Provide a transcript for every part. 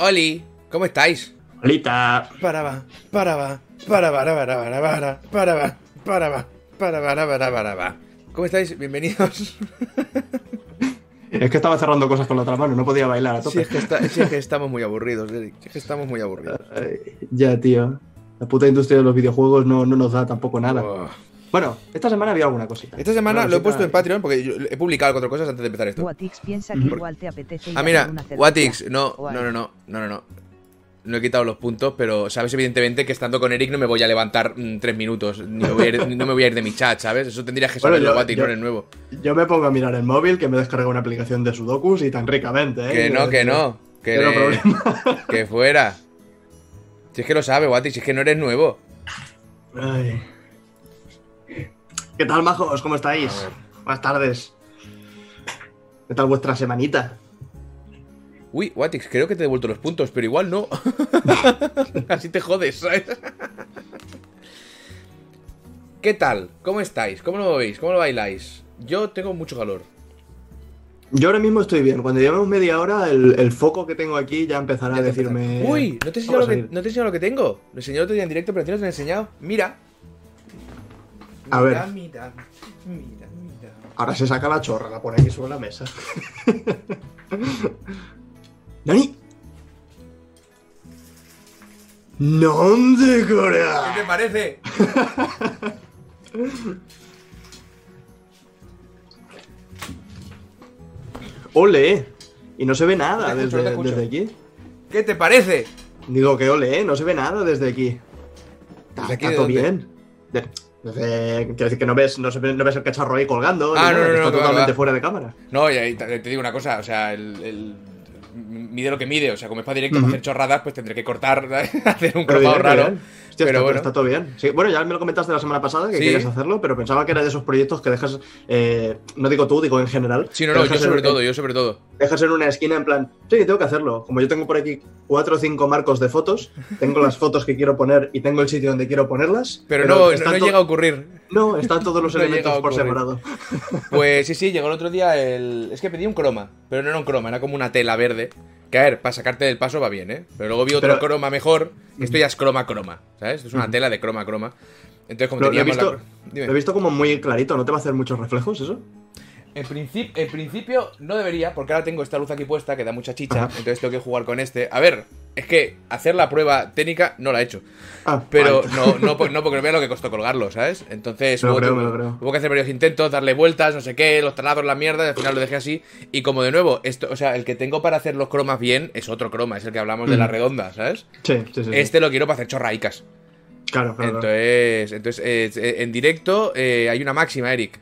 Oli, ¿cómo estáis? Olita. Para va, para va, para va, para va, para va, para va, para va, para va, para va, para va. ¿Cómo estáis? Bienvenidos. Es que estaba cerrando cosas con la otra mano, no podía bailar a tope. es que, está- si es que estamos muy aburridos, Eric. Si es que estamos muy aburridos. Ay, ya, tío. La puta industria de los videojuegos no, no nos da tampoco nada. Oh. Bueno, esta semana había alguna cosita. Esta semana lo he puesto en Patreon porque yo he publicado cuatro cosas antes de empezar esto. Watix piensa que igual te apetece ir Ah, mira. Watix, no, no, no, no, no, no, no. No he quitado los puntos, pero sabes evidentemente que estando con Eric no me voy a levantar mm, tres minutos, ni me voy a ir- no me voy a ir de mi chat, ¿sabes? Eso tendrías que saberlo, Watix, no eres nuevo. Yo me pongo a mirar el móvil, que me descarga una aplicación de Sudokus y tan ricamente, ¿eh? Que no, que no, que, le- problema. que fuera. Si es que lo sabe, Watix, si es que no eres nuevo. Ay. ¿Qué tal, majos? ¿Cómo estáis? Buenas tardes. ¿Qué tal vuestra semanita? Uy, Watix, creo que te he devuelto los puntos, pero igual no. Así te jodes, ¿sabes? ¿Qué tal? ¿Cómo estáis? ¿Cómo lo veis? ¿Cómo lo bailáis? Yo tengo mucho calor. Yo ahora mismo estoy bien. Cuando llevemos media hora, el, el foco que tengo aquí ya empezará Ya a decirme. Uy, ¿no te he enseñado lo que, no te he enseñado lo que tengo? Lo enseñé otro día en directo, pero a ti no te lo he enseñado. Mira. A ver. Mira, mira, mira. Ahora se saca la chorra, la pone aquí sobre la mesa. ¡Nani! ¡Non de ¿Qué te parece? ¡Ole! Y no se ve nada escucho, desde, aquí. ¿Qué te parece? Digo que ole, no se ve nada desde aquí. Está, ¿Desde aquí está de todo dónde? bien. De- desde- quiero decir que no ves, no, ves el cacharro ahí colgando. Ah, no, nada, no, está totalmente fuera de cámara. No, y ahí te, te digo una cosa, o sea, el, el- mide lo que mide, o sea, como es para directo Ujú. para hacer chorradas, pues tendré que cortar, hacer un cromado raro. bien. Hostia, pero está, bueno. está todo bien. Sí, bueno, ya me lo comentaste la semana pasada que Sí. querías hacerlo, pero pensaba que era de esos proyectos que dejas, eh, no digo tú, digo en general. Sí, no, no, yo sobre en- todo, yo sobre todo. Dejas en una esquina en plan, sí, tengo que hacerlo. Como yo tengo por aquí cuatro o cinco marcos de fotos, tengo las fotos que quiero poner y tengo el sitio donde quiero ponerlas. Pero, no, no, no to- llega a ocurrir. No, están todos los No elementos por separado. Pues sí, sí, llegó el otro día el... Es que pedí un croma, pero no era un croma, era como una tela verde. Ver, para sacarte del paso va bien, ¿eh? Pero luego vi otro Pero- croma mejor, que esto ya es croma croma, ¿sabes? Esto es una tela de croma croma. Entonces, como Lo, lo he teníamos visto, la... Lo he visto como muy clarito, ¿no te va a hacer muchos reflejos eso? En, princip- en principio no debería, porque ahora tengo esta luz aquí puesta que da mucha chicha, entonces tengo que jugar con este. A ver, es que hacer la prueba técnica no la he hecho. Ah, Pero no, no, no porque vea lo que costó colgarlo, ¿sabes? Entonces hubo, creo, que, hubo hacer varios intentos, darle vueltas, no sé qué, los talados, la mierda, y al final lo dejé así. Y como de nuevo, esto, o sea, el que tengo para hacer los cromas bien es otro croma, es el que hablamos de la redonda, ¿sabes? Sí, sí, sí. sí. Este lo quiero para hacer chorraicas. Claro, claro. Entonces, entonces eh, en directo eh, hay una máxima, Eric,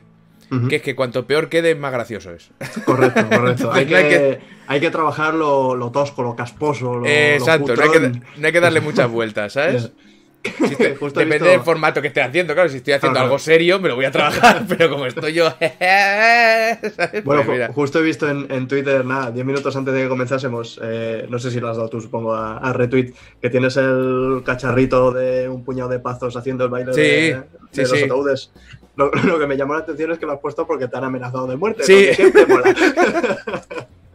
Que es que cuanto peor quede, más gracioso es. Correcto, correcto. hay, que, hay que trabajar lo, lo tosco, lo casposo, lo, Eh, lo exacto, no hay, que, no hay que darle muchas vueltas, ¿sabes? Si te- Justo depende visto- del formato que esté haciendo, claro, si estoy haciendo algo serio, me lo voy a trabajar, pero como estoy yo... ¿sabes? Bueno, Pues ju- mira. justo he visto en, en Twitter, nada, 10 minutos antes de que comenzásemos, eh, no sé si lo has dado tú, supongo, a, a retweet, que tienes el cacharrito de un puñado de pazos haciendo el baile Sí, de, de sí, los sí. ataúdes. Lo, lo que me llamó la atención es que lo has puesto porque te han amenazado de muerte. Sí. siempre mola.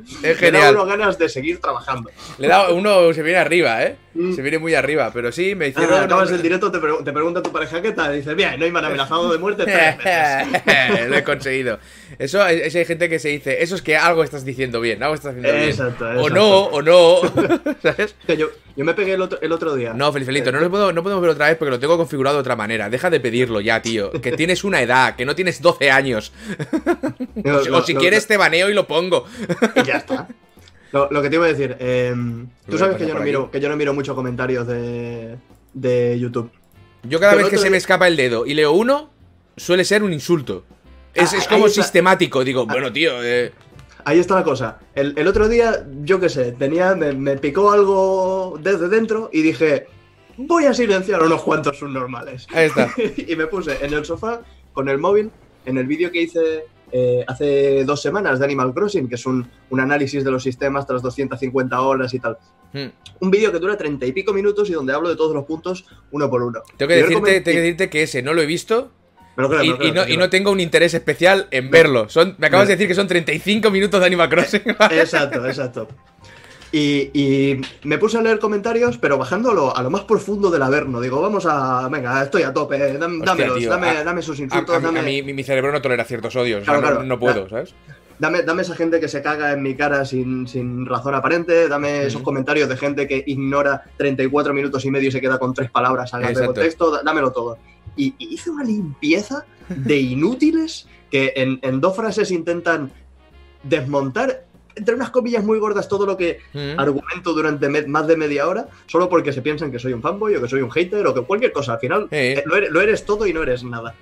Es Me da genial. uno ganas de seguir trabajando. Le da, uno se viene arriba, ¿eh? Mm. Se viene muy arriba, pero sí, me Ah, hicieron... acabas el directo, te, te pregunta tu pareja qué tal, y dices, bien, no hay más amenazado de muerte tres veces. lo he conseguido. Eso es, hay gente que se dice, eso es que algo estás diciendo bien, algo estás haciendo bien. Exacto, O no, o no. ¿Sabes? Yo, yo me pegué el otro, el otro día. No, Felifelito, no, lo puedo, no podemos ver otra vez porque lo tengo configurado de otra manera. Deja de pedirlo ya, tío. Que tienes una edad, que no tienes 12 años. O si, lo- o si lo- quieres te baneo y lo pongo. Y ya está. Lo, que te iba a decir, eh, Lo tú sabes que yo, no miro, que yo no miro mucho comentarios de, de YouTube. Yo cada Pero vez que se día- me escapa el dedo y leo uno, suele ser un insulto. Es, Ah, es como sistemático. Digo, bueno, tío, eh, Ahí está la cosa. El, el otro día, yo qué sé, tenía, me, me picó algo desde dentro y dije, voy a silenciar unos cuantos subnormales. ahí está. y me puse en el sofá con el móvil, en el vídeo que hice eh, hace dos semanas de Animal Crossing, que es un, un análisis de los sistemas tras 250 horas y tal. Hmm. Un vídeo que dura 30 y pico minutos y donde hablo de todos los puntos uno por uno. Tengo que, decirte, tengo que decirte que ese no lo he visto Y, no, y tengo un interés especial en verlo. Son, me acabas de decir que son 35 minutos de Animal Crossing. ¿vale? Exacto, exacto. Y, y me puse a leer comentarios, pero bajando a lo, a más profundo del averno. Digo, vamos a. Venga, estoy a tope. dam- Hostia, dámelos, tío, dame, a- dame sus A, insultos. a dame, a mí mi, mi cerebro no tolera ciertos odios. o sea, Claro, no, claro. no puedo. ¿sabes? Dame, dame esa gente que se caga en mi cara sin, sin razón aparente, dame esos comentarios de gente que ignora 34 minutos y medio y se queda con tres palabras al de contexto, dámelo todo. Y, y hice una limpieza de inútiles que en, en dos frases intentan desmontar, entre unas comillas muy gordas, todo lo que Mm. argumento durante más de media hora, solo porque se piensan que soy un fanboy o que soy un hater o que cualquier cosa. Al final, Eh. eh, lo, eres, lo eres todo y no eres nada.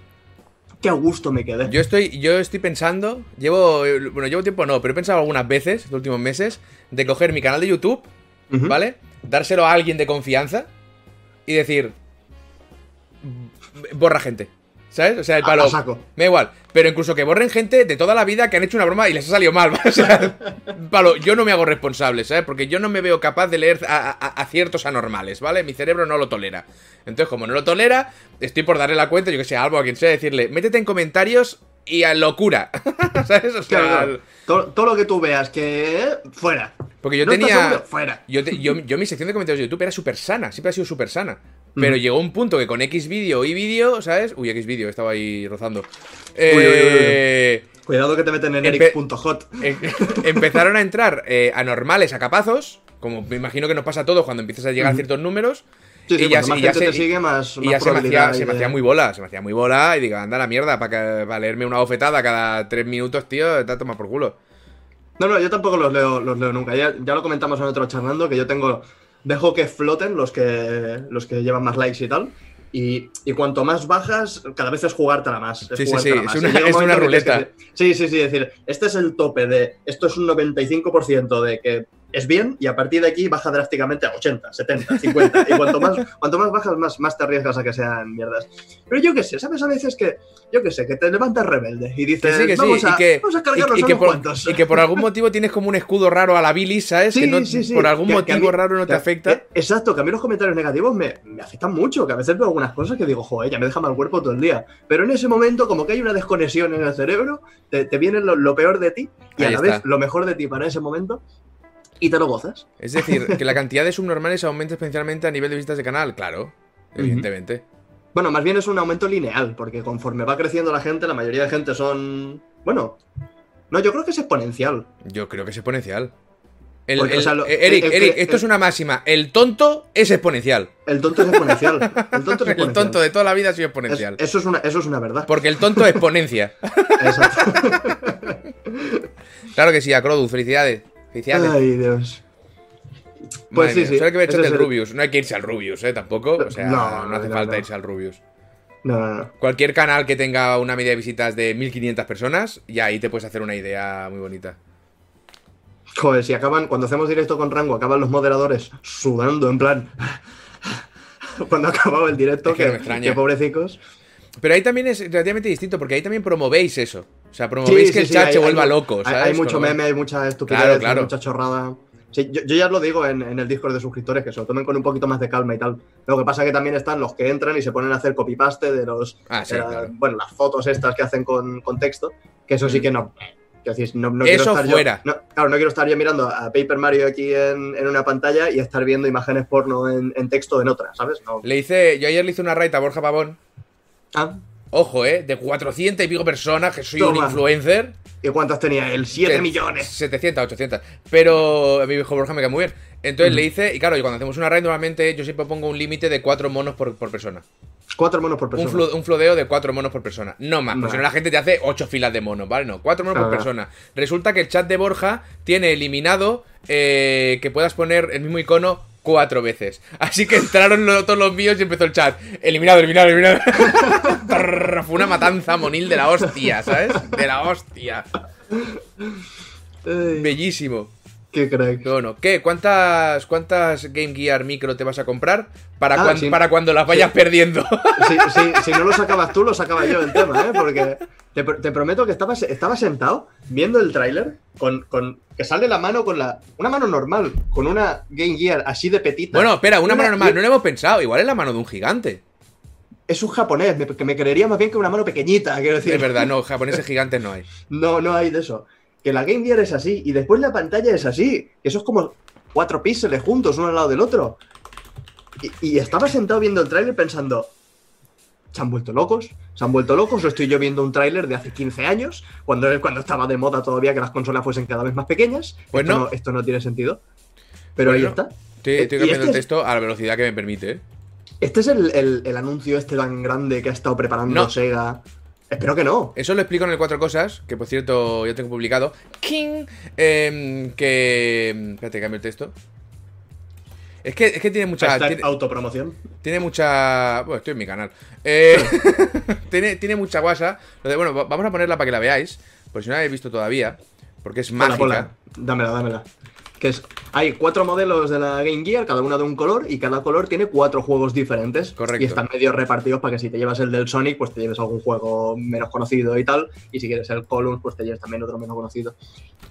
Qué a gusto me quedé. Yo estoy, yo estoy pensando, llevo, bueno, llevo tiempo no, pero he pensado algunas veces, los últimos meses, de coger mi canal de YouTube. ¿vale? Dárselo a alguien de confianza y decir, borra gente, ¿sabes? O sea, el palo, saco. me da igual, pero incluso que borren gente de toda la vida que han hecho una broma y les ha salido mal, o sea, palo, yo no me hago responsable, ¿sabes? Porque yo no me veo capaz de leer a, a- a ciertos anormales, ¿vale? Mi cerebro no lo tolera. Entonces, como no lo tolera, estoy por darle la cuenta, yo que sé, a Albo, a quien sea, decirle, métete en comentarios y a locura, ¿sabes? O sea, Claro, claro. Todo, todo lo que tú veas que. Fuera. porque yo ¿No estás tenía... seguro? Fuera. Yo, te- yo, yo mi sección de comentarios de YouTube era súper sana, siempre ha sido súper sana. Pero llegó un punto que con X vídeo y vídeo, ¿sabes? Uy, X vídeo, estaba ahí rozando. Eh, Cuidado que te meten en Empe- eric.hot. em- empezaron a entrar eh, anormales a capazos, como me imagino que nos pasa a todos cuando empiezas a llegar a ciertos números. Sí, sí, y ya más y ya se- te sigue, más, Y más ya se me, hacía, se me hacía muy bola, se me hacía muy bola y digo, anda la mierda, para, para leerme una bofetada cada tres minutos, tío, te toma por culo. No, no, yo tampoco los leo, los leo nunca. Ya, ya lo comentamos en otro charlando, que yo tengo. Dejo que floten los que, los que llevan más likes y tal. Y, y cuanto más bajas, cada vez es jugártela más. Es Sí, sí, jugártela sí, más. es una- un es una que ruleta. sí, sí, sí, decir, este es el tope de. Esto es un 95% de que es bien y a partir de aquí baja drásticamente a 80, 70, 50. Y cuanto más, cuanto más bajas, más, más te arriesgas a que sean mierdas. Pero yo qué sé, ¿sabes? A veces que, yo qué sé, que te levantas rebelde y Que dices, sí, que sí, vamos, a, y que, vamos a cargarnos y- y a que por, cuantos. y que por algún motivo tienes como un escudo raro a la bilis, ¿sabes? que Sí, no, sí, sí. por algún Que- que a motivo mí- raro no te que- afecta. que- exacto, que a mí los comentarios negativos me, me afectan mucho, que a veces veo algunas cosas que digo, joder, ya me deja mal cuerpo todo el día. Pero en ese momento, como que hay una desconexión en el cerebro, te, te viene lo, lo peor de ti y a Ahí la está. vez lo mejor de ti para ese momento y te lo gozas. Es decir, que la cantidad de subnormales aumenta especialmente a nivel de visitas de canal, claro, evidentemente. Bueno, más bien es un aumento lineal, porque conforme va creciendo la gente, la mayoría de gente son. Bueno. No, yo creo que es exponencial. Yo creo que es exponencial. El- Porque, el- o sea, lo- eh, Eric, el- Eric, esto es una máxima. El tonto es exponencial. El tonto es exponencial. El tonto es exponencial. El tonto de toda la vida ha sido Es- exponencial. eso, es una, eso es una verdad. Porque el tonto exponencia. Exacto. Claro que sí, Acrodus, felicidades. Felicidades. Ay, Dios. Pues Madre sí, mía, sí. Solo que Rubius. No hay que irse al Rubius, ¿eh? Tampoco. O sea, no, No, hace no, falta no. irse al Rubius. No, no, no. Cualquier canal que tenga una media de visitas de 1500 personas, y ahí te puedes hacer una idea muy bonita. Joder, si acaban, cuando hacemos directo con rango, acaban los moderadores sudando, en plan. cuando acababa el directo, Es que que, no me extraña. que pobrecicos. Pero ahí también es relativamente distinto, porque ahí también promovéis eso. O sea, promovéis Sí, que sí, el sí, chat hay- se hay vuelva mu- loco, Hay, ¿sabes? hay mucho meme, hay mucha estupidez, Claro, hay claro. mucha chorrada. Sí, yo, yo ya lo digo en, en el Discord de suscriptores, que se lo tomen con un poquito más de calma y tal. Lo que pasa que también están los que entran y se ponen a hacer copy-paste de los. Ah, sí, de la- claro. Bueno, las fotos estas que hacen con, con texto, que eso sí Mm. que no. Quiero decir, no, no Eso quiero estar yo- fuera. no, claro, no quiero estar yo mirando a Paper Mario aquí en, en una pantalla y estar viendo imágenes porno en, en texto en otra, ¿sabes? No. Le hice, yo ayer le hice una raid a Borja Pavón. Ah, Ojo, ¿eh? De 400 y pico personas, que soy un influencer. ¿Y cuántas tenía él? ¡7 Que- millones! 700, 800. Pero a mi viejo Borja me cae muy bien. Entonces le hice, y claro, y cuando hacemos una raid, normalmente yo siempre pongo un límite de 4 monos por, por persona. Cuatro monos por Un, persona. un flodeo de 4 monos por persona. No más, porque Vale. si no la gente te hace 8 filas de monos, ¿vale? No, 4 monos por persona. Resulta que el chat de Borja tiene eliminado eh, que puedas poner el mismo icono cuatro veces. Así que entraron lo- todos los míos y empezó el chat. Eliminado, eliminado, eliminado. Fue una matanza monil de la hostia, ¿sabes? De la hostia. Ay, Bellísimo. qué crack. Bueno, ¿qué? ¿Cuántas, ¿Cuántas Game Gear micro te vas a comprar? Para, Ah, cuan- sí. para cuando las vayas perdiendo. Si- si no lo sacabas tú, lo sacaba yo el tema, ¿eh? Porque te, pr- te prometo que estaba, estaba sentado viendo el tráiler con, con que sale la mano con la una mano normal, con una Game Gear así de petita. Bueno, espera, una Una- mano normal, no lo hemos pensado. Igual es la mano de un gigante. Es un japonés, me- que me creería más bien que una mano pequeñita, quiero decir. Es verdad, no, japoneses gigantes no hay. No, no hay de eso. Que la Game Gear es así y después la pantalla es así. Que eso es como. cuatro píxeles juntos, uno al lado del otro. Y, y estaba sentado viendo el tráiler pensando, ¿se han vuelto locos? ¿Se han vuelto locos? ¿O estoy yo viendo un tráiler de hace 15 años, cuando, cuando estaba de moda todavía que las consolas fuesen cada vez más pequeñas? Pues esto no. Esto no tiene sentido. Pero ahí está. Estoy, estoy Y cambiando este el es- texto a la velocidad que me permite, ¿eh? Este es el, el- el anuncio este tan grande que ha estado preparando No. Sega. Espero que no. Eso lo explico en el Cuatro Cosas, que por cierto yo tengo publicado. King, em, que... Espérate, cambio el texto. Es que, es que tiene mucha... Tiene, autopromoción. tiene mucha... Bueno, estoy en mi canal. Eh, tiene, tiene mucha guasa. Bueno, va- vamos a ponerla para que la veáis, por si no la habéis visto todavía, porque es mágica. Dámela, dámela. Que es, hay cuatro modelos de la Game Gear, cada uno de un color, y cada color tiene cuatro juegos diferentes. Correcto. Y están medio repartidos para que si te llevas el del Sonic, pues te lleves algún juego menos conocido y tal. Y si quieres el Columns, pues te lleves también otro menos conocido.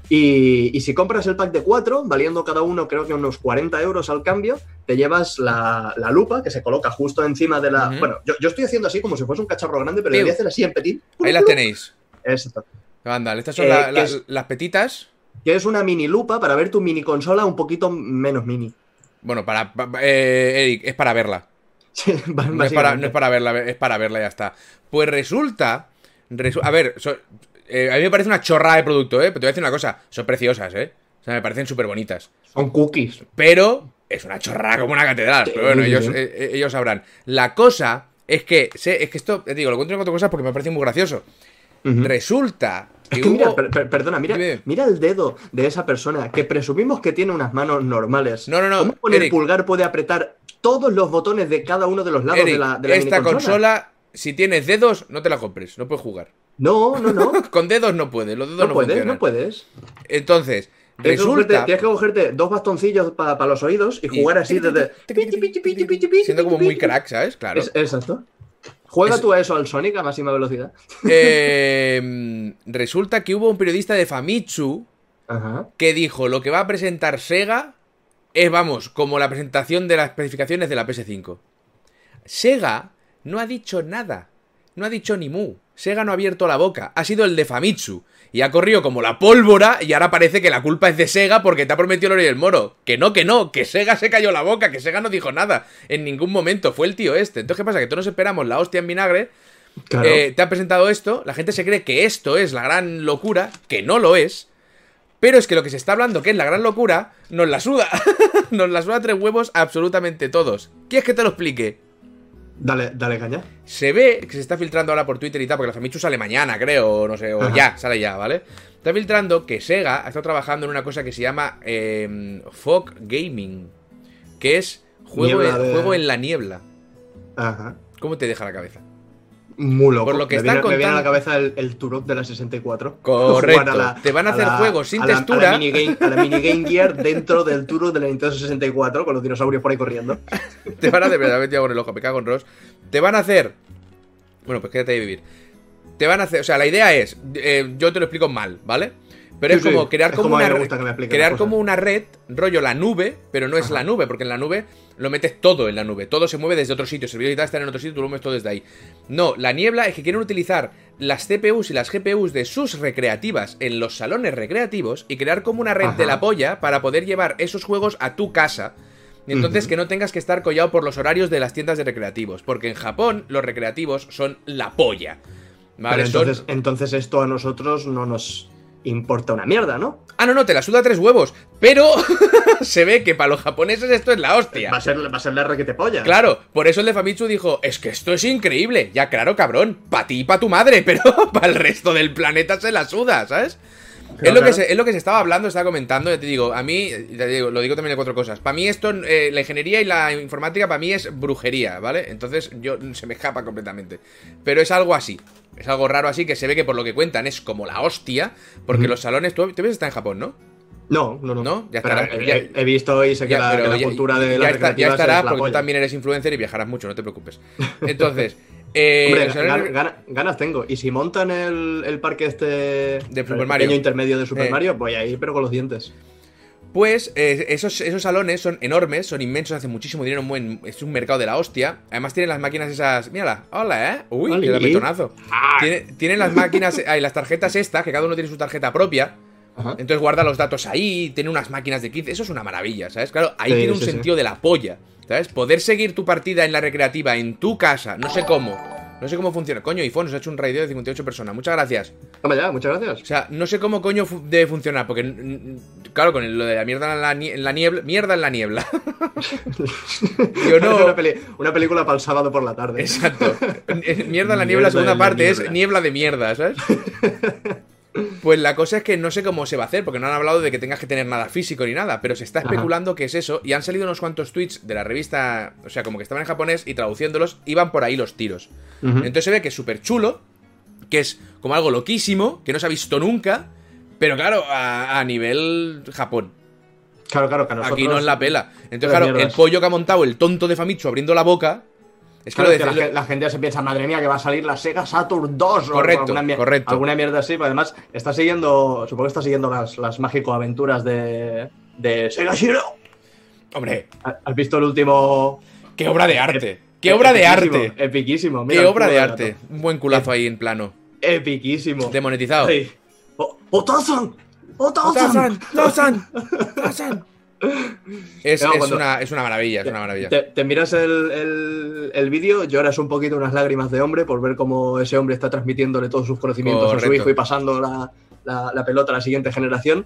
Y, y si compras el pack de cuatro, valiendo cada uno creo que unos 40 euros al cambio, te llevas la, la lupa que se coloca justo encima de la... Bueno, yo, yo estoy haciendo así como si fuese un cacharro grande, pero voy a hacer así en petit. Ahí las tenéis. Exacto. Anda, estas son Eh, la- que la- es- las petitas. Que es una mini lupa para ver tu mini consola un poquito menos mini. Bueno, para... pa- pa- eh, Eric, es para verla. Sí, No es, para, básicamente. no es para verla, es para verla y ya está. Pues resulta. resu- a ver, so- eh, a mí me parece una chorrada de producto, ¿eh? Pero te voy a decir una cosa: son preciosas, ¿eh? O sea, me parecen súper bonitas. Son cookies. Pero es una chorrada como una catedral. Sí, pero bueno, ellos, sí. eh, eh, ellos sabrán. La cosa es que. sé- es que esto, te digo, lo cuento en cuatro cosas porque me parece muy gracioso. Resulta Es que mira, hubo- per- per- perdona, mira, Dime. mira el dedo de esa persona que presumimos que tiene unas manos normales. No, no, no, ¿Cómo con el pulgar puede apretar todos los botones de cada uno de los lados Eric, de la, de la esta consola, si tienes dedos, no te la compres, no puedes jugar. No, no, no. Con dedos no puedes, los dedos No no, puedes, funcionan. no puedes. Entonces, Tienes que, resulta. tienes que cogerte dos bastoncillos para los oídos y jugar así desde. Siendo como muy crack, ¿sabes? Claro. Es- exacto. Juega Es- tú a eso al Sonic a máxima velocidad. Eh, resulta que hubo un periodista de Famitsu Ajá. que dijo lo que va a presentar Sega es, vamos, como la presentación de las especificaciones de la PS5. Sega no ha dicho nada. No ha dicho ni mu. Sega no ha abierto la boca. Ha sido el de Famitsu. Y ha corrido como la pólvora y ahora parece que la culpa es de Sega porque te ha prometido el oro y el moro. Que no, que no, que Sega se cayó la boca, que Sega no dijo nada. En ningún momento. Fue el tío este. Entonces, ¿qué pasa? Que todos nos esperamos la hostia en vinagre Claro. eh, te ha presentado esto, la gente se cree que esto es la gran locura, que no lo es, pero es que lo que se está hablando que es la gran locura, nos la suda. nos la suda tres huevos absolutamente todos. ¿Quieres que te lo explique? Dale, dale caña. Se ve que se está filtrando ahora por Twitter y tal, porque la Famitsu sale mañana, creo, o no sé, o Ajá. ya, sale ya, ¿vale? Está filtrando que Sega ha estado trabajando en una cosa que se llama eh, Fog Gaming, que es juego, de- juego en la niebla. Ajá. ¿Cómo te deja la cabeza? Muy loco. Por lo que me, están viene, me viene a la cabeza el, el Turok de la 64. Correcto. A la- Te van a hacer la- juegos sin a la- textura. A la, minigame, a la minigame Gear dentro del Turok de la Nintendo 64 con los dinosaurios por ahí corriendo. Te van a hacer, verdad, me he metido con el ojo, me cago en Ross. Te van a hacer. Bueno, pues quédate ahí a vivir. Te van a hacer. O sea, la idea es. eh, yo te lo explico mal, ¿vale? Pero Sí, es como sí, crear es como, como a mí una crear como una red, rollo la nube, pero no es Ajá. la nube, porque en la nube lo metes todo en la nube. Todo se mueve desde otro sitio. Servidores y tal están en otro sitio, tú lo mueves todo desde ahí. No, la niebla es que quieren utilizar las CPUs y las GPUs de sus recreativas en los salones recreativos y crear como una red de la polla para poder llevar esos juegos a tu casa. Y entonces que no tengas que estar collado por los horarios de las tiendas de recreativos. Porque en Japón los recreativos son la polla. ¿Vale? Pero Son- entonces, entonces esto a nosotros no nos importa una mierda, ¿no? Ah, no, no, te la suda tres huevos. Pero se ve que para los japoneses esto es la hostia. Va a ser, va a ser la requete polla. Claro, por eso el de Famitsu dijo, es que esto es increíble. Ya, claro, cabrón, para ti y para tu madre, pero para el resto del planeta se la suda, ¿sabes? Claro, es, lo que se, es lo que se estaba hablando, estaba comentando, ya te digo, a mí, te digo, lo digo también de cuatro cosas. Para mí esto, eh, la ingeniería y la informática, para mí es brujería, ¿vale? Entonces yo se me escapa completamente. Pero es algo así, es algo raro así que se ve que por lo que cuentan es como la hostia, porque los salones, tú, tú ves, está en Japón, ¿no? No, no, no. ¿No? Ya estará- he, ya- he- he visto y sé que Ya, la, pero que la ya- cultura de las está- ya estará, es la porque tú también eres influencer y viajarás mucho, no te preocupes. Entonces, eh, Hombre, ganas tengo. Y si montan el, el parque este De Super el Mario. pequeño intermedio de Super Eh. Mario, voy ahí, pero con los dientes. Pues eh, esos, esos salones son enormes, son inmensos, hacen muchísimo dinero, buen- es un mercado de la hostia. Además tienen las máquinas esas... Mírala, hola, ¿eh? Uy, qué betonazo. Ah. Tiene- tienen las máquinas, hay las tarjetas estas, que cada uno tiene su tarjeta propia, Ajá. Entonces guarda los datos ahí, tiene unas máquinas de 15. Eso es una maravilla, ¿sabes? Claro, ahí Sí, tiene un sí, sí. sentido de la polla, ¿sabes? Poder seguir tu partida en la recreativa, en tu casa, no sé cómo. No sé cómo funciona. Coño, iPhone nos ha hecho un raideo de 58 personas. Muchas gracias. Toma ya, muchas O gracias. sea, no sé cómo coño fu- debe funcionar, porque, claro, con lo de la mierda en la, nie- en la niebla. Mierda en la niebla. Yo no. Una, peli- una película para el sábado por la tarde. Exacto. Mierda en la niebla, Mierda segunda la parte, es niebla. niebla de mierda, ¿sabes? Pues la cosa es que no sé cómo se va a hacer, porque no han hablado de que tengas que tener nada físico ni nada, pero se está Ajá. especulando que es eso, y han salido unos cuantos tweets de la revista, o sea, como que estaban en japonés y traduciéndolos, iban por ahí los tiros. Entonces se ve que es súper chulo, que es como algo loquísimo, que no se ha visto nunca, pero claro, a, a nivel Japón. Claro, claro, que nosotros... Aquí no es la pela. Entonces, claro, el pollo que ha montado el tonto de Famitsu abriendo la boca. Es que Claro, lo que la, gen- la gente se piensa, madre mía, que va a salir la Sega Saturn 2 o alguna, mier- correcto. alguna mierda así. pero además, está siguiendo, supongo que está siguiendo las, las mágico aventuras de, de Sega Shiro. Hombre, ¿Has visto el último? qué obra de arte. Qué obra de arte. Epiquísimo. mira Qué obra de arte. Un buen culazo ahí en plano. Epiquísimo. Demonetizado. Sí. O- ¡Otazan! ¡Otazan! ¡Tazan! Es, No, es cuando- una, es una maravilla, es una maravilla. Te, te miras el, el, el vídeo, lloras un poquito unas lágrimas de hombre por ver cómo ese hombre está transmitiéndole todos sus conocimientos a su hijo y pasando la, la- la pelota a la siguiente generación.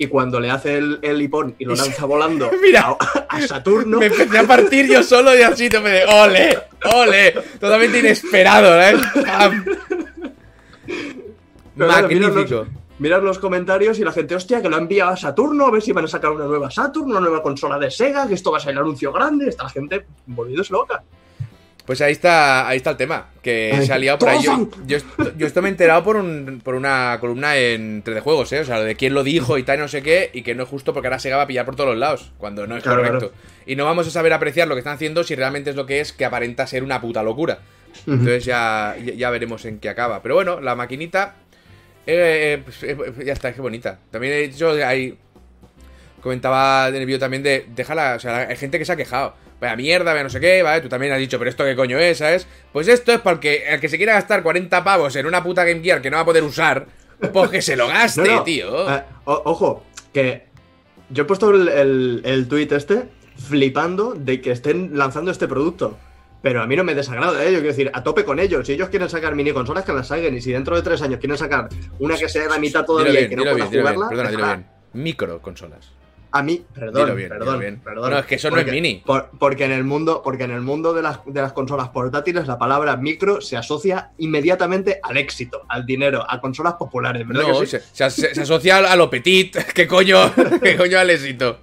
Y cuando le hace el, el hipón y lo lanza volando Mira. a, a Saturno, Me empecé a partir yo solo y así te me de ¡Ole! ¡Ole! Totalmente inesperado, ¿eh? Claro, Miras los comentarios y la gente, hostia, que lo ha enviado a Saturno, a ver si van a sacar una nueva Saturn, una nueva consola de Sega, que esto va a ser el anuncio grande. Está la gente volviéndose loca. Pues ahí está, ahí está el tema, que Ay, se ha liado por ahí. Yo, yo, yo esto me he enterado por, un, por una columna en 3D Juegos, ¿eh? O sea, de quién lo dijo y tal, no sé qué, y que no es justo porque ahora se va a pillar por todos los lados, cuando no es Claro, correcto. Y no vamos a saber apreciar lo que están haciendo si realmente es lo que es, que aparenta ser una puta locura. Entonces ya, ya veremos en qué acaba. Pero bueno, la maquinita. Eh, eh, pues, eh, ya está, qué bonita. También he dicho, hay. Comentaba en el vídeo también de. Déjala, o sea, hay gente que se ha quejado. Vaya mierda, vaya no sé qué, ¿vale? Tú también has dicho, pero esto qué coño es, ¿sabes? Pues esto es porque el que se quiera gastar 40 pavos en una puta Game Gear que no va a poder usar, pues que se lo gaste, No, no, tío. eh, o- ojo, que yo he puesto el, el, el tweet este flipando de que estén lanzando este producto. Pero a mí no me desagrada, ¿eh? Yo quiero decir, a tope con ellos. Si ellos quieren sacar mini consolas, que las saquen. Y si dentro de tres años quieren sacar una que sea de la mitad todavía bien, y que no pueda bien, dilo bien. jugarla, Perdona, bien. Micro consolas. A mí, perdón, bien, perdón, bien. perdón. No, es que eso no es mini. por- porque en el mundo, porque en el mundo de las, de las consolas portátiles la palabra micro se asocia inmediatamente al éxito, al dinero, a consolas populares, ¿verdad No, que sí? se, se- se asocia a lo petit. ¿Qué coño? ¿Qué coño al éxito?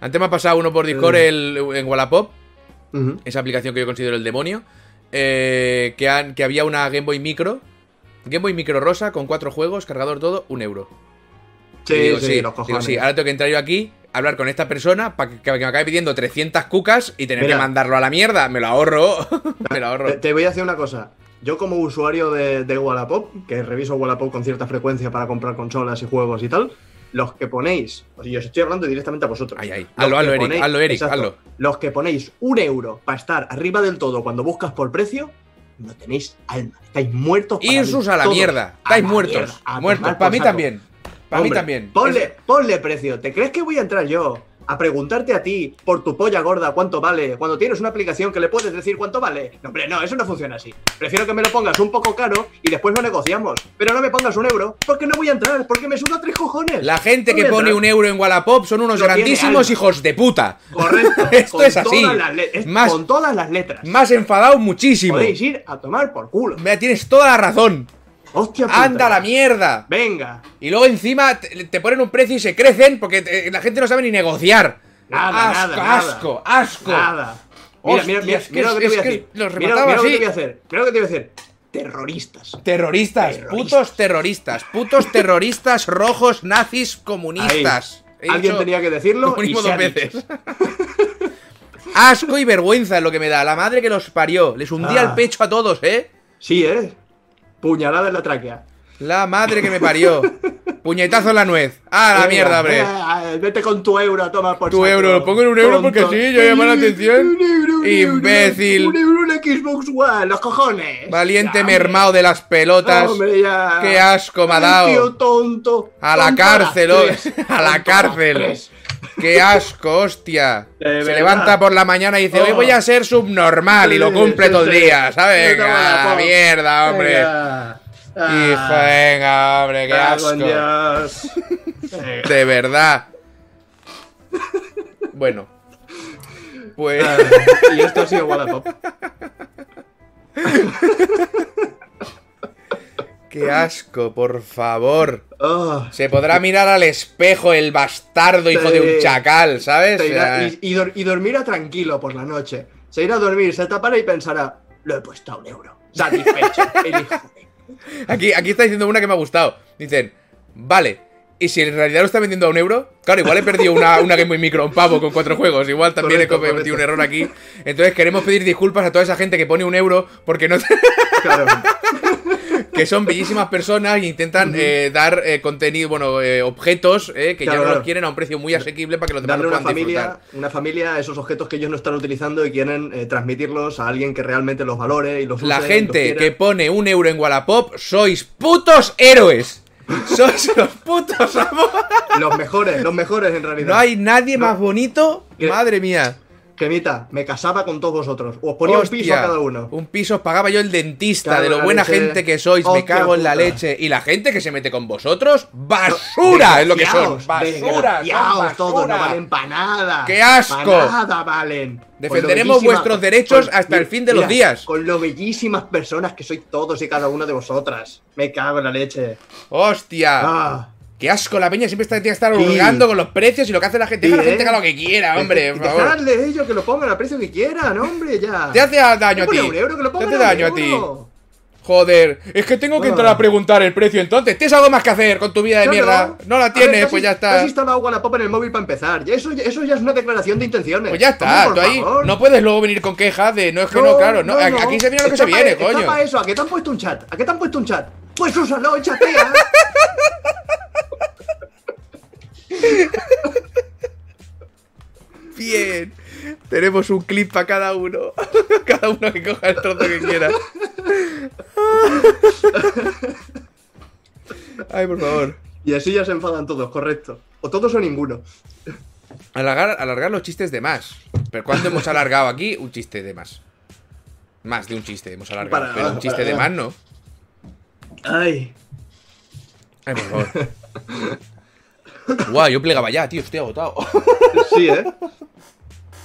Antes me ha pasado uno por Discord Eh. el, en Wallapop, Esa aplicación que yo considero el demonio, eh, que, han- que había una Game Boy Micro, Game Boy Micro rosa con cuatro juegos, cargador todo, un euro. Sí, digo, sí, sí, los digo, cojones. sí, ahora tengo que entrar yo aquí, hablar con esta persona para que, que me acabe pidiendo 300 cucas y tener Mira. que mandarlo a la mierda. Me lo ahorro. me lo ahorro. Te, te voy a decir una cosa. Yo como usuario de, de Wallapop, que reviso Wallapop con cierta frecuencia para comprar consolas y juegos y tal, los que ponéis, o sea, yo os estoy hablando directamente a vosotros. Ay, ay. Hazlo, hazlo, Eric, hazlo, Eric, exacto, hazlo. Los que ponéis un euro para estar arriba del todo cuando buscas por precio, no tenéis alma. Estáis muertos. para Irsus mí, a la todos. mierda. Estáis muertos. mierda, muertos. Para mí saco. también. Para mí también. Ponle, ponle precio. ¿Te crees que voy a entrar yo a preguntarte a ti por tu polla gorda cuánto vale cuando tienes una aplicación que le puedes decir cuánto vale? No, hombre, no, eso no funciona así. Prefiero que me lo pongas un poco caro y después lo negociamos. Pero no me pongas un euro porque no voy a entrar, porque me suda tres cojones. La gente No que pone entrar. un euro en Wallapop son unos No grandísimos hijos de puta. Correcto. Esto con es así. todas es- Más- Con todas las letras. Más enfadado muchísimo. Podéis ir a tomar por culo. Mira, tienes toda la razón. Hostia puta. Anda la mierda. Venga. Y luego encima te, te ponen un precio y se crecen porque te- la gente no sabe ni negociar. Nada, asco, nada, nada. asco, asco. Nada. Mira, mira, mira, Hostia, es que mira lo que te voy a decir. Mira, mira lo que te voy a hacer. Mira lo que te voy a decir. Terroristas. Terroristas, Terroristas. putos terroristas, putos terroristas rojos, nazis, comunistas. Alguien tenía que decirlo y se dos ha dicho. veces. Asco y vergüenza es lo que me da. La madre que los parió. Les hundía Ah. el pecho a todos, ¿eh? Sí, ¿eh? Puñalada en la tráquea. La madre que me parió. Puñetazo en la nuez. Ah, la mierda, hombre. eh, vete con tu euro, toma por Tu saco. euro, lo pongo en un euro porque sí, yo llamo la atención. Un euro, un euro, Imbécil. Un euro una Xbox One, los cojones. Valiente Ya, mermao de las pelotas. Hombre, ya. Qué asco me ha dado. tío tonto. A la cárcel, a la cárcel. Qué asco, hostia. De Se verdad. levanta por la mañana y dice, hoy voy a ser subnormal y lo cumple sí, todo el sí. día, ¿sabes? Venga, mierda, hombre. Venga. Hijo, Ah, venga, hombre, qué asco. Dios. De verdad. Bueno. Pues... Ah, y esto ha sido Wallapop. Qué asco, por favor. Oh, Se podrá mirar al espejo el bastardo hijo de un chacal, ¿sabes? se O irá- sea, y, y dor- y dormirá tranquilo por la noche. Se irá a dormir, se tapará y pensará, lo he puesto a un euro. Satisfecho. el hijo de- Aquí, aquí está diciendo una que me ha gustado. Dicen, vale, ¿y si en realidad lo está vendiendo a un euro? Claro, igual he perdido una, una Game Boy Micro un pavo con cuatro juegos. Igual también Correcto, he cometido un error aquí. Entonces queremos pedir disculpas a toda esa gente que pone un euro porque no Claro. que son bellísimas personas e intentan eh, dar eh, contenido, bueno, eh, objetos eh, que Claro, ya no los quieren a un precio muy asequible para que los demás Darle lo una familia, disfrutar. una familia esos objetos que ellos no están utilizando y quieren transmitirlos a alguien que realmente los valore y los La y gente los que pone un euro en Wallapop sois putos héroes. Sois los putos amos. Los mejores, los mejores en realidad. No hay nadie No. más bonito. Madre mía. Gemita, me casaba con todos vosotros. Os ponía un piso a cada uno. Un piso os pagaba yo el dentista, de lo buena leche. gente que sois, me cago en la puta. leche. Y la gente que se mete con vosotros, basura es lo que son. Basura. desgraciaos, todos no basura. valen para nada. ¡Qué asco! Pa' nada valen. Defenderemos vuestros derechos hasta el fin de los días. Con lo bellísimas personas que sois todos y cada una de vosotras. Me cago en la leche. Hostia. Ah. Qué asco, la peña siempre está, tiene que estar Sí. hurgando con los precios y lo que hace la gente. Sí, Deja a la gente ¿eh? haga lo que quiera, hombre, por favor. Ellos que lo pongan al precio que quieran, hombre, ya. Te hace daño a ti. un euro, que lo Te hace daño a ti. Joder, es que tengo que entrar Ah. a preguntar el precio entonces. ¿Tienes algo más que hacer con tu vida de No, mierda? no. No la ver, tienes, casi- pues ya está. Has instalado Wallapop en el móvil para empezar. Eso, eso ya es una declaración de intenciones. Pues ya está, Hombre, tú por ahí favor. no puedes luego venir con quejas de no es que no, claro, no, aquí se viene lo que se Está viene, coño. eso, ¿a qué te han puesto un chat? ¿A qué te han puesto un chat? Pues úsalo, chatea. Bien. Tenemos un clip para cada uno. cada uno que coja el trozo que quiera. Ay, por favor. y así ya se enfadan todos, correcto. O todos o ninguno. Alargar, alargar los chistes de más. Pero ¿cuándo hemos alargado aquí un chiste de más? Más de un chiste hemos alargado. Para pero un chiste para de más no. Ay. Ay, por favor. Guau, yo plegaba ya, tío, estoy agotado. Sí, ¿eh?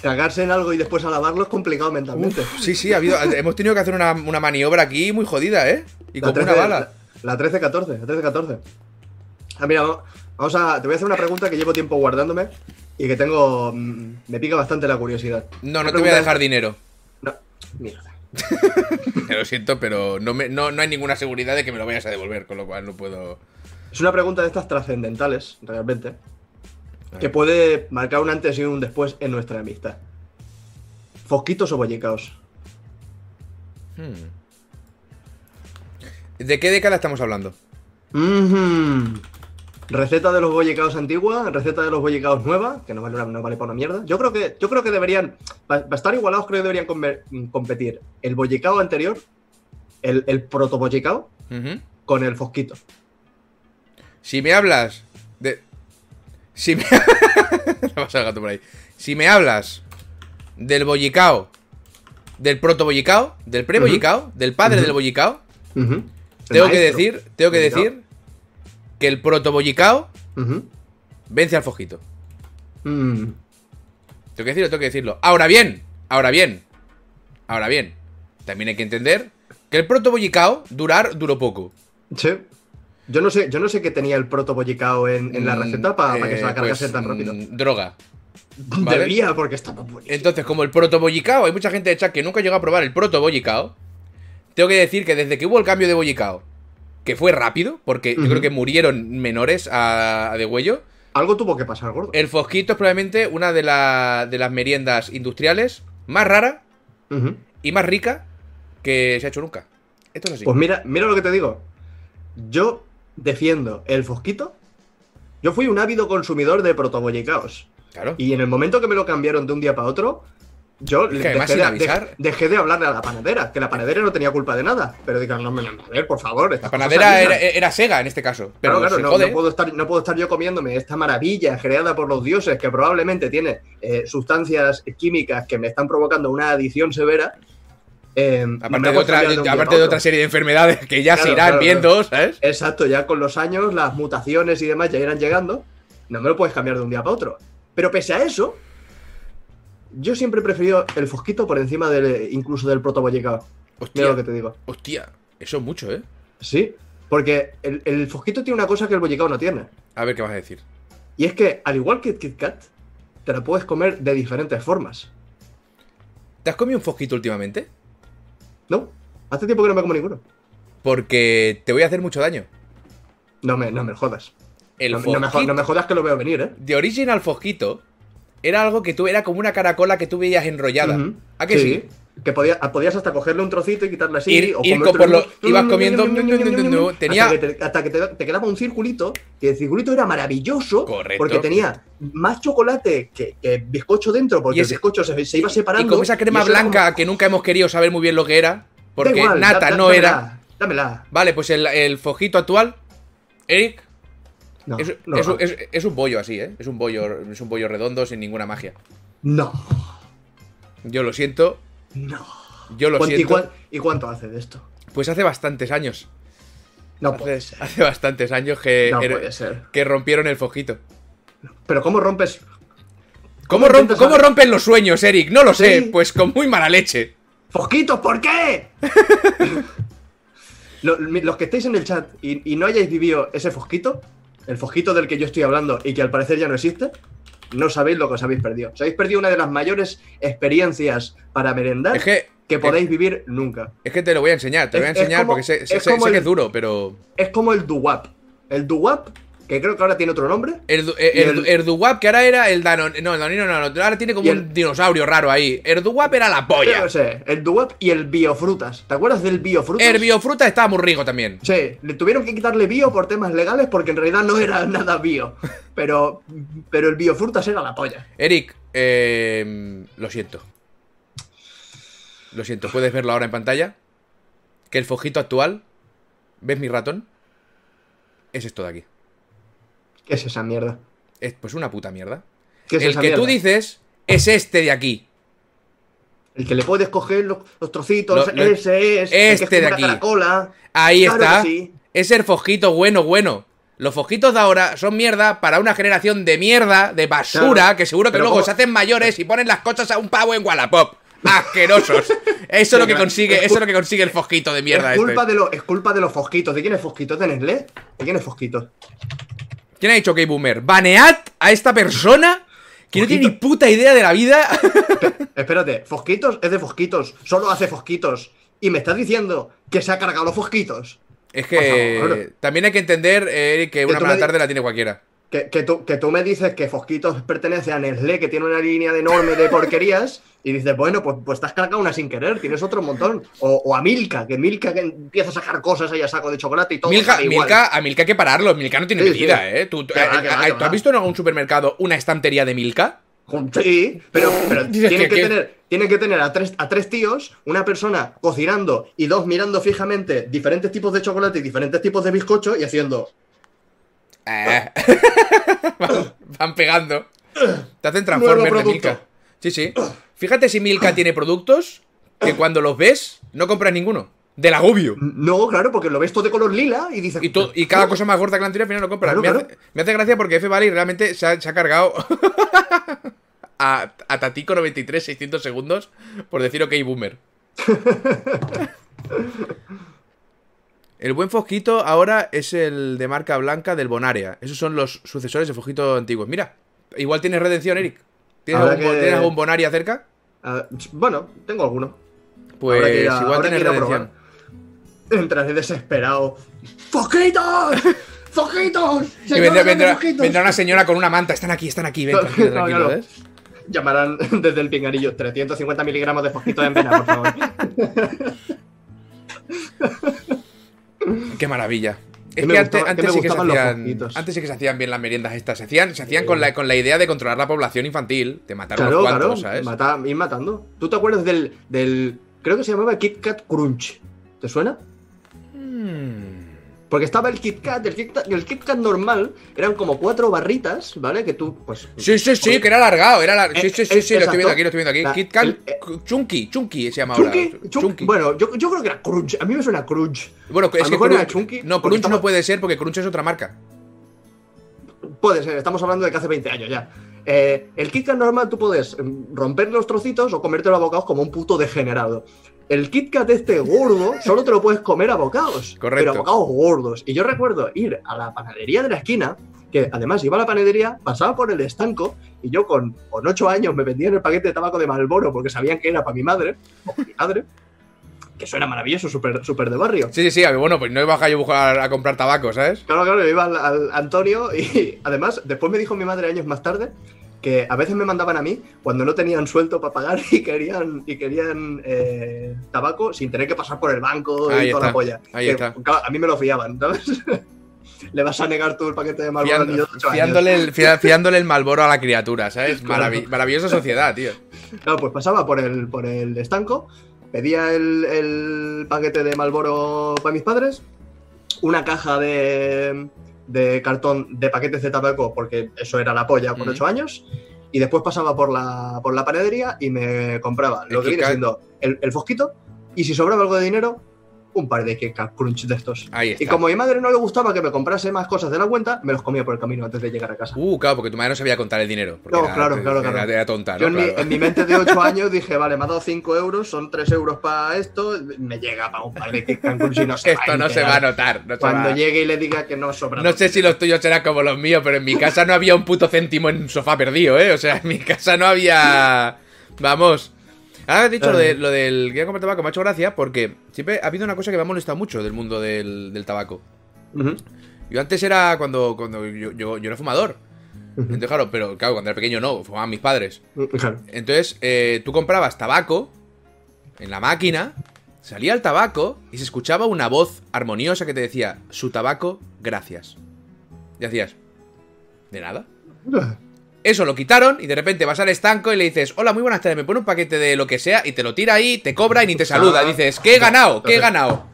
Cagarse en algo y después alabarlo es complicado mentalmente. Sí, sí, ha habido, hemos tenido que hacer una, una maniobra aquí muy jodida, ¿eh? Y La una 13, bala. La, la 13-14, la 13-14. Ah, mira, vamos- a. Te voy a hacer una pregunta que llevo tiempo guardándome y que tengo. mm, Me pica bastante la curiosidad. No, no te voy a dejar es- dinero. No, mierda. Lo siento, pero no, me- no, no hay ninguna seguridad de que me lo vayas a devolver, con lo cual no puedo. Es una pregunta de estas trascendentales, realmente, que puede marcar un antes y un después en nuestra amistad. ¿Fosquitos o bollicaos? Hmm. ¿De qué década estamos hablando? Receta de los bollicaos antigua, receta de los bollicaos nueva, que no vale, una- no vale para una mierda. Yo creo que, yo creo que deberían, para estar igualados, creo que deberían conver- competir el bollicao anterior, el, el proto bollicao, con el fosquito. Si me hablas de. Si me. Gato por ahí. Si me hablas del bollicao, del proto bollicao, del pre bollicao, del padre del bollicao, tengo que decir, tengo que bollicao. decir que el proto bollicao Ujú. vence al fosquito. Mm. Tengo que decirlo, tengo que decirlo. Ahora bien, ahora bien, ahora bien. También hay que entender que el proto bollicao durar duró poco. Sí. Yo no sé, yo no sé qué tenía el proto bollicao en, en la Mm, receta para que se la eh, cargase pues, tan rápido. mm, Droga. ¿vale? Debería, porque estaba buenísimo. Entonces, como el proto bollicao, hay mucha gente de chat que nunca llegó a probar el proto bollicao. Tengo que decir que desde que hubo el cambio de bollicao, que fue rápido, porque yo creo que murieron menores a, a degüello, Algo tuvo que pasar, gordo. el fosquito es probablemente una de, la- de las meriendas industriales más rara y más rica que se ha hecho nunca. Esto es así. Pues mira, mira lo que te digo. Yo defiendo el fosquito. Yo fui un ávido consumidor de protobollicaos. claro. Y en el momento que me lo cambiaron de un día para otro, Yo Es que además dejé, de, dejé hablarle a la panadera, que la panadera no tenía culpa de nada. Pero digan, no, no, a ver, por favor. La panadera era, era Sega en este caso. Pero Claro, claro, no, no puedo estar, no puedo estar yo comiéndome esta maravilla creada por los dioses que probablemente tiene eh, sustancias químicas que me están provocando una adicción severa. Eh, Aparte, de otra, aparte de serie de enfermedades que ya se Claro, irán claro, viendo, ¿sabes? Exacto, ya con los años, las mutaciones y demás ya irán llegando. No me lo puedes cambiar de un día para otro. Pero pese a eso, yo siempre he preferido el fosquito por encima del, incluso del protobollicao. Mira lo que Hostia, te digo. hostia, eso es mucho, ¿eh? Sí, porque el, el fosquito tiene una cosa que el bollicao no tiene. A ver qué vas a decir. Y es que, al igual que el Kit Kat, te la puedes comer de diferentes formas. ¿Te has comido un fosquito últimamente? ¿No? Hace tiempo que no me como ninguno. Porque te voy a hacer mucho daño. No me, no me jodas. El no, no me, jo- fosquito no me jodas que lo veo venir, ¿eh? de Original Fosquito era algo que tú era como una caracola que tú veías enrollada. ¿A que sí? Que podía- podías hasta cogerle un trocito y quitarle así. Ir- o ir por lo- ibas comiendo, tenía- Hasta que, te, hasta que te- te quedaba un circulito, que el circulito era maravilloso. Correcto. Porque tenía más chocolate que, que bizcocho dentro, porque Y el ese- bizcocho se, se iba separando. Y como esa crema blanca como- que nunca hemos querido saber muy bien lo que era. Porque igual, nata da- no dámela, era. Dámela. Vale, pues el, el fojito actual, Eric, No, es, no, es un- no. es- es un bollo así, ¿eh? Es un bollo, es un bollo redondo sin ninguna magia. No. Yo lo siento, No. yo lo ¿Cuánto- y, siento. cuán- y cuánto hace de esto? Pues hace bastantes años. No puede ser. hace bastantes años que, No puede ser. que rompieron el fojito. Pero ¿cómo rompes? ¿Cómo, ¿Cómo romp- cómo rompen los sueños, Eric? No lo sé, pues con muy mala leche. ¡Fosquitos, ¿por qué? Los que estáis en el chat y, y no hayáis vivido ese fosquito, el fosquito del que yo estoy hablando y que al parecer ya no existe, no sabéis lo que os habéis perdido. Os habéis perdido una de las mayores experiencias para merendar Es que, que podéis vivir nunca. es que te lo voy a enseñar, te Es- voy a enseñar como- porque sé, sé- es sé- como sé que es duro, pero... Es como el duwap. El duwap, que creo que ahora tiene otro nombre. El, du- eh, el, el- el Duwap, que ahora era el Danone. No, el Danone no, no, ahora tiene como un dinosaurio raro ahí. El Duwap era la polla. no sé, el duwap y el biofrutas. ¿Te acuerdas del biofrutas? El biofruta estaba muy rico también. Sí, le tuvieron que quitarle bio por temas legales porque en realidad no era nada bio. Pero, pero el biofrutas era la polla. Eric, eh, lo siento. Lo siento, puedes verlo ahora en pantalla. Que el fojito actual, ¿ves mi ratón? Es esto de aquí. ¿Qué es esa mierda? Es pues una puta mierda. ¿Qué es El esa que tú dices es este de aquí. El que le puedes coger los, los trocitos, Lo- lo- ese es. el que es este de aquí. caracola. Ahí Claro está. sí. Es el fojito bueno, bueno. Los fojitos de ahora son mierda para una generación de mierda, de basura, Claro, que seguro que pero luego ¿cómo? se hacen mayores y ponen las cosas a un pavo en Wallapop. Asquerosos. Eso es lo que consigue, Es eso es lo que consigue el fojito de mierda es, culpa este. de lo- es culpa de los fosquitos. ¿De quién es fosquito? ¿De Nestlé? ¿De quién es fosquito? ¿Quién ha dicho que boomer? ¿Banead a esta persona que no tiene ni puta idea de la vida? Espérate, Fosquitos es de Fosquitos. Solo hace Fosquitos. Y me estás diciendo que se ha cargado los Fosquitos. Es que también hay que entender, eh, que una mala tarde la tiene cualquiera. Que, que tú, que tú me dices que Fosquitos pertenece a Nestlé, que tiene una línea de enorme de porquerías, y dices, bueno, pues, pues te has cargado una sin querer, tienes otro montón. O, o a Milka, que Milka que empieza a sacar cosas ahí a saco de chocolate y todo. Milka, igual. Milka, a Milka hay que pararlo. Milka no tiene Sí, medida, sí. ¿eh? ¿Tú, va, eh, va, eh, que ¿tú va. has visto en algún supermercado una estantería de Milka? Sí, pero, pero tienen, que- tener, tienen que tener a tres, a tres tíos, una persona cocinando y dos mirando fijamente diferentes tipos de chocolate y diferentes tipos de bizcocho y haciendo. Eh. van, van pegando. Te hacen Transformers de. Milka. Sí, sí. Fíjate si Milka tiene productos que cuando los ves no compras ninguno. Del agobio. No, claro, porque lo ves todo de color lila y dices. Y, to- y cada cosa más gorda que la anterior al final lo compras. Claro, me, claro. Hace, me hace gracia porque F Valley realmente se ha, se ha cargado a, a Tatico 93 600 segundos por decir ok boomer. El buen Fosquito ahora es el de marca blanca del Bonaria. Esos son los sucesores de Fosquito antiguos. Mira, igual tienes redención, Eric. ¿Tienes, algún, que- ¿tienes algún Bonaria cerca? Ah, bueno, tengo alguno. Pues Habrá que ir a- igual que tienes ir a redención. probar. Entraré desesperado. ¡Fosquitos! ¡Fosquitos! Y ¡Señora, vendrá, vendrá- fosquitos! vendrá una señora con una manta. Están aquí, están aquí. Ven, tranquilo, No. ¿eh? Llamarán desde el pinganillo 350 miligramos de fosquito en vena, por favor. Qué maravilla. Es que antes, sí que se los hacían, antes sí que se hacían bien las meriendas estas. Se hacían, se hacían con, la, con la idea de controlar la población infantil, de matar Claro, unos claro, cuantos, ¿sabes? mata- ir matando. ¿Tú te acuerdas del, del. Creo que se llamaba Kit Kat Crunch. ¿Te suena? Mm. Porque estaba el Kit Kat, el Kit Kat, el Kit Kat normal, eran como cuatro barritas, ¿vale? Que tú, pues. Sí, sí, sí, que era alargado, era lar- Sí, Eh, sí, sí, sí, lo estoy viendo aquí, lo estoy viendo aquí. La- Kit Kat, el- eh, Chunky, Chunky se llama ahora. Chunky, Chun- Chunky. Bueno, yo, yo creo que era Crunch. A mí me suena Crunch. Bueno, a es lo que Crunch, Chunky, no, Crunch no puede ser porque Crunch es otra marca. Puede ser, estamos hablando de que hace 20 años ya. Eh, el Kit Kat normal tú puedes mm, romper los trocitos o comértelo a bocados como un puto degenerado. El Kit Kat este gordo solo te lo puedes comer a bocados. Correcto. Pero a bocados gordos. Y yo recuerdo ir a la panadería de la esquina, que además iba a la panadería, pasaba por el estanco y yo con, con 8 años me vendían el paquete de tabaco de Malboro porque sabían que era para mi madre, o para mi padre. Que suena maravilloso, súper súper de barrio. Sí, sí, sí, bueno, pues no iba a yo a buscar a comprar tabaco, ¿sabes? Claro, claro, yo iba al, al Antonio y además después me dijo mi madre años más tarde que a veces me mandaban a mí cuando no tenían suelto para pagar y querían y querían eh, tabaco sin tener que pasar por el banco y Ahí toda la polla. ahí Que, está. claro, a mí me lo fiaban, ¿sabes? Le vas a negar tú el paquete de Marlboro al niño Fiando- de fiándole, el, fia- fiándole el malboro a la criatura, ¿sabes? Maravi- maravillosa sociedad, tío. Claro, pues pasaba por el, por el estanco, pedía el, el paquete de Malboro para mis padres, una caja de, de cartón de paquetes de tabaco, porque eso era la polla con. 8 años, y después pasaba por la, por la panadería y me compraba lo que viene siendo el, el fosquito, y si sobraba algo de dinero, un par de Kat Crunch de estos. Ahí está. Y como a mi madre no le gustaba que me comprase más cosas de la cuenta, me los comía por el camino antes de llegar a casa. Uh, claro, porque tu madre no sabía contar el dinero. No, era- claro, claro, era- claro. Era tonta, ¿no? Yo en, mi, Claro. en mi mente de 8 años dije, vale, me ha dado 5 euros, son 3 euros para esto, me llega para un par de Kat Crunch y no se Esto no se va a notar. No, Cuando va- llegue y le diga que no sobra. no sé si los tuyos serán como los míos, pero en mi casa no había un puto céntimo en un sofá perdido, ¿eh? O sea, en mi casa no había... Vamos. Has dicho lo, de, lo del que comprar tabaco, me ha hecho gracia porque siempre ha habido una cosa que me ha molestado mucho del mundo del, del tabaco. Yo antes era cuando, cuando yo, yo, yo era fumador. Entonces, claro, pero claro, cuando era pequeño no, fumaban mis padres. Entonces, eh, tú comprabas tabaco en la máquina, salía el tabaco y se escuchaba una voz armoniosa que te decía, su tabaco, gracias. Y hacías, ¿de nada? Eso lo quitaron y de repente vas al estanco y le dices, hola, muy buenas tardes, me pone un paquete de lo que sea y te lo tira ahí, te cobra y ni te saluda. Ah. Dices, ¿qué he ganado? ¿Qué he ganado?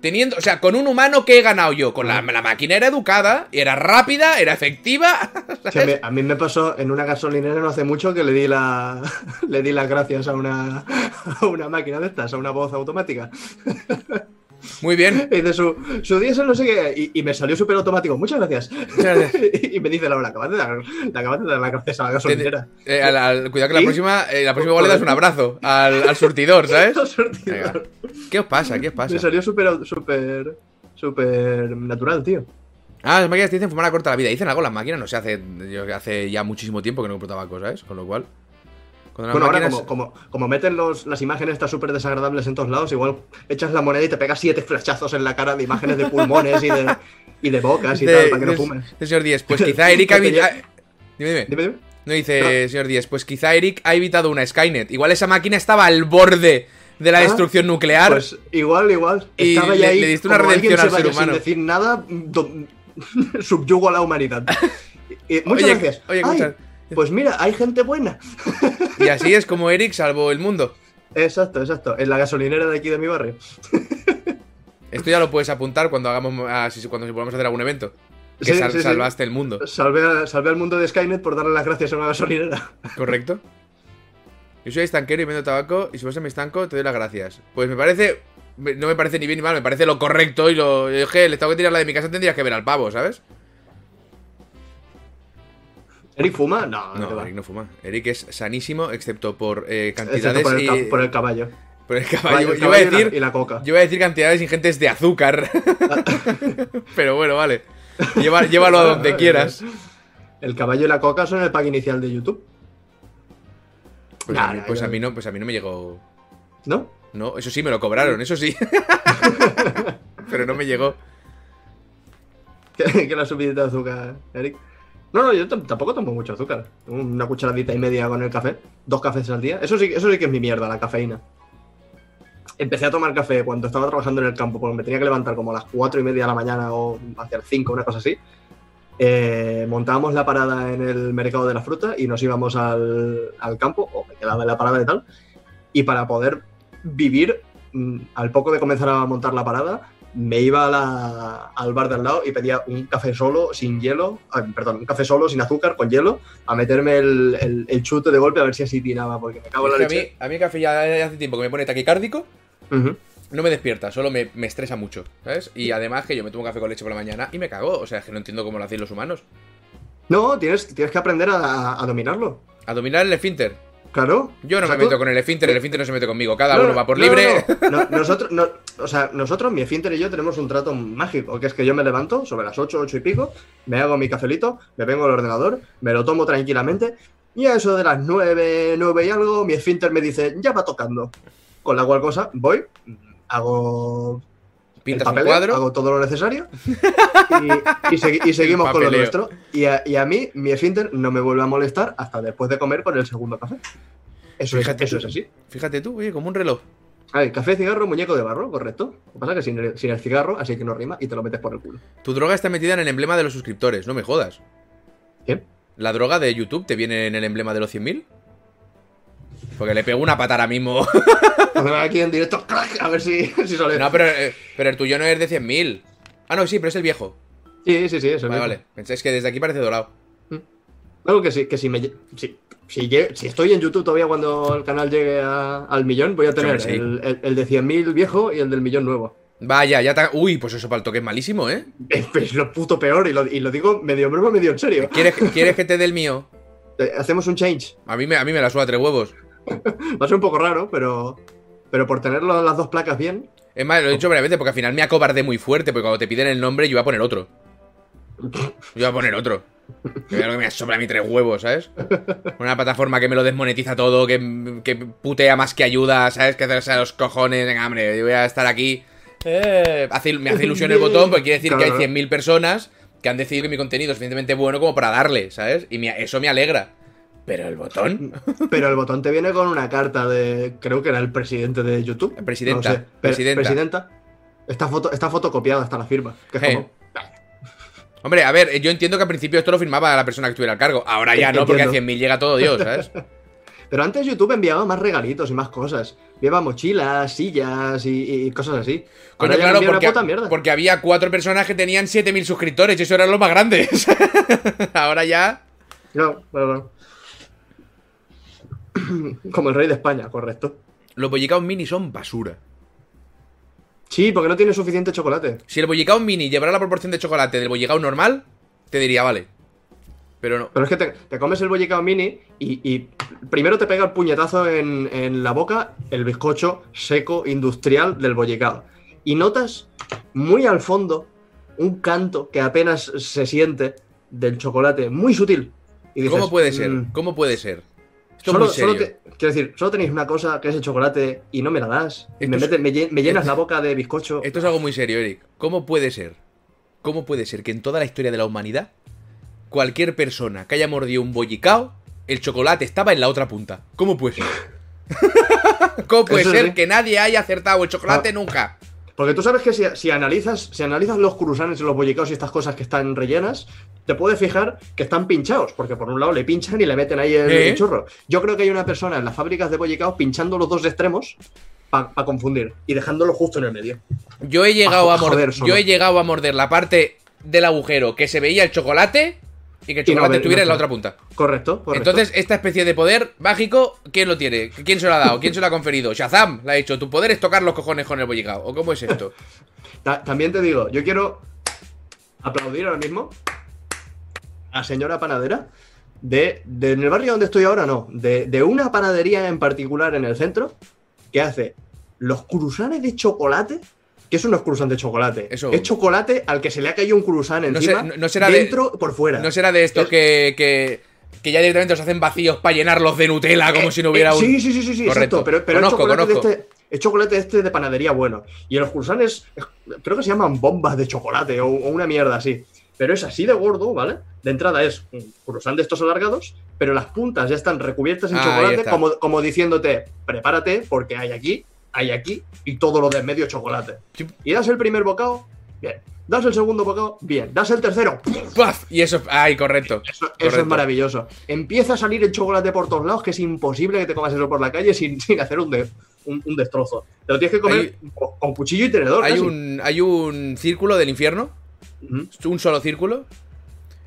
Teniendo, o sea, con un humano, ¿qué he ganado yo? Con la, la máquina era educada, era rápida, era efectiva. Sí, a, mí, a mí me pasó en una gasolinera no hace mucho que le di la le di las gracias a una, a una máquina de estas, a una voz automática. Muy bien. Y dice su, su diésel no sé qué, y, y me salió súper automático. Muchas gracias. Muchas gracias. y me dice Laura, acabas de dar, le acabas de dar las gracias a la gasolinera. Eh, al- al- cuidado que la ¿Y? próxima, eh, la próxima le das un abrazo al, al surtidor, ¿sabes? Al surtidor. ¿Qué os pasa? ¿Qué os pasa? Me salió súper, súper, súper natural, tío. Ah, las máquinas te dicen fumar a corta la vida. Dicen algo las máquinas, no sé, hace, yo hace ya muchísimo tiempo que no compro tabaco, ¿sabes? Con lo cual. Cuando Bueno, ahora máquinas- como, como, como meten los, las imágenes estas súper desagradables en todos lados, igual echas la moneda y te pegas siete flechazos en la cara de imágenes de pulmones y de, y de bocas y de- tal, para que no de- fumes. de señor Díez, pues quizá Eric ha Dime, dime. Dime, dime. No dice, señor Díez, pues quizá Eric ha evitado una Skynet. Igual esa máquina estaba al borde de la Ah, destrucción nuclear. Pues igual, igual. Y Estaba le- ya ahí, le diste una redención se al ser vaya humano. Sin decir nada, do- subyugo a la humanidad. Y- muchas Oye, gracias. oye, Ay, escucha. Pues mira, hay gente buena. Y así es como Eric salvó el mundo. Exacto, exacto. En la gasolinera de aquí de mi barrio. Esto ya lo puedes apuntar cuando hagamos ah, si- cuando volvamos a hacer algún evento. Que Sí, sal- sí, sí. salvaste el mundo. Salvé, salvé al mundo de Skynet por darle las gracias a una gasolinera. ¿Correcto? Yo soy estanquero y vendo tabaco y si vas a mi estanco te doy las gracias. Pues me parece... No me parece ni bien ni mal, me parece lo correcto y lo... Es que le tengo que tirar la de mi casa, tendrías que ver al pavo, ¿sabes? ¿Eric fuma? No, no. Eric no fuma. Eric es sanísimo, excepto por eh, Excepto cantidades por el, y... por el caballo. por el caballo. Caballo, Yo a caballo y la- decir... y la coca. Yo iba a decir cantidades ingentes de azúcar. Pero bueno, vale. Lleva- llévalo a donde quieras. El caballo y la coca son el pack inicial de YouTube, Pues, Nah, a, mí, pues a mí no, pues a mí no me llegó. ¿no? No, eso sí me lo cobraron, eso sí. Pero no me llegó. que la subidita de azúcar, Eric. No, no, yo tam- tampoco tomo mucho azúcar. Una cucharadita y media con el café. Dos cafés al día. Eso sí, eso sí que es mi mierda, la cafeína. empecé a tomar café cuando estaba trabajando en el campo, porque me tenía que levantar como a las cuatro y media de la mañana o hacia las 5, una cosa así. Eh, montábamos la parada en el mercado de la fruta y nos íbamos al, al campo, o me quedaba en la parada y tal. Y para poder vivir, mm, al poco de comenzar a montar la parada, me iba a la- al bar de al lado y pedía un café solo, sin hielo, ah, perdón, un café solo, sin azúcar, con hielo, a meterme el, el- el chute de golpe a ver si así tiraba, porque me cago en la que a, leche. mí, a mí café ya hace tiempo que me pone taquicárdico. No me despierta, solo me, me estresa mucho, ¿sabes? Y además que yo me tomo un café con leche por la mañana y me cago. O sea, es que no entiendo cómo lo hacéis los humanos. No, tienes, tienes que aprender a, a dominarlo. A dominar el esfínter. Claro. Yo no me meto con el esfínter, el esfínter no se mete conmigo. Cada No, uno no, va por no, libre. no, no. No, nosotros, no, o sea, nosotros, mi esfínter y yo tenemos un trato mágico, que es que yo me levanto sobre las 8, 8 y pico, me hago mi cafelito, me vengo al ordenador, me lo tomo tranquilamente, y a eso de las 9, 9 y algo, mi esfínter me dice, ya va tocando. Con la cual cosa, voy, hago el Pintas un papeleo, cuadro. hago todo lo necesario y, y segui- y seguimos El con lo nuestro. Y a, y a mí, mi esfínter no me vuelve a molestar hasta después de comer con el segundo café. Eso, es, eso tú. es así. Fíjate tú, oye, como un reloj. A ver, café, cigarro, muñeco de barro, correcto. Lo que pasa es que sin el, sin el cigarro, así que no rima y te lo metes por el culo. Tu droga está metida en el emblema de los suscriptores, no me jodas. ¿Qué? ¿La droga de YouTube te viene en el emblema de los 100.000? Porque le pego una pata ahora mismo. Aquí en directo, crack, a ver si, si sale. no, pero, eh, pero el tuyo no es de 100.000. Ah, no, sí, pero es el viejo. Sí, sí, sí, eso Vale, vale. Pensáis que desde aquí parece dorado. Algo que sí, que si me si, si, estoy en YouTube todavía cuando el canal llegue a- al millón, voy a tener sí. el, el- el de 100.000 viejo y el del millón nuevo. Vaya, ya está. Uy, pues eso para el toque es malísimo, ¿eh? Es, es lo puto peor y lo, y lo digo medio broma, medio en serio. ¿Quieres, ¿Quieres que te dé el mío? Eh, Hacemos un change. A mí me, a mí me la suda tres huevos. Va a ser un poco raro, pero, pero por tener las dos placas bien, Es más, lo he dicho brevemente porque al final me acobardé muy fuerte. Porque cuando te piden el nombre, yo iba a poner otro. Yo iba a poner otro. Que es lo que me sobra a mí tres huevos, ¿sabes? Una plataforma que me lo desmonetiza todo, que, que putea más que ayuda, ¿sabes? Que hacerse a los cojones. Venga, hombre, yo voy a estar aquí. Eh, hace- me hace ilusión el botón porque quiere decir que hay Claro. 100.000 personas que han decidido que mi contenido es suficientemente bueno como para darle, ¿sabes? Y me- eso me alegra. Pero el botón. Pero el botón te viene con una carta de. Creo que era el presidente de YouTube. Presidenta, No sé, presidenta. presidenta. Está, foto, está fotocopiada hasta la firma. Que es Eh. como. Hombre, a ver, yo entiendo que al principio esto lo firmaba la persona que estuviera al cargo. Ahora ya no, porque a Entiendo. 100.000 llega todo Dios, ¿sabes? Pero antes YouTube enviaba más regalitos y más cosas. Enviaba mochilas, sillas y, y cosas así. Coño, claro, porque, porque había cuatro personas que tenían 7.000 suscriptores y eso eran los más grandes. Ahora ya. No, bueno, bueno. Como el rey de España, correcto. Los bollicaos mini son basura. Sí, porque no tiene suficiente chocolate. Si el bollicao mini llevara la proporción de chocolate del bollicao normal, te diría, vale. Pero no. Pero es que te, te comes el bollicao mini y, y primero te pega el puñetazo en, en la boca el bizcocho seco industrial del bollicao. Y notas muy al fondo un canto que apenas se siente del chocolate, muy sutil. Y dices, ¿Cómo puede ser? "Mm, ¿Cómo puede ser? Esto Solo, es muy serio. solo te- quiero decir, solo tenéis una cosa que es el chocolate y no me la das. Me, es- mete- me lle- me llenas la boca de bizcocho. Esto es algo muy serio, Eric. ¿Cómo puede ser? ¿Cómo puede ser que en toda la historia de la humanidad, cualquier persona que haya mordido un bollicao, el chocolate estaba en la otra punta? ¿Cómo puede ser? ¿Cómo puede Eso ser sí. que nadie haya acertado el chocolate Ah. nunca? Porque tú sabes que si, si analizas, si analizas los cruzanes y los bollicaos y estas cosas que están rellenas, te puedes fijar que están pinchados, porque por un lado le pinchan y le meten ahí el, ¿Eh? el chorro. Yo creo que hay una persona en las fábricas de bollicaos pinchando los dos extremos para confundir y dejándolo justo en el medio. Yo he llegado a morder, yo he llegado a morder la parte del agujero que se veía el chocolate y que no chocolate estuviera no en la otra punta. Correcto, correcto. Entonces, esta especie de poder mágico, ¿quién lo tiene? ¿Quién se lo ha dado? ¿Quién se lo ha conferido? Shazam le ha dicho, tu poder es tocar los cojones con el bollicao. ¿O cómo es esto? Ta- también te digo, yo quiero aplaudir ahora mismo a señora panadera de, de- en el barrio donde estoy ahora, no, de, de una panadería en particular en el centro que hace los cruzanes de chocolate. ¿Qué son los cruzanes de chocolate? Eso- Es chocolate al que se le ha caído un No encima, sé- no- será de- dentro por fuera. No será de estos Es- que, que, que ya directamente los hacen vacíos para llenarlos de Nutella como si no hubiera Eh, un... Sí, sí, sí, sí, sí, Correcto. exacto. Pero, pero Conozco, es chocolate conozco. de este. Es chocolate este de panadería bueno. Y los eh, creo que se llaman bombas de chocolate o, o una mierda así. Pero es así de gordo, ¿vale? De entrada es un cruzán de estos alargados, pero las puntas ya están recubiertas en Ah, chocolate, como, como diciéndote, prepárate porque hay aquí hay aquí y todo lo de en medio chocolate. Y das el primer bocado, bien. Das el segundo bocado, bien. Das el tercero, ¡puf! Y eso. ¡Ay, correcto! Eso, es maravilloso. Empieza a salir el chocolate por todos lados, que es imposible que te comas eso por la calle sin, sin hacer un, de- un, un destrozo. Te lo tienes que comer con, con cuchillo y tenedor. Hay casi. un, hay un círculo del infierno, un solo círculo,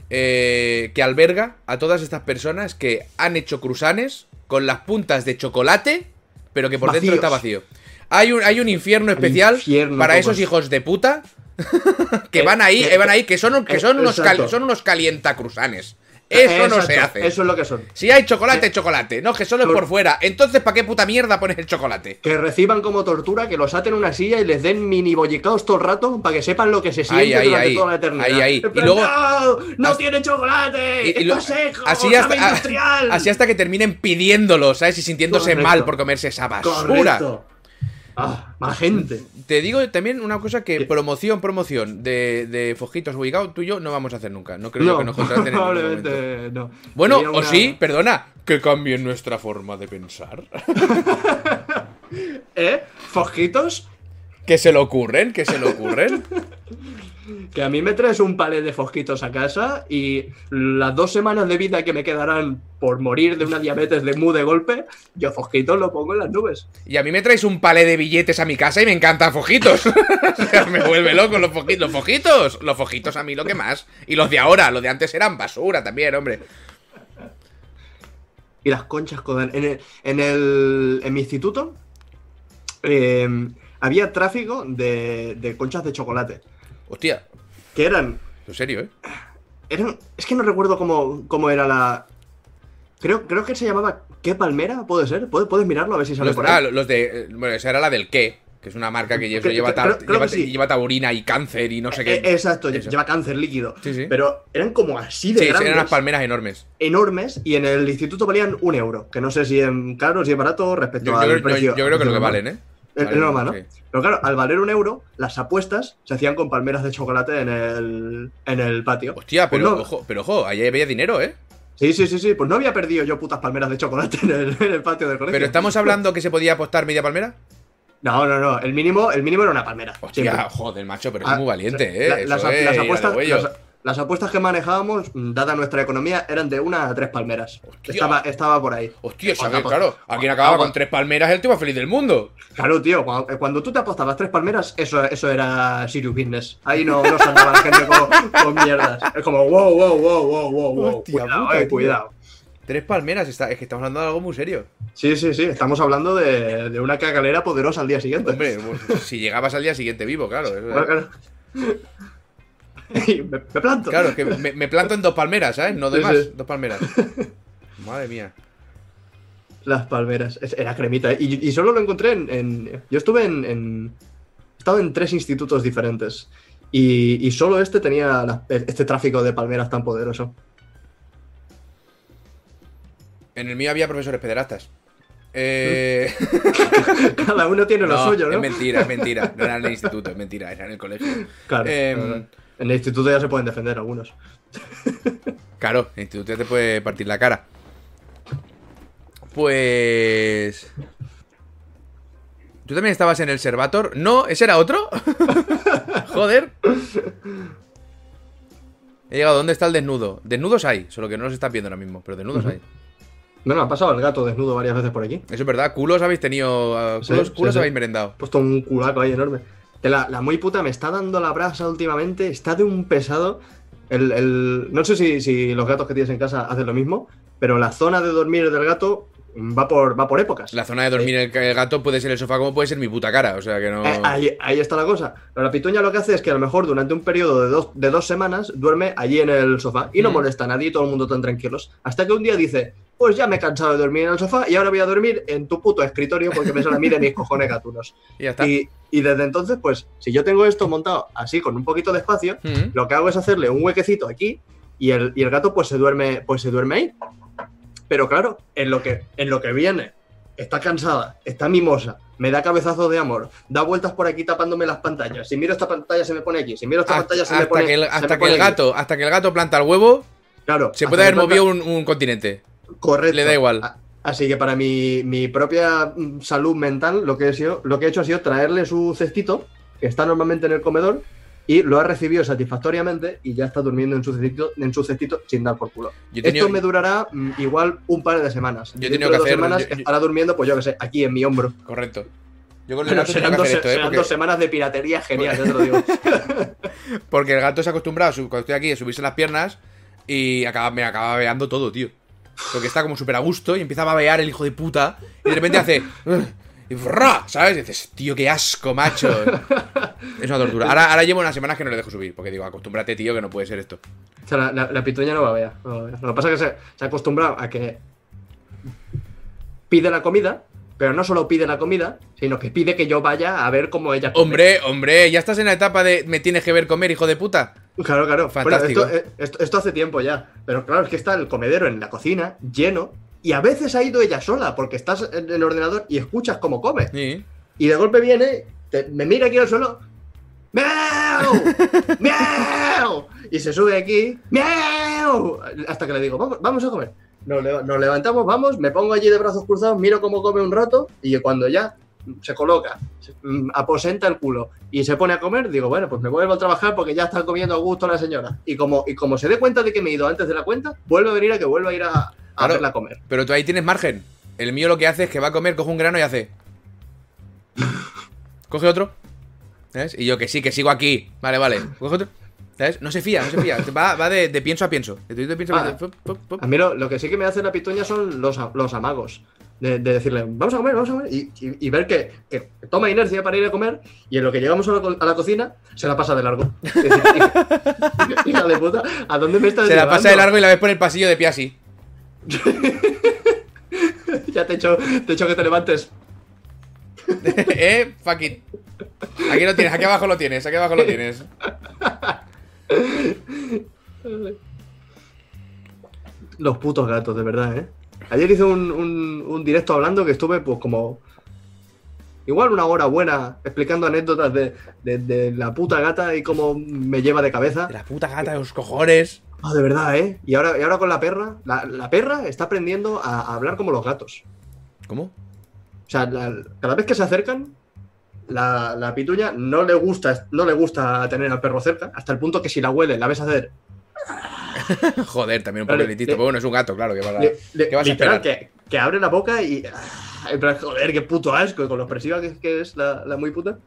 eh, que alberga a todas estas personas que han hecho cruzanes con las puntas de chocolate, pero que por dentro está vacío. Hay un, hay un infierno especial infierno, para esos hijos de puta que Eh, van ahí, eh, eh, van ahí, que son, que son, unos, cali- son unos calientacruzanes. Eso no se hace. Eso es lo que son. Si hay chocolate, chocolate. No, que solo es por fuera. Entonces, ¿para qué puta mierda pones el chocolate? Que reciban como tortura, que los aten una silla y les den mini bollicaos todo el rato para que sepan lo que se siente Ahí, ahí, durante ahí. toda la eternidad. Ahí, Y luego- ¡No! ¡No Hasta- tiene chocolate! Y- y así ¡Sabe hasta, industrial! así hasta que terminen pidiéndolo, ¿sabes? Y sintiéndose Correcto. mal por comerse esa basura. Correcto. Ah, más gente. Te digo también una cosa que promoción, promoción de, de Fojitos Ubicado, tú y yo no vamos a hacer nunca. No creo yo que nos contraten en probablemente no. Bueno, o sí, perdona, que cambien nuestra forma de pensar. ¿Eh? Fojitos, que se le ocurren, que se le ocurren. que a mí me traes un palet de fosquitos a casa y las dos semanas de vida que me quedarán por morir de una diabetes de mu de golpe, yo fosquitos lo pongo en las nubes. Y a mí me traes un palé de billetes a mi casa y me encantan fojitos. o sea, me vuelve loco los fojitos. Los fojitos, los fojitos a mí lo que más. Y los de ahora, los de antes eran basura también, hombre. Y las conchas con en el, en el en mi instituto eh, había tráfico de, de conchas de chocolate Hostia, que eran en serio, ¿eh? eran es que no recuerdo cómo, cómo era la creo creo que se llamaba qué palmera puede ser puedes, puedes mirarlo a ver si sale Los, por ahí ah, los de. Bueno, esa era la del qué, que es una marca que lleva, Creo- lleva, ta- creo- creo lleva- que sí. lleva taurina y cáncer y no sé Eh, qué. exacto Eso. lleva cáncer líquido Sí, sí. pero eran como así de Sí, grandes eran unas palmeras enormes. enormes y en el instituto valían un euro que no sé si es caro si es barato respecto Yo, yo al creo, yo- precio yo creo que lo que valen, ¿eh? Normal, ¿no? sí. Pero claro, al valer un euro, las apuestas se hacían con palmeras de chocolate en el, en el patio. Hostia, Pues pero no. ojo, pero ojo, ahí había dinero, ¿eh? Sí, sí, sí, sí. Pues no había perdido yo putas palmeras de chocolate en el, en el patio del colegio. Pero estamos hablando que se podía apostar media palmera. No, no, no. El mínimo, el mínimo era una palmera. Hostia, siempre. joder, macho, pero Ah, es muy valiente, ¿eh? la- Eso las, es de apuestas, las, las apuestas que manejábamos, mm, dada nuestra economía, eran de una a tres palmeras. Hostia. Estaba, estaba por ahí. Hostia, ¿sabes? apost- Claro, a quien acababa con tres palmeras, el tío más feliz del mundo. Claro, tío, cuando, eh, cuando tú te apostabas tres palmeras, eso, eso era serious business. Ahí no, no se andaba la gente con, con mierdas. Es como, wow, wow, wow, wow, wow, wow. Hostia cuidado, puta, eh, cuidado. Tres palmeras, está, es que estamos hablando de algo muy serio. Sí, sí, sí. Estamos hablando de, de una cagalera poderosa al día siguiente. Hombre, pues, si llegabas al día siguiente vivo, claro. eso Bueno, claro. Y me, me planto. Claro, que me, me planto en dos palmeras, ¿sabes? No de Sí, más, sí. dos palmeras. Madre mía. Las palmeras. Era cremita. ¿eh? Y, y solo lo encontré en. en- yo estuve en, en- He estado en tres institutos diferentes. Y, y solo este tenía la- este tráfico de palmeras tan poderoso. En el mío había profesores pederastas. Eh... Cada uno tiene lo suyo, ¿no? es mentira, es mentira. No era en el instituto, es mentira, era en el colegio. Claro, Em, claro. En el instituto ya se pueden defender algunos. Claro, el instituto ya te puede partir la cara. Pues. ¿Tú también estabas en el Servator? No, ¿ese era otro? Joder. He llegado, ¿dónde está el desnudo? Desnudos hay, solo que no los estás viendo ahora mismo, pero desnudos hay. No, no, ha pasado el gato desnudo varias veces por aquí. Eso es verdad, culos habéis tenido. uh, Sí, culos sí, culos sí. habéis merendado. He puesto un culaco ahí enorme. La, la muy puta me está dando la brasa últimamente. Está de un pesado. El, el- no sé si, si los gatos que tienes en casa hacen lo mismo, pero la zona de dormir del gato va por, va por épocas. La zona de dormir el, el gato puede ser el sofá como puede ser mi puta cara, o sea que no. Eh, ahí, ahí está la cosa. Pero la pituña lo que hace es que a lo mejor durante un periodo de dos, de dos semanas duerme allí en el sofá y no Mm. molesta a nadie y todo el mundo tan tranquilos. Hasta que un día dice, pues ya me he cansado de dormir en el sofá y ahora voy a dormir en tu puto escritorio porque me sale a mí de mis cojones gatunos. Y ya está. Y, y desde entonces, pues, si yo tengo esto montado así con un poquito de espacio, Mm. lo que hago es hacerle un huequecito aquí y el, y el gato pues se duerme, pues se duerme ahí. Pero claro, en lo que, en lo que viene, está cansada, está mimosa, me da cabezazos de amor, da vueltas por aquí tapándome las pantallas. Si miro esta pantalla se me pone aquí, si miro esta Hasta, pantalla se me pone que el, se hasta me que pone el aquí. hasta que el gato planta el huevo, Claro, se puede haber planta- movido un, un continente. Correcto. le da igual. Así que para mi, mi propia mm, salud mental, lo que, he sido, lo que he hecho ha sido traerle su cestito, que está normalmente en el comedor, y lo ha recibido satisfactoriamente y ya está durmiendo en su cestito, en su cestito sin dar por culo. Yo Esto me durará mm, igual un par de semanas. Yo he tenido que dos hacer- semanas yo- yo- estará durmiendo, pues yo que sé, aquí en mi hombro. Correcto. Yo con el gato serán dos, esto, ¿eh? serán Porque, dos semanas de piratería genial, ya te lo digo. porque el gato se ha acostumbrado, cuando estoy aquí, a subirse las piernas y acaba, me acaba babeando todo, tío. Porque está como súper a gusto y empieza a babear el hijo de puta y de repente hace... Y ¡fra! ¿Sabes? Y dices, tío, qué asco, macho. Es una tortura. Ahora, ahora llevo unas semanas que no le dejo subir. Porque digo, acostúmbrate, tío, que no puede ser esto. O sea, la, la- la pituña no babea. no babea. Lo que pasa es que se, se ha acostumbrado a que pide la comida, pero no solo pide la comida, sino que pide que yo vaya a ver cómo ella come. Hombre, hombre, ya estás en la etapa de me tienes que ver comer, hijo de puta. Claro, claro. Fantástico. Bueno, esto, eh, esto- esto hace tiempo ya. Pero claro, es que está el comedero en la cocina, lleno, y a veces ha ido ella sola, porque estás en el ordenador y escuchas cómo come. Sí. Y de golpe viene, te- me mira aquí al suelo. ¡Miau! ¡Miau! Y se sube aquí. ¡Miau! Hasta que le digo, vamos, vamos a comer. Nos levantamos, vamos, me pongo allí de brazos cruzados, miro cómo come un rato y cuando ya se coloca, se- mm, aposenta el culo y se pone a comer, digo, bueno, pues me vuelvo a trabajar porque ya está comiendo a gusto la señora. Y como, y como se dé cuenta de que me he ido antes de la cuenta, vuelve a venir a que vuelva a ir a, a Claro. verla comer. Pero tú ahí tienes margen. El mío lo que hace es que va a comer, coge un grano y hace. Coge otro. ¿Sabes? Y yo que sí, que sigo aquí. Vale, vale. Coge otro. ¿Sabes? No se fía, no se fía. Va, va de, de pienso a pienso. De pienso a Ah. pienso. A mí lo, lo que sí que me hace la pituña son los, los amagos. De, de decirle, vamos a comer, vamos a comer. Y, y- y ver que, que toma inercia para ir a comer. Y en lo que llegamos a la, co- a la cocina, se la pasa de largo. Hija, hija de puta, ¿a dónde me estás Se la pasa de largo y la ves por el pasillo de pie así. Ya te he hecho, te he hecho que te levantes. eh, fuck it. Aquí lo tienes, aquí abajo lo tienes, aquí abajo lo tienes. Los putos gatos, de verdad, ¿eh? Ayer hice un, un- un directo hablando que estuve, pues, como. Igual una hora buena explicando anécdotas de, de- de la puta gata y cómo me lleva de cabeza. De la puta gata de los cojones. Ah, de verdad, ¿eh? Y ahora, y ahora con la perra, la, la perra está aprendiendo a, a hablar como los gatos. ¿Cómo? O sea, la- cada vez que se acercan, la, la pituña no le, gusta, no le gusta tener al perro cerca, hasta el punto que si la huele, la ves hacer. Joder, también un poco le- Pero bueno, es un gato, claro. Que va a- le- le- ¿Qué vas a literal, esperar? que, que abre la boca y. ah, En plan, joder, qué puto asco, con lo expresiva que, que es la, la muy puta.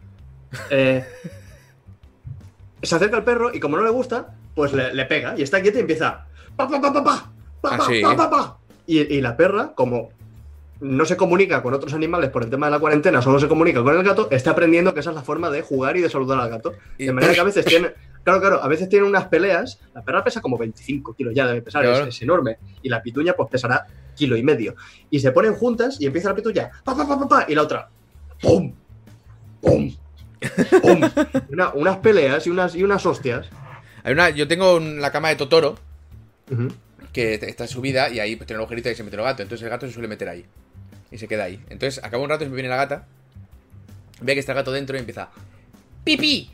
Eh, se acerca al perro y como no le gusta, pues le, le pega y está quieta y empieza. Pa, pa, pa, pa, pa, pa, Ah, pa, pa, pa, pa. Y, y la perra, como no se comunica con otros animales por el tema de la cuarentena, solo se comunica con el gato, está aprendiendo que esa es la forma de jugar y de saludar al gato. De manera que a veces tiene. Claro, claro, a veces tienen unas peleas. La perra pesa como 25 kilos ya, debe pesar, es- Claro. es, enorme. Y la pituña, pues pesará kilo y medio. Y se ponen juntas y empieza la pituña. Pa, pa, pa, pa, pa, y la otra. ¡Pum! ¡Pum! ¡Pum! Una- unas peleas y unas, y unas hostias. Hay una, yo tengo un- la cama de Totoro, Ujú. que está subida y ahí pues, tiene un agujerito y se mete el gato. Entonces el gato se suele meter ahí. Y se queda ahí. Entonces acaba un rato y me viene la gata. Ve que está el gato dentro y empieza. ¡Pipi!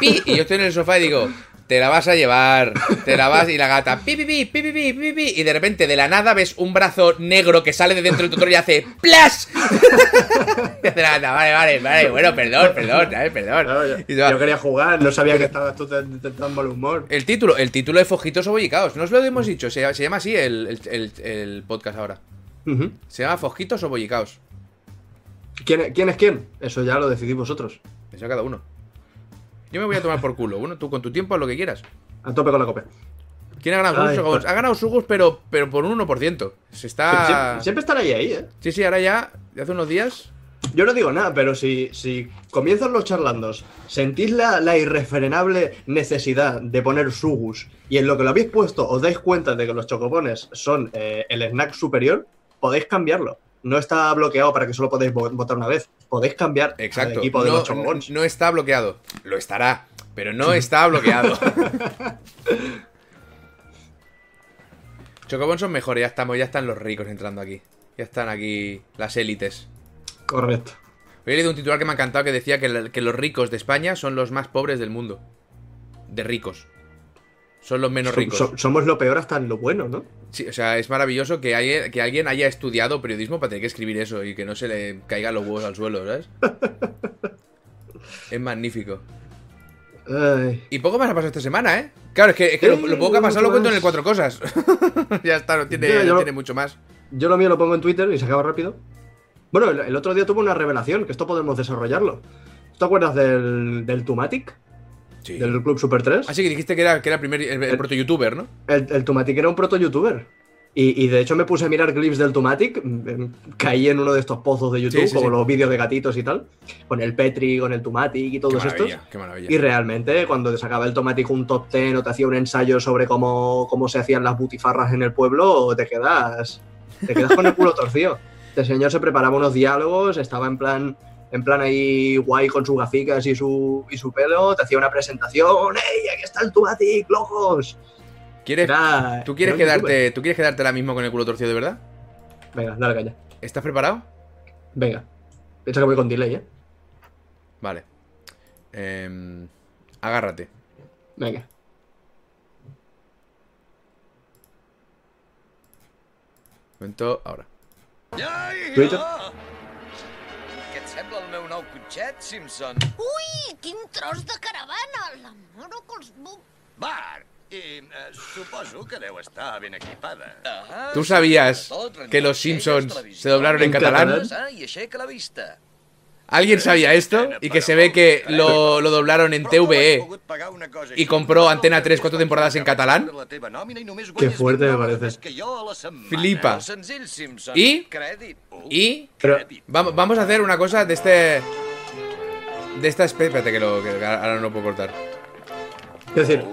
¡Pi! Y yo estoy en el sofá y digo. Te la vas a llevar, te la vas y la gata, pi, pi, pi, pi, pi, pi, pi, pi", y de repente de la nada ves un brazo negro que sale de dentro del Totoro y hace ¡Plas! y hace la gata, vale, vale, vale, bueno, perdón, perdón, ¿sabes? Perdón. Claro, yo, Y quería jugar, no sabía que estabas tú tan, tan- tan mal humor. El título, el título de Fojitos o Bollicaos, no os lo hemos dicho, se, se llama así el, el- el- el podcast ahora. Se llama Fojitos o Bollicaos. ¿Quién, ¿Quién es quién? Eso ya lo decidís vosotros. Eso cada uno. Yo me voy a tomar por culo. Bueno, tú con tu tiempo haz lo que quieras. A tope con la copa. ¿Quién ha ganado Ay, Sugus? pues- Ha ganado Sugus, pero, pero por un 1%. Se está. Siempre, siempre están ahí, ahí, ¿eh? Sí, sí, ahora ya, de hace unos días. Yo no digo nada, pero si, si comienzan los charlandos, sentís la, la irrefrenable necesidad de poner sugus y en lo que lo habéis puesto os dais cuenta de que los chocopones son eh, el snack superior, podéis cambiarlo. No está bloqueado para que solo podéis vo- votar una vez. Podéis cambiar Exacto. al equipo de no, los no está bloqueado. Lo estará, pero no está bloqueado. Chocobón son mejores, ya estamos, ya están los ricos entrando aquí. Ya están aquí las élites. Correcto. Hoy he leído un titular que me ha encantado que decía que los ricos de España son los más pobres del mundo. De ricos. Son los menos ricos. so- somos lo peor hasta en lo bueno, ¿no? Sí, o sea, es maravilloso que, hay- que alguien haya estudiado periodismo para tener que escribir eso y que no se le caigan los huevos al suelo, ¿sabes? es magnífico. Ay, Y poco más ha pasado esta semana, ¿eh? Claro, es que, es que lo, lo poco que ha pasado lo cuento en el cuatro cosas. ya está, no tiene, Ya, yo no lo- tiene mucho más. yo lo mío lo pongo en Twitter y se acaba rápido. Bueno, el, el otro día tuve una revelación, que esto podemos desarrollarlo. ¿Te acuerdas del, del Tumatic? Sí. Del Club Super 3? Así que dijiste que era, que era primer, el, el El- proto-youtuber, ¿no? El, el Tumatic era un proto-youtuber. Y, y de hecho me puse a mirar clips del Tumatic, mm, caí en uno de estos pozos de YouTube, Sí, sí, como sí. los vídeos de gatitos y tal, con el Petri, con el Tumatic y Qué todos estos. maravilla, qué maravilla. Y realmente, cuando te sacaba el Tomatic un top 10 o te hacía un ensayo sobre cómo, cómo se hacían las butifarras en el pueblo, te quedas, te quedas con el culo torcido. Este señor se preparaba unos diálogos, estaba en plan, en plan ahí guay con sus gaficas y su, y su pelo, te hacía una presentación, ¡Ey, aquí está el Tomatic, locos! ¿Quieres, Era- ¿tú, quieres quedarte, ¿Tú quieres quedarte ahora mismo con el culo torcido de verdad? Venga, dale caña. ¿Estás preparado? Venga. Piensa que voy con delay, ¿eh? Vale. Em, agárrate. Venga. Momento ahora. Twitter. Sembla el meu nou cotxet, Simpson? Ui, quin tros de caravana! La mare que els... bu- Bart, i eh, suposo que deu estar ben equipada. Ah, ¿Tú sabías que los Simpsons se doblaron en catalán? catalán? Ah, I aixeca la vista. ¿Alguien sabía esto? Y que se ve que lo, lo doblaron en TVE y compró Antena 3 cuatro temporadas en catalán. Qué fuerte me parece. Flipa. Crèdit. Y Pero, vamos, vamos a hacer una cosa de este... De esta especie... Espérate que, lo, que ahora no lo puedo cortar. es decir,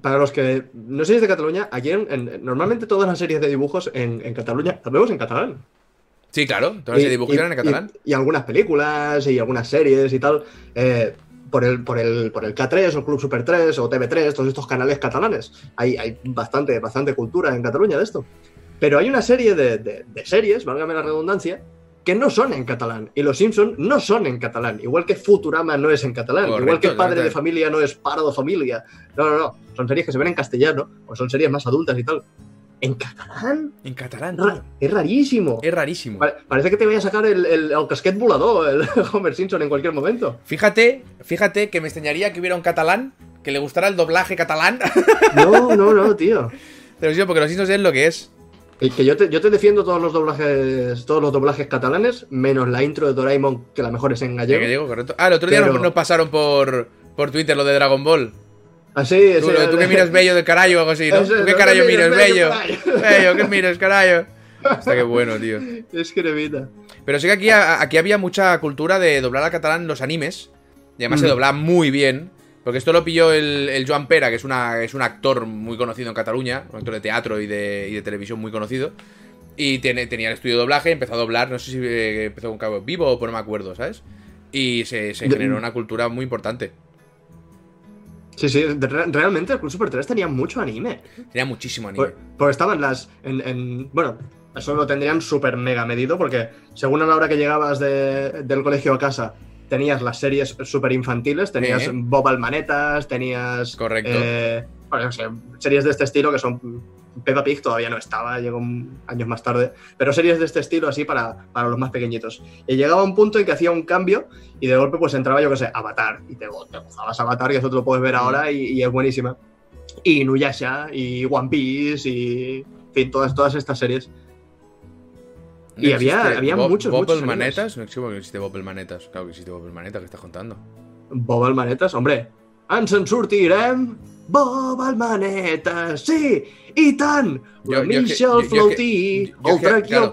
para los que no sois de Cataluña, aquí en- en- normalmente todas las series de dibujos en, en Cataluña las vemos en catalán. Sí, claro. Todas las Y- dibujos eran en catalán. Y, y algunas películas y algunas series y tal. eh, por el, por, el, por el K3 o Club Super 3 o TV3, todos estos canales catalanes. Hay, hay bastante, bastante cultura en Cataluña de esto. Pero hay una serie de, de- de series, válgame la redundancia, que no son en catalán. Y los Simpson no son en catalán. Igual que Futurama no es en catalán. Correcto, igual que Padre de. Familia no es Pardo Familia. No, no, no. Son series que se ven en castellano o son series más adultas y tal. ¿En catalán? En catalán. Ra- Es rarísimo. Es rarísimo. Pare- Parece que te voy a sacar el, el, el casquet volador, el Homer Simpson en cualquier momento. Fíjate, fíjate que me extrañaría que hubiera un catalán que le gustara el doblaje catalán. No, no, no, tío. Pero sí, porque los Simpsons es lo que es. Que, que yo, te, yo te defiendo todos los doblajes todos los doblajes catalanes, menos la intro de Doraemon, que la mejor es en ¿En gallego. gallego, correcto. Ah, el otro día Pero- nos, nos pasaron por, por Twitter lo de Dragon Ball. Así, Tú, sí, tú que miras bello del carajo o algo así, ¿Tú qué ¿tú carajo miras bello? bello, ¿qué miras carajo? Está que bueno, tío. Es que nevita. Pero sí que aquí, aquí había mucha cultura de doblar al catalán los animes. Y además se Mm. dobla muy bien. Porque esto lo pilló el, el Joan Pera, que es, una, es un actor muy conocido en Cataluña, un actor de teatro y de, y de televisión muy conocido. Y tiene, tenía el estudio de doblaje, empezó a doblar, no sé si eh, empezó con Cabo Vivo o no me acuerdo, ¿sabes? Y se, generó una cultura muy importante. Sí, sí, re- realmente el Club Super 3 tenía mucho anime. Tenía muchísimo anime. Por- Porque estaban las. En, en- bueno, eso lo tendrían súper mega medido, porque según a la hora que llegabas de- del colegio a casa, tenías las series súper infantiles, tenías Sí. Bob Almanetas, tenías. Correcto. eh, bueno, no sé, series de este estilo que son. Peppa Pig todavía no estaba, llegó años más tarde, pero series de este estilo así para, para los más pequeñitos. Y llegaba un punto en que hacía un cambio y de golpe pues entraba, yo qué sé, Avatar, y te, te gozabas Avatar, que eso te lo puedes ver ahora y, y es buenísima. Y Nuyasha, y One Piece, y en fin, todas, todas estas series. No y había- había Bob- muchos, Bob muchos el. Manetas. No existe, Bob el Manetas. Claro que existe Bob el Manetas, que estás contando. Bob Almanetas, hombre, ens en sortirem? Bob Almanetas, sí, tant! Jo- La jo que- Michel jo- jo Flautí, el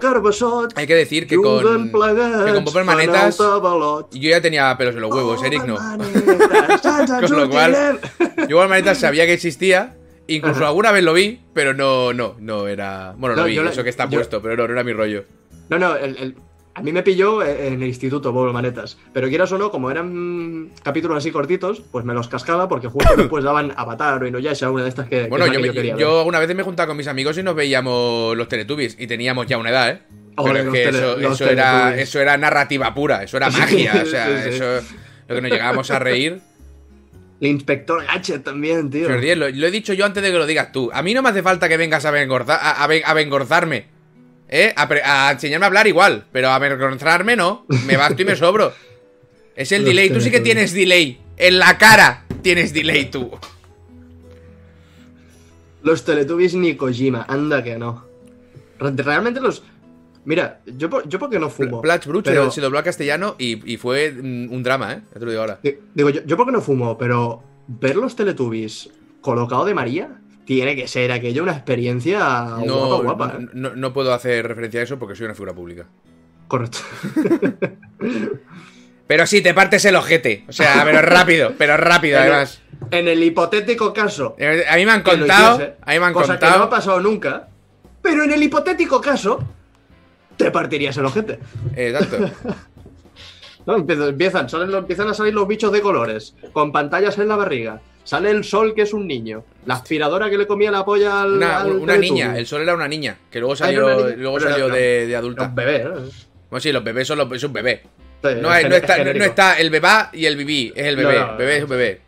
Hay que decir que con, que Bob el fan Manetas- el tabalot. yo ya tenía pelos en los huevos, Eric no. Almanetas, Con lo cual-. Yo Bob el Manetas sabía que existía. Incluso alguna vez lo vi, pero no, no, no era. Bueno, lo vi, eso que está puesto, pero no, no era mi rollo. No, no, el- el- a mí me pilló en el instituto Bob Manetas. Pero quieras o no, como eran capítulos así cortitos, pues me los cascaba porque justo después daban Avatar o Inuyasha, una de estas que, Bueno, yo, me- quería ver. yo alguna vez me juntaba con mis amigos y nos veíamos los Teletubbies. Y teníamos ya una edad, ¿eh? Pero es que tele- eso, era, Teletubbies. eso era narrativa pura, eso era magia. o sea, Sí, sí. eso. Lo que nos llegábamos a reír. El inspector Gadget también, tío. Señor 10, lo, lo he dicho yo antes de que lo digas tú. A mí no me hace falta que vengas a, a, a a vengorzarme. ¿Eh? A, a enseñarme a hablar igual. Pero a vengorzarme no. Me basto y me sobro. Es el delay. Tú sí que tienes delay. En la cara tienes delay tú. Los Teletubbies ni Kojima, anda que no. Re- Realmente los. Mira, yo, yo porque no fumo. Platch Bruch pero- se dobló al castellano y, y fue mm, un drama, ¿eh? Ya te lo digo ahora. Di- Digo, yo, yo porque no fumo, pero ver los Teletubbies colocado de María tiene que ser aquello una experiencia No, guapa, guapa. ¿eh? no, no puedo hacer referencia a eso porque soy una figura pública. Correcto. Pero sí, te partes el ojete. O sea, pero rápido, pero rápido además. En el hipotético caso A mí me han contado, hiciese, a mí me han cosa que no ha contado. pasado nunca, pero en el hipotético caso te partirías el ojete. Exacto. ¿no? Empiezan, salen empiezan a salir los bichos de colores, con pantallas en la barriga. Sale el sol, que es un niño. La aspiradora que le comía la polla al. Una, al una niña, el sol era una niña, que luego Ah, salió, luego Pero salió era- de, adulta. un bebé, ¿no? Bueno, sí, los bebés son los, es un bebé. Sí, No, está, no el bebá y el bibí, es el bebé. no, bebé es un bebé.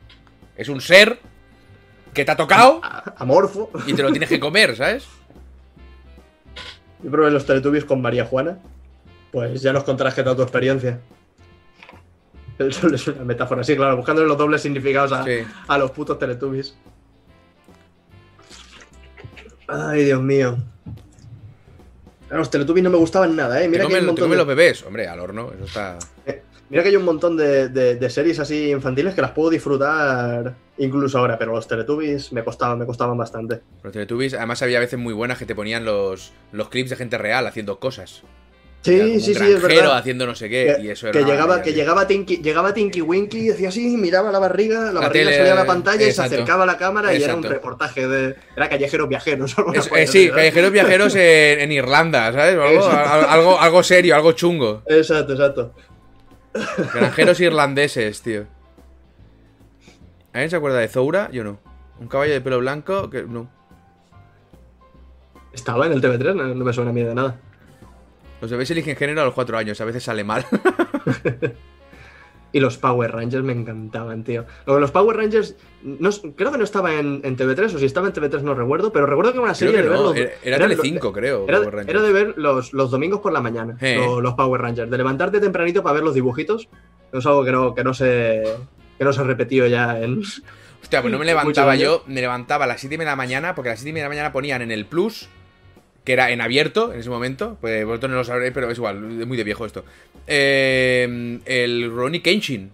Es un ser que te ha tocado A- Amorfo. y te lo tienes que comer, ¿sabes? Yo probé los Teletubbies con María Juana. Pues ya nos contarás qué tal tu experiencia. El sol es una metáfora, sí, claro, buscándole los dobles significados a, Sí. a los putos Teletubbies. Ay, Dios mío. Los Teletubbies no me gustaban nada, ¿eh? Te Mira que, hay un te montón comen de, los bebés, hombre, al horno, eso está. mira que hay un montón de, de- de series así infantiles que las puedo disfrutar incluso ahora, pero los Teletubbies me costaban, me costaban bastante. Los Teletubbies, además había veces muy buenas que te ponían los, los clips de gente real haciendo cosas. Sí, Era como un sí, sí, es verdad. haciendo no sé qué, que, y eso era que llegaba, maravilla, que llegaba Tinky, llegaba Tinky Winky y decía así, miraba la barriga, la, La barriga tele, salía a la pantalla y se exacto. acercaba a la cámara y era un Exacto. reportaje de. Era callejeros viajeros. Es- eh, sí, ¿sabes? callejeros viajeros en, en Irlanda, ¿sabes? Algo, Exacto. al- algo, algo serio, algo chungo. Exacto, exacto. Granjeros irlandeses, tío. ¿Alguien se acuerda de Zoura? Yo no. Un caballo de pelo blanco que. No. Estaba en el TV3, no, no me suena a mí de nada. Los bebés eligen género a los cuatro años, a veces sale mal. Y los Power Rangers me encantaban, tío. Los Power Rangers, no, creo que no estaba en, en TV3, o si estaba en TV3 no recuerdo, pero recuerdo que era una serie de ver no, los- era, era eran- Telecinco, creo. Era, Power Rangers. era de ver los, los domingos por la mañana, lo- los, Power Rangers. De levantarte tempranito para ver los dibujitos. Es algo que no, que no se. que no se ha repetido ya en. Hostia, pues no me levantaba yo, me levantaba a las 7 de la mañana, porque a las 7 de la mañana ponían en el Plus, que era en abierto en ese momento, pues vosotros no lo sabréis, pero es igual, es muy de viejo esto. Eh, el Ronnie Kenshin.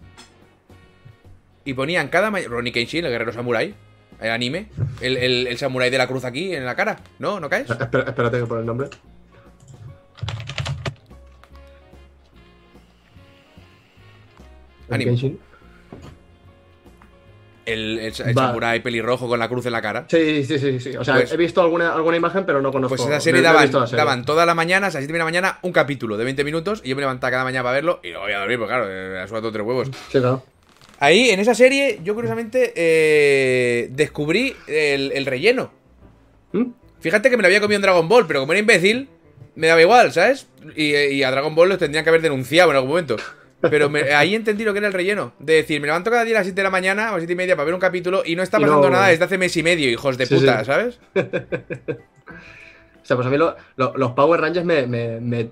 Y ponían cada mañana. Ronnie Kenshin, el guerrero samurai, el anime, el, el, el samurái de la cruz aquí en la cara. ¿No? ¿No caes? Espera- espérate que por el nombre. Ánimo. Kenshin. El, el, el samurái pelirrojo con la cruz en la cara. Sí, sí, sí, sí. O sea, Pues- he visto alguna, alguna imagen, pero no conozco. Pues esa no- serie no daban, la serie. daban toda la mañana, a las 7 de la mañana, un capítulo de 20 minutos. Y yo me levantaba cada mañana para verlo y luego voy a dormir, porque claro, eh, a suelto tres huevos. Sí, claro. Ahí, en esa serie, yo curiosamente eh, descubrí el, el relleno. ¿Mm? Fíjate que me lo había comido en Dragon Ball, pero como era imbécil, me daba igual, ¿sabes? Y, y a Dragon Ball los tendrían que haber denunciado en algún momento. Pero me- ahí entendí lo que era el relleno. De decir, me levanto cada día a las 7 de la mañana o a las 7 y media para ver un capítulo y no está pasando no- nada desde hace mes y medio, hijos de Sí, puta, sí. ¿sabes? O sea, pues a mí lo- lo- los Power Rangers me. me- me-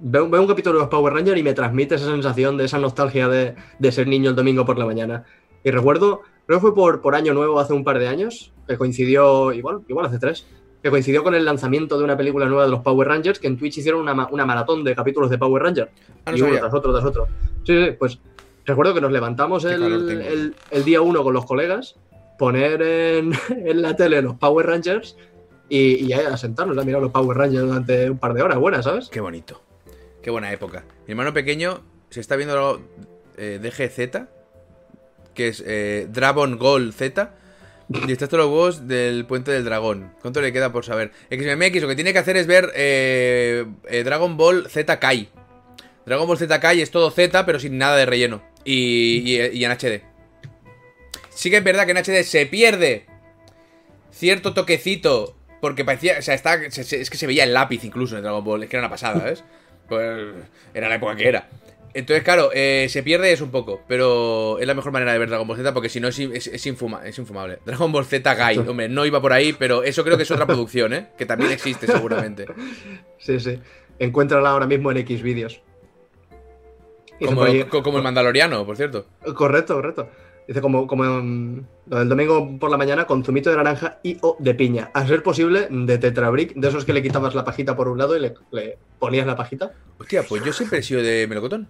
Veo, veo un capítulo de los Power Rangers y me transmite esa sensación de esa nostalgia de, de ser niño el domingo por la mañana. Y recuerdo, creo que fue por, por Año Nuevo hace un par de años, que coincidió, igual, igual hace tres, que coincidió con el lanzamiento de una película nueva de los Power Rangers, que en Twitch hicieron una, ma- una maratón de capítulos de Power Rangers. Ah, no y uno sabía. tras otro, tras otro. Sí, sí, pues recuerdo que nos levantamos el, el- el día uno con los colegas, poner en, en la tele los Power Rangers y, y a sentarnos a mirar los Power Rangers durante un par de horas buenas, ¿sabes? Qué bonito. Qué buena época. Mi hermano pequeño se está viendo eh, DGZ, que es eh, Dragon Ball Z. Todos los huevos del Puente del Dragón. ¿Cuánto le queda por saber? XMMX lo que tiene que hacer es ver eh, eh, Dragon Ball Z Kai. Dragon Ball Z Kai es todo Z, pero sin nada de relleno. Y, en HD. Sí que es verdad que en HD se pierde cierto toquecito. Porque parecía. O sea, está, es que se veía el lápiz incluso en Dragon Ball. Es que era una pasada, ¿ves? Pues era la época que era. Entonces, claro, eh, se pierde eso un poco, pero es la mejor manera de ver Dragon Ball Z porque si no es, es, es infuma- es infumable. Dragon Ball Z Guy, hombre, no iba por ahí, pero eso creo que es otra producción, ¿eh? Que también existe seguramente. Sí, sí. Encuéntrala ahora mismo en X vídeos. Como, el Mandaloriano, por cierto. Correcto, correcto. Dice como, como en- lo del domingo por la mañana con zumito de naranja y o de piña. A ser posible, de tetrabric, de esos que le quitabas la pajita por un lado y le, le ponías la pajita. Hostia, pues yo siempre he sido de melocotón.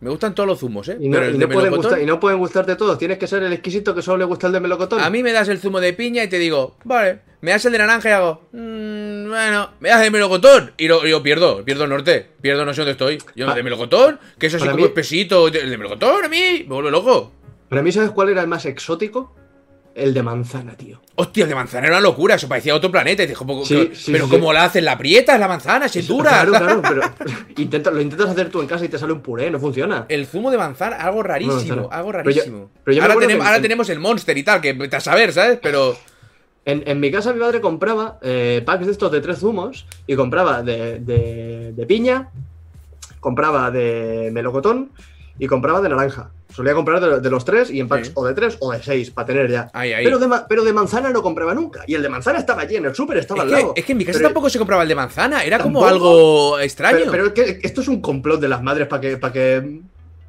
Me gustan todos los zumos, ¿eh? Y no, Pero el y de no pueden gustar, y no pueden gustarte todos. Tienes que ser el exquisito que solo le gusta el de melocotón. A mí me das el zumo de piña y te digo, vale, me das el de naranja y hago, "Mm, bueno, me das el melocotón. Y lo- yo pierdo, pierdo el norte, pierdo no sé dónde estoy. Yo, Pa- de melocotón, que eso sí como mí- espesito, el de melocotón a mí, me vuelve loco. Para mí, ¿sabes cuál era el más exótico? El de manzana, tío. Hostia, el de manzana era una locura, eso parecía otro planeta. Y dijo, Sí, que- sí, pero sí, ¿cómo la haces? ¿La aprietas la manzana? Si es dura. Claro, claro, pero intenta- lo intentas hacer tú en casa y te sale un puré, no funciona. El zumo de manzana, algo rarísimo, algo Pero yo- rarísimo. pero yo me ahora, tenemos, el monster y tal, que a saber, ¿sabes? Pero... En, en mi casa mi madre compraba eh, packs de estos de tres zumos y compraba de, de- de piña, compraba de melocotón y compraba de naranja. Solía comprar de, de los tres y en packs Sí. o de tres o de seis para tener ya. Ahí, ahí. Pero, de, pero de manzana no compraba nunca. Y el de manzana estaba lleno, el súper estaba Es al que, lado. es que en mi casa Pero- tampoco se compraba el de manzana, era como algo extraño. Pero, pero es que esto es un complot de las madres para que, para que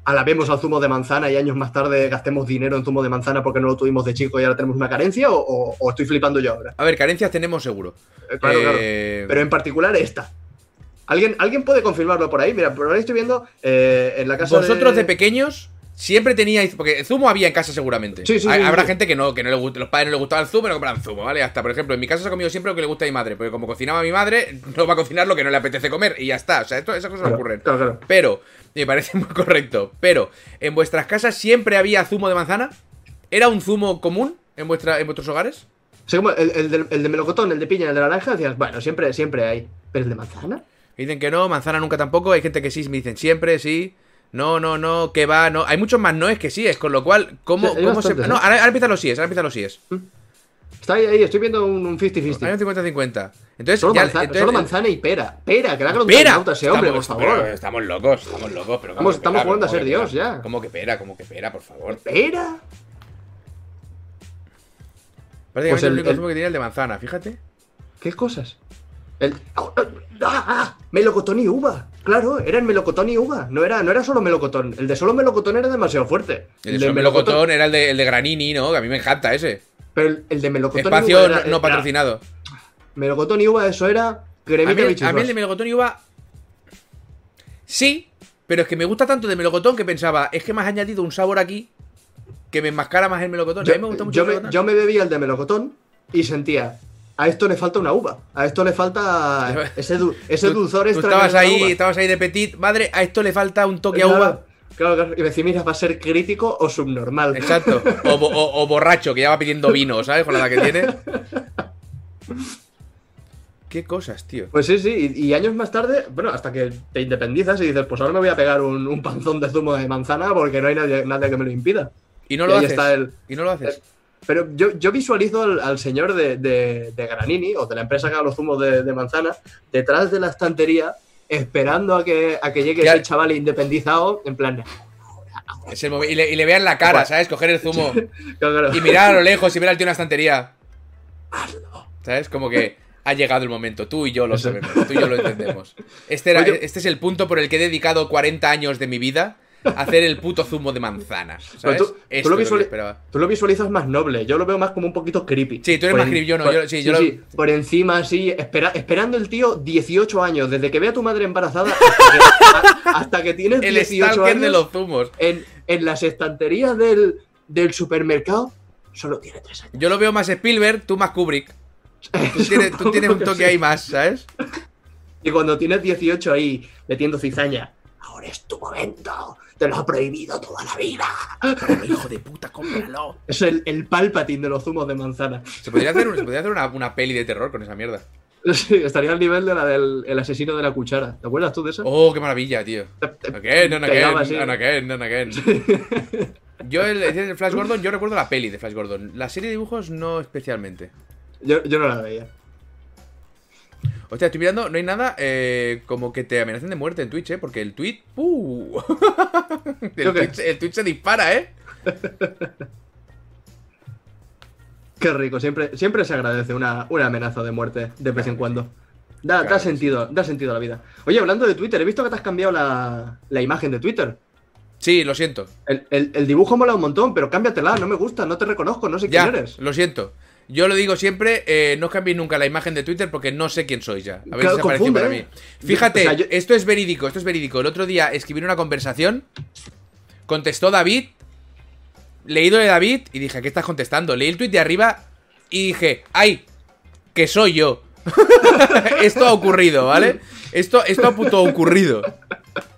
alabemos al zumo de manzana y años más tarde gastemos dinero en zumo de manzana porque no lo tuvimos de chico y ahora tenemos una carencia o, o- o estoy flipando yo ahora. A ver, carencias tenemos seguro. Eh, claro, claro. Eh, Pero en particular esta. ¿Alguien, ¿Alguien puede confirmarlo por ahí? Mira, por ahí estoy viendo eh, en la casa Vosotros de... de... pequeños siempre teníais. Porque zumo había en casa seguramente. Sí, sí, Habrá sí. gente que no, que no le gusta, los padres no les gustaba el zumo y no compraban zumo, ¿vale? Hasta, por ejemplo, en mi casa se ha comido siempre lo que le gusta a mi madre. Porque como cocinaba mi madre, no va a cocinar lo que no le apetece comer. Y ya está. O sea, esto, esas cosas Claro, ocurren. claro, claro. Pero, me parece muy correcto. Pero, ¿en vuestras casas siempre había zumo de manzana? ¿Era un zumo común en, vuestra, en vuestros hogares? O sea, como el, el de, el de melocotón, el de piña, el de naranja, decías, bueno, siempre, siempre hay. Pero el de manzana. Me dicen que no, manzana nunca tampoco. Hay gente que sí, me dicen siempre, sí. No, no, no, que va, no. Hay muchos más noes que sí, es con lo cual, ¿cómo, cómo se.? No, ¿eh? ahora, ahora empiezan los síes, ahora empiezan los síes. Está ahí, ahí, estoy viendo un, un 50-50. Hay un 50-50. Entonces, Solo, ya- manzana, entonces- solo manzana y pera. Pera, que le haga un ese hombre, por favor. pero estamos locos, estamos locos. Pero Estamos- jugando a ¿Cómo ser Dios, ya. ¿Cómo que pera? ¿Cómo que pera, por favor? ¿Pera? Prácticamente Pues el- el único el- zumo que tenía el de manzana, fíjate. ¿Qué cosas? El... ¡Ah! Melocotón y uva. Claro, era el melocotón y uva. No era, no era solo melocotón. El de solo melocotón era demasiado fuerte. El de melocotón era el de, el de Granini, ¿no? Que a mí me encanta ese. Pero el, el de melocotón y Espacio uva era- no, era- patrocinado. Melocotón y uva, eso era A cremita mí, bichos. a mí el de melocotón y uva. Sí, pero es que me gusta tanto de melocotón que pensaba, es que me has añadido un sabor aquí que me enmascara más el melocotón. a mí me gusta mucho yo el me, melocotón. yo me bebía el de melocotón y sentía, a esto le falta una uva, a esto le falta ese, du- ese Tú- dulzor tú extra. estabas ahí, uva. estabas ahí de petit, madre, a esto le falta un toque a Claro, uva. Claro, claro. Y me decía, mira, va a ser crítico o subnormal. Exacto. O, bo- o- o borracho, que ya va pidiendo vino, ¿sabes? Con la edad que tiene. Qué cosas, tío. Pues sí, sí, y, y años más tarde, bueno, hasta que te independizas y dices, pues ahora me voy a pegar un, un panzón de zumo de manzana porque no hay nadie, nadie que me lo impida. Y no Y lo haces. está el- Y no lo haces. Pero yo, yo visualizo al, al señor de, de, de Granini, o de la empresa que haga los zumos de, de manzana, detrás de la estantería, esperando a que, a que llegue ese chaval independizado, en plan, Es el y, le, y le vean la cara. ¿sabes? Coger el zumo claro, y mirar a lo lejos y ver al tío en una estantería. ¿Sabes? Como que ha llegado el momento. Tú y yo lo sabemos. Tú y yo lo entendemos. Este, era, Oye. este es el punto por el que he dedicado 40 años de mi vida hacer el puto zumo de manzanas. Pero ¿Sabes? tú, lo tú visualizas más noble, yo lo veo más como un poquito creepy. Sí, tú eres Por más en- creepy, yo no, por- yo- sí, yo lo- Por encima, así, espera, esperando el tío 18 años, desde que ve a tu madre embarazada hasta que, hasta que tienes El 18 stalker años de los zumos. en, en las estanterías del, del supermercado, solo tiene 3 años. Yo lo veo más Spielberg, tú más Kubrick. Tú tienes, tú tienes un toque sí. ahí más, ¿sabes? Y cuando tienes 18 ahí metiendo cizaña, ahora es tu momento, te lo ha prohibido toda la vida. Hijo de puta, cómpralo. Es el, el palpatín de los zumos de manzana. Se podría hacer, un- se podría hacer una, una peli de terror con esa mierda. Sí, estaría al nivel de la del el asesino de la cuchara. ¿Te acuerdas tú de eso? Oh, qué maravilla, tío. Again and pegaba así. again and again and again. Yo, el, el Flash Gordon, yo recuerdo la peli de Flash Gordon. La serie de dibujos no especialmente. Yo, yo no la veía. Hostia, estoy mirando, no hay nada eh, como que te amenacen de muerte en Twitch, ¿eh? Porque el tweet. ¡Uh! el. Twitch, el Twitch se dispara, ¿eh? Qué rico, siempre, siempre se agradece una, una amenaza de muerte de vez en cuando. Da, Claro da sí. sentido, da sentido a la vida. Oye, hablando de Twitter, he visto que te has cambiado la, la imagen de Twitter. Sí, lo siento. El, el- el dibujo mola un montón, pero cámbiatela, no me gusta, no te reconozco, no sé Ya, quién eres. lo siento. Yo lo digo siempre, eh, no cambiéis nunca la imagen de Twitter porque no sé quién sois ya. A ver Claro, si se apareció confunde, para ¿eh? mí. Fíjate, O sea, yo- esto es verídico, esto es verídico. El otro día escribí una conversación, contestó David, leído de David y dije, ¿qué estás contestando? Leí el tweet de arriba y dije, ¡ay! Que soy yo. esto ha ocurrido, ¿vale? Esto, esto ha puto ocurrido.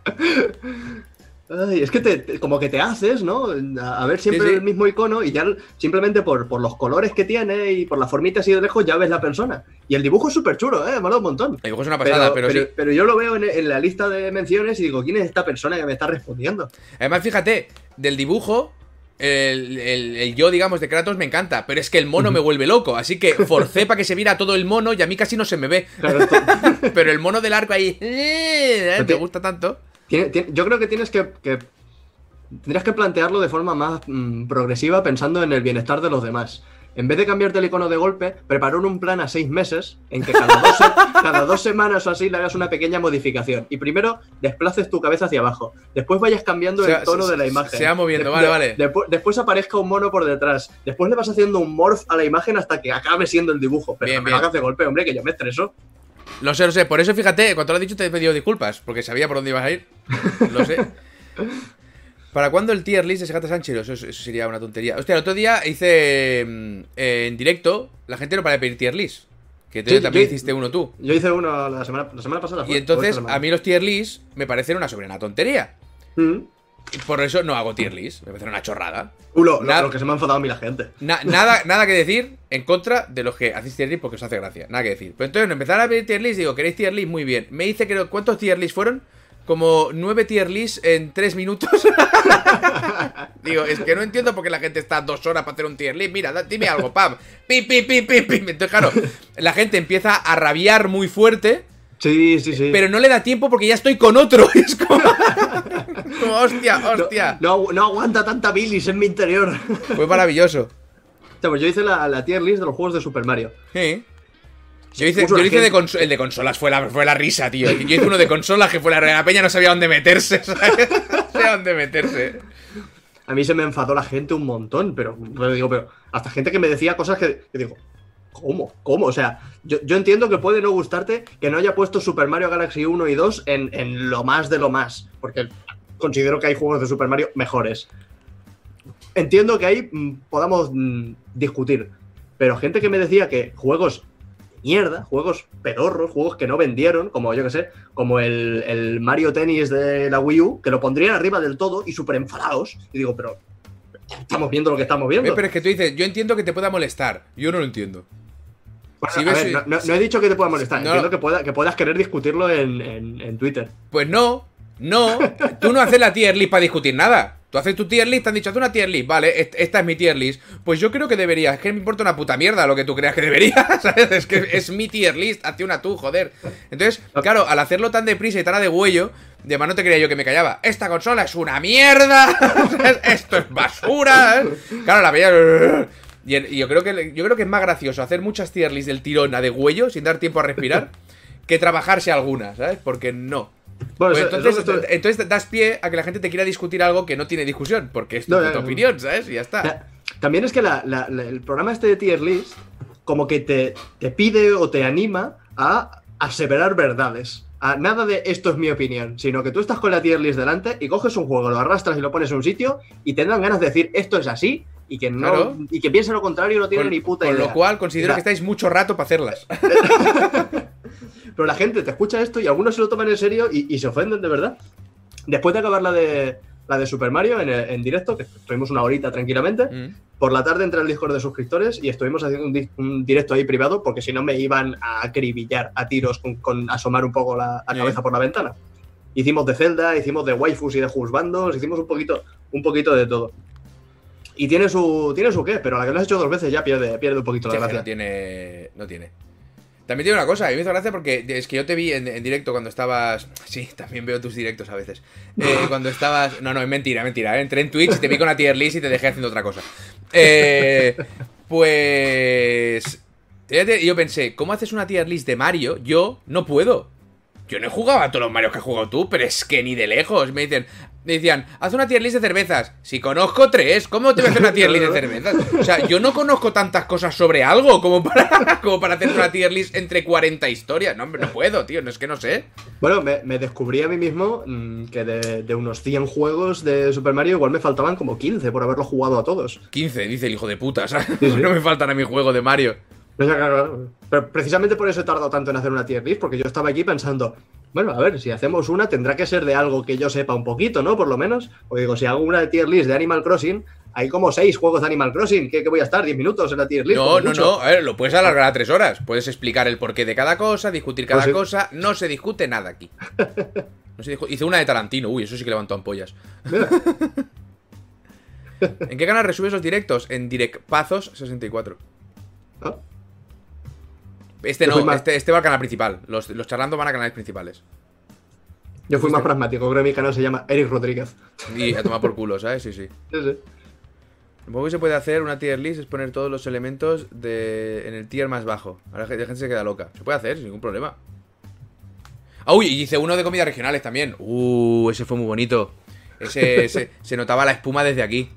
Ay, es que te, te- como que te haces, ¿no? A, a ver siempre Sí, sí. el mismo icono y ya simplemente por, por los colores que tiene y por la formita así de lejos ya ves la persona. Y el dibujo es súper chulo, ¿eh? Mola un montón. El dibujo es una pasada, pero, pero, sí. pero yo lo veo en, en la lista de menciones y digo, ¿quién es esta persona que me está respondiendo? Además, fíjate, del dibujo, el, el- el yo, digamos, de Kratos me encanta, pero es que el mono me vuelve loco, así que forcé para que se viera todo el mono y a mí casi no se me ve. Claro, Pero el mono del arco ahí, eh, me te- gusta tanto. Tiene- tiene- yo creo que tienes que, que- Tendrías que plantearlo de forma más mm, progresiva pensando en el bienestar de los demás. En vez de cambiarte el icono de golpe, prepararon un plan a seis meses en que cada dos, se- cada dos semanas o así le hagas una pequeña modificación. Y primero desplaces tu cabeza hacia abajo. Después vayas cambiando el tono se- de la imagen. se va moviendo, vale, vale. depu- después aparezca un mono por detrás. Después le vas haciendo un morph a la imagen hasta que acabe siendo el dibujo. Pero Bien, no me bien. hagas de golpe, hombre, que yo me estreso. Lo sé, lo sé. Por eso, fíjate, cuando lo has dicho te he pedido disculpas, porque sabía por dónde ibas a ir. Lo sé. ¿Para cuándo el tier list de Segata Sánchez? Eso, eso sería una tontería. Hostia, el otro día hice mm, eh, en directo, la gente no para de pedir tier list. Que Sí, también yo- hiciste uno tú. Yo hice uno la semana, la semana pasada. Y entonces, a mí los tier lists me parecen una soberana tontería. Mm. Y Por eso no hago tier list, me parece una chorrada. Uh, lo, lo- Nada- lo que se me ha enfadado a mí la gente. Na- nada, nada que decir en contra de los que hacéis tier list porque os hace gracia. Nada que decir. Pero entonces empezaron a pedir tier list, digo, ¿queréis tier list? Muy bien. Me dice, creo, ¿cuántos tier list fueron? Como nueve tier lists en tres minutos. digo, es que no entiendo por qué la gente está dos horas para hacer un tier list. Mira, dime algo, pam. Pim, pim, pim, pim, pim. Entonces, claro, la gente empieza a rabiar muy fuerte. Sí, sí, sí. Pero no le da tiempo porque ya estoy con otro. Es como, como, hostia, no, hostia. no, no aguanta tanta bilis en mi interior. Fue maravilloso. O sea, pues yo hice la, la tier list de los juegos de Super Mario. Sí. Yo hice, yo hice de el de consolas, fue la, fue la risa, tío. Yo hice uno de consolas que fue la, la peña no sabía dónde meterse, ¿sabes? No sabía dónde meterse. A mí se me enfadó la gente un montón, pero, pero digo, pero hasta gente que me decía cosas que, que digo, ¿cómo? ¿Cómo? O sea, yo, entiendo que puede no gustarte que no haya puesto Super Mario Galaxy 1 y 2 en, lo más de lo más, porque considero que hay juegos de Super Mario mejores. Entiendo que ahí mm, podamos mm, discutir, pero gente que me decía que juegos mierda, juegos pedorros, juegos que no vendieron, como yo que sé, como el, el Mario Tennis de la Wii U, que lo pondrían arriba del todo y súper enfadados. Y digo, pero estamos viendo lo que estamos viendo. Pero es que tú dices, yo entiendo que te pueda molestar. Yo no lo entiendo. Bueno, si a ves- ver, no, no- no he dicho que te pueda molestar, No. entiendo que, pueda, que puedas querer discutirlo en, en- en Twitter. Pues no, no. Tú no haces la tier list para discutir nada. Tú haces tu tier list, te han dicho, haz una tier list, vale, est- esta es mi tier list. Pues yo creo que debería, es que me importa una puta mierda lo que tú creas que debería, ¿sabes? Es que es mi tier list, hazte una tú, joder. Entonces, claro, al hacerlo tan deprisa y tan a de huello, de más no te creía yo que me callaba. Esta consola es una mierda, esto es basura. ¿eh? Claro, la veía... Y, el- y yo creo que yo creo que es más gracioso hacer muchas tier lists del tirón a de huello sin dar tiempo a respirar que trabajarse algunas, ¿sabes? Porque no. Bueno, Pues entonces, das pie a que la gente te quiera discutir algo que no tiene discusión, porque es tu No, puta ya. opinión, ¿sabes? Y ya está. Ta- También es que la- la- la- el programa este de tier list como que te, te pide o te anima a aseverar verdades. A nada de esto es mi opinión, sino que tú estás con la tier list delante y coges un juego, lo arrastras y lo pones en un sitio y te dan ganas de decir esto es así y que no Claro. y que piense lo contrario no tiene Con, ni puta con idea. lo cual considero sea, que estáis mucho rato para hacerlas. Pero la gente te escucha esto y algunos se lo toman en serio y, y se ofenden de verdad. Después de acabar la de la de Super Mario en, en directo, que estuvimos una horita tranquilamente, Mm. por la tarde entré al Discord de suscriptores y estuvimos haciendo un, di- un directo ahí privado porque si no me iban a acribillar a tiros con, con asomar un poco la, la cabeza por la ventana. Hicimos de Zelda, hicimos de waifus y de juzbandos, hicimos un poquito, un poquito de todo. Y tiene su, tiene su qué, pero a la que lo has hecho dos veces ya pierde, pierde un poquito la gracia. no tiene. No tiene. También tiene una cosa, a mí me hizo gracia porque es que yo te vi en, en directo cuando estabas. Sí, también veo tus directos a veces. Eh, cuando estabas. No, no, es mentira, mentira. ¿eh? Entré en Twitch y te vi con la tier list y te dejé haciendo otra cosa. Eh, pues. Yo pensé, ¿cómo haces una tier list de Mario? Yo no puedo. Yo no he jugado a todos los Marios que has jugado tú, pero es que ni de lejos. Me dicen, me decían, haz una tier list de cervezas. Si conozco tres, ¿cómo te voy a hacer una tier list de cervezas? O sea, yo no conozco tantas cosas sobre algo como para, como para hacer una tier list entre 40 historias. No, hombre, no puedo, tío, no es que no sé. Bueno, me, me descubrí a mí mismo mm, que de, de unos 100 juegos de Super Mario igual me faltaban como 15 por haberlo jugado a todos. 15, dice el hijo de puta, ¿sabes? Sí, sí. No me faltan a mi juego de Mario. Pero precisamente por eso he tardado tanto en hacer una tier list, porque yo estaba aquí pensando, bueno, a ver, si hacemos una tendrá que ser de algo que yo sepa un poquito, ¿no? Por lo menos. Porque digo, si hago una tier list de Animal Crossing, hay como seis juegos de Animal Crossing. ¿Qué, qué voy a estar? ¿10 minutos en la tier list? No, no, mucho. no, a ver, lo puedes alargar a tres horas. Puedes explicar el porqué de cada cosa, discutir cada Pues sí. cosa. No se discute nada aquí. No se discu- Hice una de Tarantino, uy, eso sí que levantó ampollas. ¿En qué canal resubes los directos? En DirectPazos64. Ah, Este no, más- este, este va al canal principal. Los, los charlando van a canales principales. Yo fui más pragmático, creo que mi canal se llama Eric Rodríguez. Y a tomar por culo, ¿sabes? Sí, sí. Sí, sí. Que se puede hacer una tier list, es poner todos los elementos de, en el tier más bajo. Ahora la gente se queda loca. Se puede hacer, sin ningún problema. Ah, uy, y hice uno de comidas regionales también. Uh, ese fue muy bonito. Ese, ese- se notaba la espuma desde aquí.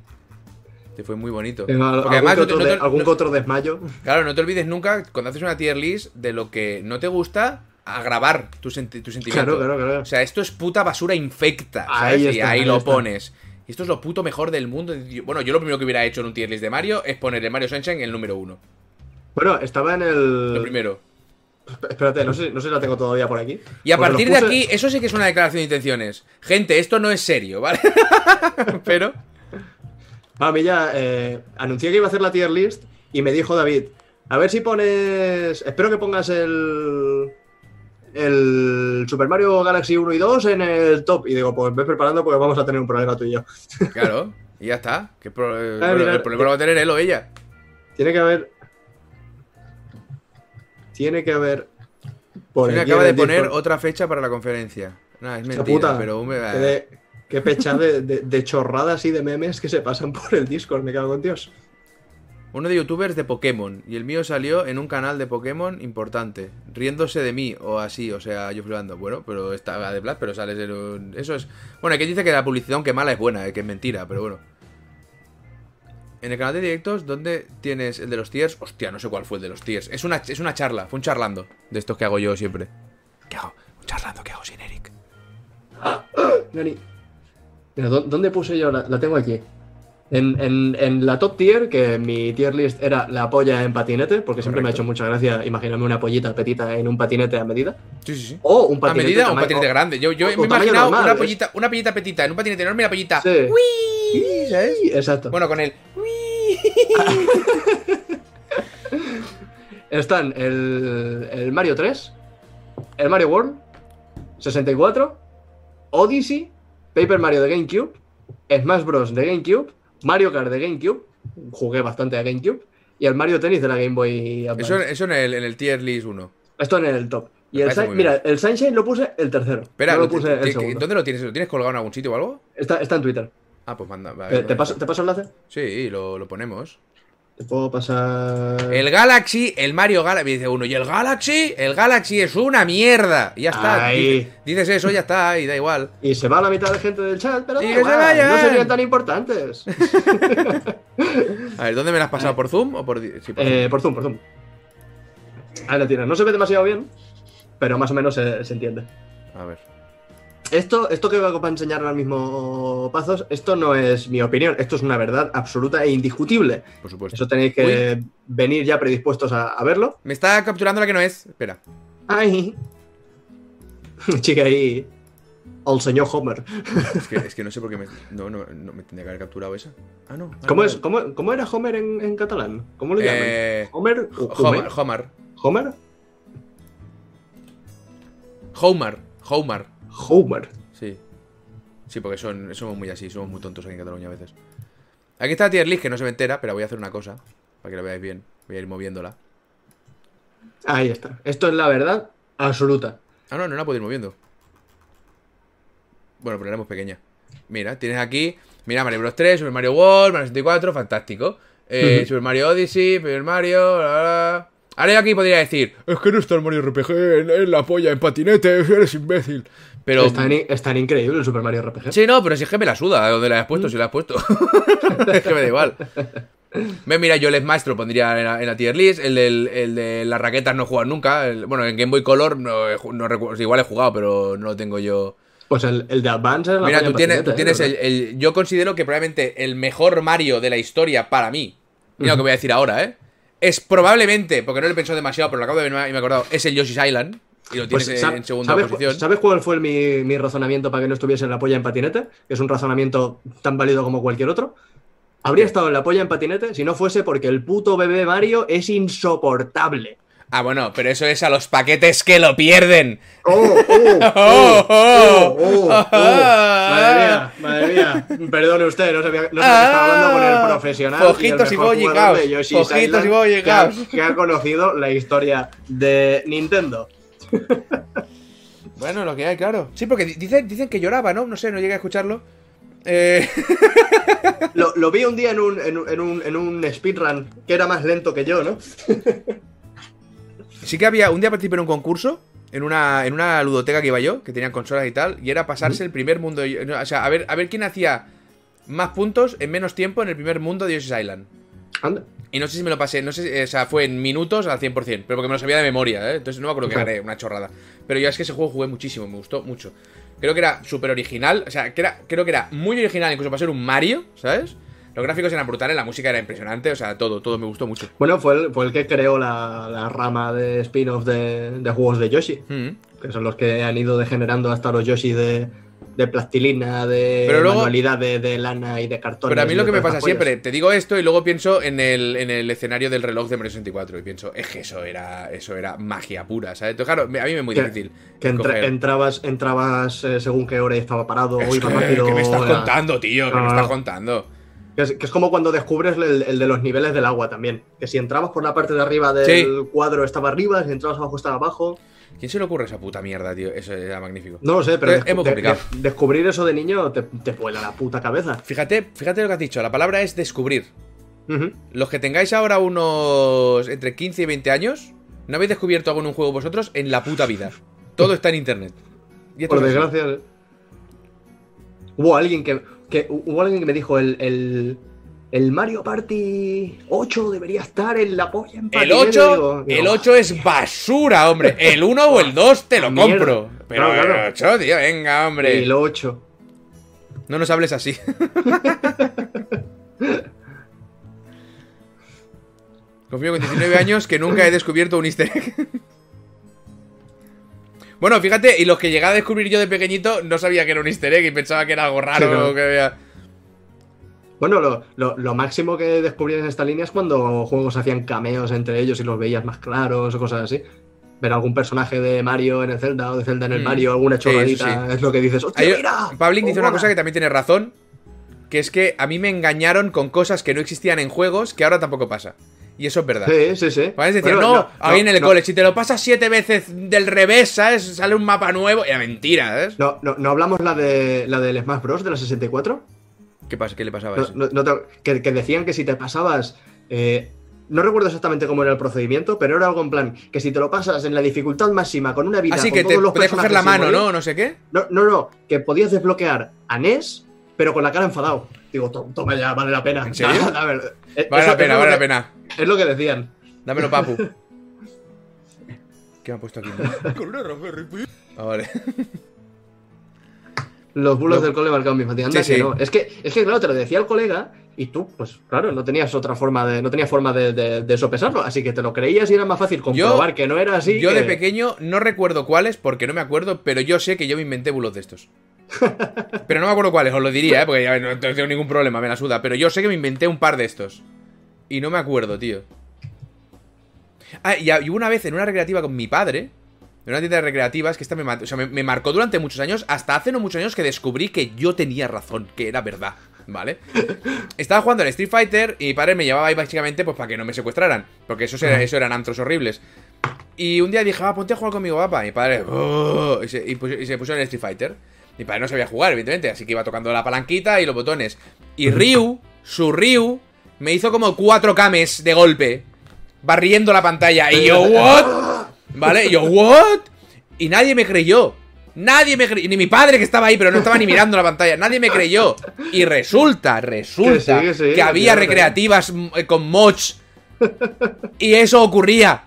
Ese fue muy bonito. Porque algún, además, que no te- otro, no te- algún desmayo. claro, no te olvides nunca, cuando haces una tier list, de lo que no te gusta, a grabar tu, senti- tu sentimiento. Claro, claro, claro. O sea, esto es puta basura infecta. ¿sabes? Ahí y está, ahí, ahí lo está. pones. Y esto es lo puto mejor del mundo. Bueno, yo lo primero que hubiera hecho en un tier list de Mario es poner el Mario Sunshine en el número uno. Bueno, estaba en Lo el. primero. Espérate, no sé, no sé si la tengo todavía por aquí. Y a Porque partir de aquí, eso sí que es una declaración de intenciones. Gente, esto no es serio, ¿vale? Pero. A mí ya eh, anuncié que iba a hacer la tier list y me dijo David, a ver si pones... Espero que pongas el... El Super Mario Galaxy 1 y 2 en el top. Y digo, pues ve preparando porque vamos a tener un problema tú y yo. Claro, y ya está. ¿Qué pro- Ah, mira, el problema lo va a tener él o ella. Tiene que haber... Tiene que haber... Por acaba de poner otra fecha para la conferencia. Nah, es mentira, puta, pero me- de- qué pecha de, de- de chorradas y de memes que se pasan por el Discord, me cago con Dios. Uno de youtubers de Pokémon. Y el mío salió en un canal de Pokémon importante. Riéndose de mí o así, o sea, yo flipando. Bueno, pero estaba de Black, pero sales en un... Eso es... Bueno, aquí dice que la publicidad, aunque mala, es buena, eh, que es mentira, pero bueno. En el canal de directos, ¿dónde tienes el de los tiers? Hostia, no sé cuál fue el de los tiers. Es una, es una charla, fue un charlando. De estos que hago yo siempre. ¿Qué hago? Un charlando que hago sin Eric. Nani. Mira, ¿dó- ¿dónde puse yo? La, la tengo aquí. En, en- en la top tier, que mi tier list era la polla en patinete, porque siempre me ha hecho mucha gracia imaginarme una pollita petita en un patinete a medida. Sí, sí, sí. O un ¿A patinete. medida o un patinete grande? Yo, yo o- me he imaginado normal, una pollita, una pollita petita en un patinete enorme y la pollita. Sí. Exacto. Bueno, con el. Están el, el Mario 3, el Mario World, 64, Odyssey, Paper Mario de GameCube, Smash Bros. de GameCube, Mario Kart de GameCube, jugué bastante a GameCube, y el Mario Tennis de la Game Boy Advance. Eso, eso en, el, en el tier list 1. Esto en el top. Y el mira, el Sunshine lo puse el tercero. Espera, no lo ¿lo- puse te- el te- segundo. ¿dónde lo tienes? ¿Lo tienes colgado en algún sitio o algo? Está, está en Twitter. Ah, pues manda. vale, ¿Te, vale. te paso, ¿Te paso el enlace? Sí, lo, lo ponemos. Te puedo pasar. El Galaxy, el Mario Galaxy. Dice uno, ¿y el Galaxy? El Galaxy es una mierda. Y ya está. Dices, dices eso, ya está, y da igual. Y se va la mitad de gente del chat, pero da se no serían tan importantes. A ver, ¿dónde me la has pasado? ¿Por Zoom o por.? Sí, por Eh, Zoom. por Zoom, por Zoom. Ahí la tienes. No se ve demasiado bien, pero más o menos se, se entiende. A ver. Esto, esto que voy a enseñar ahora mismo, Pazos, esto no es mi opinión, esto es una verdad absoluta e indiscutible. Por supuesto. Eso tenéis que venir ya predispuestos a, a verlo. Me está capturando la que no es. Espera. ¡Ay! Chica ahí. El señor Homer. Es que, es que no sé por qué me. No, no, no me tendría que haber capturado esa. Ah, no. ah, ¿Cómo, no. es, cómo, cómo era Homer en, en catalán? ¿Cómo lo llaman? Eh, ¿Homer? Homer. Homer. ¿Homer? Homer. Homer. Homer. Sí. Sí, porque son, somos muy así, somos muy tontos aquí en Cataluña a veces. Aquí está la tier list que no se me entera, pero voy a hacer una cosa. Para que la veáis bien. Voy a ir moviéndola. Ahí está. Esto es la verdad absoluta. Ah, no, no la puedo ir moviendo. Bueno, pero la hemos pequeña. Mira, tienes aquí. Mira, Mario Bros 3, Super Mario World, Mario 64, fantástico. Eh. Super Mario Odyssey, Super Mario. bla, bla. Ahora yo aquí podría decir: Es que no está el Mario RPG en, en la polla, en patinete, eres imbécil. Pero. Es tan, es tan increíble el Super Mario RPG. Sí, no, pero si es que me la suda donde la has puesto, si la has puesto. es que me da igual. Ve, mira, yo el Maestro pondría en la, en la tier list. El, del- el de las raquetas no jugado nunca. El- bueno, en Game Boy Color no, no. Igual he jugado, pero no lo tengo yo. Pues el, el de Advance es la Mira, tú en tienes, tú tienes ¿eh? el, el- Yo considero que probablemente el mejor Mario de la historia para mí. Mira lo que voy a decir ahora, ¿eh? Es probablemente, porque no lo he pensado demasiado, pero lo acabo de ver y me he acordado. Es el Yoshi's Island. Y lo tienes Pues, en- sa- en segunda ¿sabes, posición. ¿Sabes cuál fue mi, mi razonamiento para que no estuviese en la polla en patinete? Que es un razonamiento tan válido como cualquier otro. Habría estado en la polla en patinete si no fuese porque el puto bebé Mario es insoportable. Ah, bueno, pero eso es a los paquetes que lo pierden. ¡Oh, oh, oh, oh, oh, oh! Madre mía, madre mía. Perdone usted, no sabía, no sabía que estaba hablando con el profesional. Fojitos el y fojitos Island y Boy que ha- Scouts. Que ha conocido la historia de Nintendo. Bueno, lo que hay, claro. Sí, porque di- dicen, dicen que lloraba, ¿no? No sé, no llegué a escucharlo. Eh, Lo, lo vi un día en un, en, un, en un- en un speedrun que era más lento que yo, ¿no? sí que había. Un día participé en un concurso. En una, en una ludoteca que iba yo, que tenían consolas y tal. Y era pasarse el primer mundo. O sea, a ver, a ver quién hacía más puntos en menos tiempo en el primer mundo de Yoshi's Island. Anda. Y no sé si me lo pasé, no sé, si- o sea, fue en minutos al 100%, pero porque me lo sabía de memoria, ¿eh? Entonces no me acuerdo que gané, una chorrada. Pero yo es que ese juego jugué muchísimo, me gustó mucho. Creo que era súper original, o sea, que era, creo que era muy original incluso para ser un Mario, ¿sabes? Los gráficos eran brutales, la música era impresionante, o sea, todo, todo me gustó mucho. Bueno, fue el, fue el que creó la, la rama de spin-off de, de juegos de Yoshi, Mm. que son los que han ido degenerando hasta los Yoshi de, de plastilina, de Pero luego- manualidad de, de lana y de cartón. Pero a mí lo que me pasa siempre, te digo esto y luego pienso en el, en el escenario del reloj de Mario 64 y pienso, es que eso era, eso era magia pura, ¿sabes? Entonces, claro, a mí me es muy Que- difícil. Que entra- entrabas, entrabas eh, según qué hora estaba parado, Es o iba que, rápido. ¿Qué me estás era- contando, tío? ¿Qué me estás contando? Que es, que es como cuando descubres el, el de los niveles del agua también. Que si entrabas por la parte de arriba del Sí. cuadro estaba arriba, si entrabas abajo estaba abajo. ¿Quién se le ocurre esa puta mierda, tío? Eso era magnífico. No lo sé, pero Es- es muy de- complicado. de- descubrir eso de niño te, te vuela la puta cabeza. Fíjate, fíjate lo que has dicho, la palabra es descubrir. Los que tengáis ahora unos entre 15 y 20 años, no habéis descubierto algo en un juego vosotros en la puta vida. Todo está en internet. Y Por desgracia. Hubo alguien que, que- hubo alguien que me dijo el, el, el Mario Party 8 debería estar en la polla en El patinete", 8, digo- digo, el 8 es basura, hombre. El 1 o el 2 te lo Mierda. compro. Pero Claro, claro. el 8, tío, venga, hombre. El 8. No nos hables así. Confío con 19 años que nunca he descubierto un easter egg. Bueno, fíjate, y los que llegué a descubrir yo de pequeñito no sabía que era un easter egg y pensaba que era algo raro Sí, no. que había... Bueno, lo, lo- lo máximo que descubrí en esta línea es cuando juegos hacían cameos entre ellos y los veías más claros o cosas así. Ver algún personaje de Mario en el Zelda o de Zelda en el Mm. Mario, alguna chorradita, sí. es lo que dices. ¡Hostia, Hay- mira! Pablin dice ¡Oh, una cosa que también tiene razón, que es que a mí me engañaron con cosas que no existían en juegos que ahora tampoco pasa. Y eso es verdad. Sí, sí, sí. Puedes decir, Bueno, no, ahí en el no, college, si te lo pasas siete veces del revés, ¿sabes? Sale un mapa nuevo. Mentira, ¿sabes? No, no, no hablamos la de la del Smash Bros. de la 64. ¿Qué pasa? ¿Qué le pasaba a No, eso? no- no te- que, que decían que si te pasabas. eh, no recuerdo exactamente cómo era el procedimiento, pero era algo en plan que si te lo pasas en la dificultad máxima con una vida. Así con que te todos los podías coger la mano, ¿no? No sé qué. No, no, no, que podías desbloquear a Ness, pero con la cara enfadado. Digo, "To- toma ya, vale la pena. ¿En serio? A ver, eh, Vale la pena, vale la pena. Es lo que decían. Dámelo, papu. ¿Qué me ha puesto aquí? Ah, vale. Los bulos Lo- del cole marcaron mi infancia. Anda Sí, que sí. no. Es que, es que, claro, te lo decía el colega y tú, pues claro, no tenías otra forma de. No tenías forma de, de, de sopesarlo. Así que te lo creías y era más fácil comprobar que no era así. yo que- de pequeño no recuerdo cuáles, porque no me acuerdo, pero yo sé que yo me inventé bulos de estos. pero no me acuerdo cuáles, os lo diría, ¿eh? porque ya no tengo ningún problema, me la suda. Pero yo sé que me inventé un par de estos. Y no me acuerdo, tío. Ah, y, y hubo una vez en una recreativa con mi padre, en una tienda de recreativas, que esta me, o sea, me, me marcó durante muchos años, hasta hace no muchos años que descubrí que yo tenía razón, que era verdad, ¿vale? Estaba jugando al Street Fighter y mi padre me llevaba ahí básicamente pues para que no me secuestraran, porque eso, era- eso eran antros horribles. Y un día dije, ah, ponte a jugar conmigo, papá. Mi padre, "Oh", y, se, y puso, y se puso en el Street Fighter. Mi padre no sabía jugar, evidentemente, así que iba tocando la palanquita y los botones. Y Ryu, su Ryu, me hizo como cuatro cames de golpe, barriendo la pantalla. Y yo, ¿what? ¿Vale? Y yo, ¿what? Y nadie me creyó. Nadie me creyó. Ni mi padre que estaba ahí, pero no estaba ni mirando la pantalla. Nadie me creyó. Y resulta, resulta Que que, sí, que sí, había recreativas con mods. Y eso ocurría.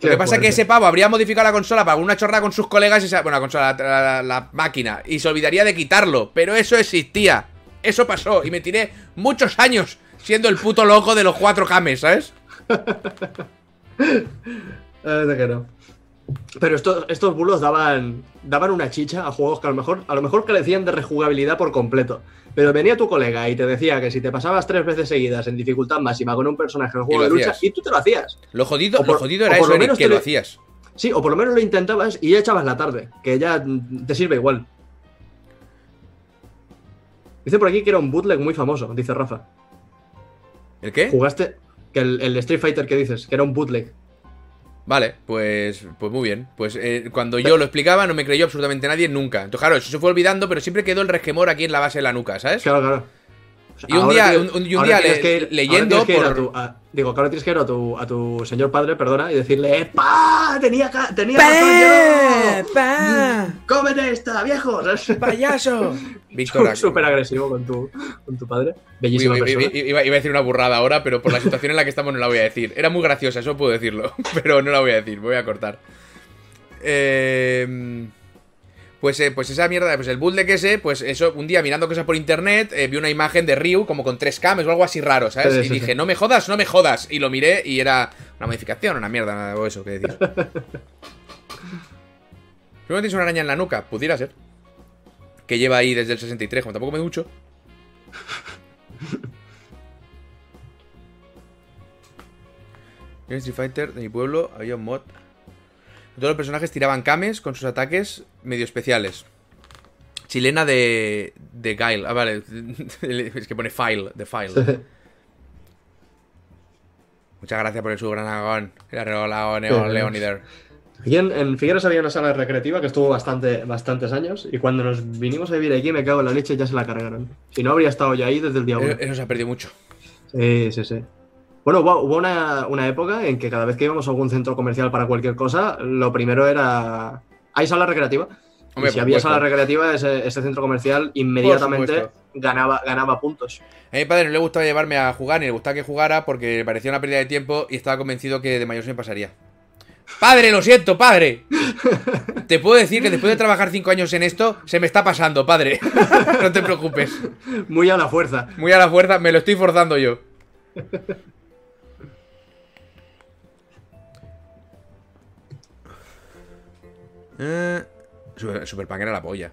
Lo que pasa es que ese pavo habría modificado la consola para una chorrada con sus colegas y se, bueno, la consola, la, la- la máquina, y se olvidaría de quitarlo. Pero eso existía. Eso pasó. Y me tiré muchos años siendo el puto loco de los cuatro cames, ¿sabes? De que no. Pero estos, estos bulos daban, daban una chicha a juegos que a lo mejor, a lo mejor carecían de rejugabilidad por completo. Pero venía tu colega y te decía que si te pasabas tres veces seguidas en dificultad máxima con un personaje en juego de lucha, y tú te lo hacías. Lo jodido, por- lo jodido era por eso, lo menos que lo hacías. Sí, o por lo menos lo intentabas y ya echabas la tarde, que ya te sirve igual. Dice por aquí que era un bootleg muy famoso, dice Rafa. ¿El qué? Jugaste que el, el Street Fighter que dices, que era un bootleg. Vale, pues, pues muy bien. Pues eh, cuando yo lo explicaba no me creyó absolutamente nadie nunca. Entonces, claro, eso se fue olvidando, pero siempre quedó el resquemor aquí en la base de la nuca, ¿sabes? Claro, claro. Y un día- tienes- un- día le- que ir- leyendo que ir a por- tu- a- digo, que ahora tienes que ir a tu, a tu señor padre, perdona, y decirle, ¡pa! Tenía, tenía razón yo. ¡Pa! ¡Cómete esta, viejo! ¡Payaso! Víctor, Súper agresivo con tu, con tu padre. Bellísima Iba, persona. iba- a decir una burrada ahora, pero por la situación en la que estamos no la voy a decir. Era muy graciosa, eso puedo decirlo, pero no la voy a decir, voy a cortar. Eh, pues, eh, pues esa mierda, pues el bootleg ese, pues eso, un día mirando cosas por internet, eh, vi una imagen de Ryu como con tres cames o algo así raro, ¿sabes? Sí, y sí, dije, sí. no me jodas, no me jodas. Y lo miré y era una modificación, una mierda, o eso, que decir. ¿Primero tienes una araña en la nuca? Pudiera ser. Que lleva ahí desde el 63, como tampoco me ducho. En Street Fighter de mi pueblo había un mod. Todos los personajes tiraban cames con sus ataques medio especiales. Chilena de. de Guile. Ah, vale. Es que pone file, de file. Muchas gracias por el subgranagón. Leonider. Aquí en, en Figueras había una sala recreativa que estuvo bastante, bastantes años y cuando nos vinimos a vivir aquí me cago en la leche ya se la cargaron. Si no habría estado yo ahí desde el día uno. Eso, eso se ha perdido mucho. Sí, sí, sí. Bueno, hubo, hubo una, una época en que cada vez que íbamos a algún centro comercial para cualquier cosa, lo primero era... ¿Hay sala recreativa? Hombre, y si había sala recreativa, ese, ese centro comercial inmediatamente ganaba, ganaba puntos. A mi padre no le gustaba llevarme a jugar ni le gustaba que jugara porque le parecía una pérdida de tiempo y estaba convencido que de mayor se me pasaría. ¡Padre, lo siento, padre! Te puedo decir que después de trabajar cinco años en esto, se me está pasando, padre. no te preocupes. Muy a la fuerza. Muy a la fuerza, me lo estoy forzando yo. Eh, Super, era la polla.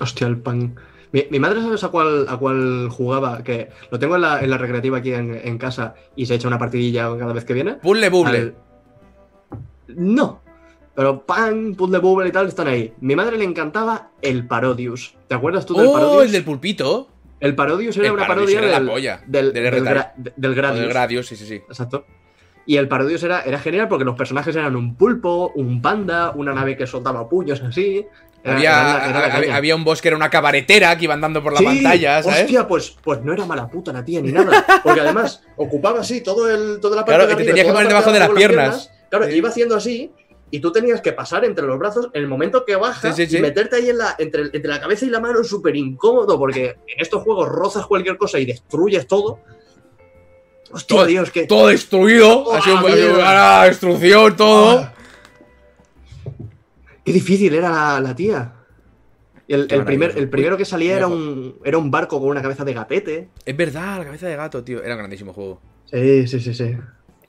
Hostia, el pan. Mi, mi madre, ¿sabes a cuál, a cuál jugaba? Que lo tengo en la, en la recreativa aquí en, en casa y se echa una partidilla cada vez que viene. Puzzle Bubble. Al- No. Pero pan, puzzle bubble y tal están ahí. Mi madre le encantaba el Parodius. ¿Te acuerdas tú del ¡Oh, Parodius? el del pulpito! El Parodius era El una Parodius parodia era la del, polla, del, del del, gra- del O Gradius. del Gradius, sí, sí, sí. Exacto. Y el Parodius era, era genial porque los personajes eran un pulpo, un panda, una nave que soltaba puños así. Era- Había, era era había, un boss que era una cabaretera que iba andando por la Sí, pantalla, ¿sabes? Hostia, pues, pues no era mala puta la tía ni nada. Porque además ocupaba así todo el, toda la parte Claro, de te tenías que poner debajo de las piernas. Claro, Sí. iba haciendo así y tú tenías que pasar entre los brazos en el momento que baja Sí, sí, sí. y meterte ahí en la, entre, entre la cabeza y la mano súper incómodo porque en estos juegos rozas cualquier cosa y destruyes todo. Hostia, Todo- Dios, que... Todo destruido. Oh, ha sido, mierda. una destrucción, todo. Qué difícil era la, la tía. El, primer, el primero que salía era un, era un barco con una cabeza de gatete. Es verdad, la cabeza de gato, tío. Era un grandísimo juego. Sí, sí, sí, sí.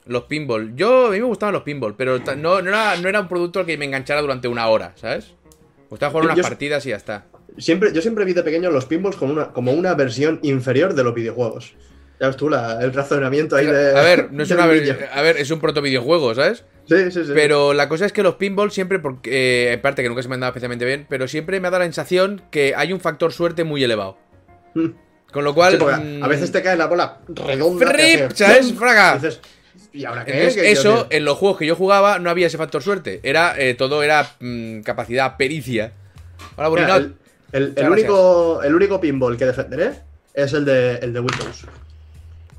Los pinball. Yo, a mí me gustaban los pinball, pero no, no, era, no era un producto al que me enganchara durante una hora, ¿sabes? Me gustaba jugar unas yo- partidas y ya está. Siempre, yo siempre vi de pequeño los pinballs como una, como una versión inferior de los videojuegos. Ya ves tú la- el razonamiento ahí de. A ver, no es una a ver, es un proto videojuego, ¿sabes? Sí, sí, sí. Pero la cosa es que los pinball siempre, porque, eh, aparte que nunca se me han dado especialmente bien, pero siempre me ha dado la sensación que hay un factor suerte muy elevado. Mm. Con lo cual. Sí, porque mm, a veces te cae la bola redonda. Frip, ¿sabes? Fraga. Y dices, ¿y ahora qué? Entonces, ¿Qué- eso, en los juegos que yo jugaba, no había ese factor suerte. Era, eh, todo era mm, capacidad, pericia. Hola, Mira, el, el- el Muchas único, el único pinball que defenderé es el de, el de Windows.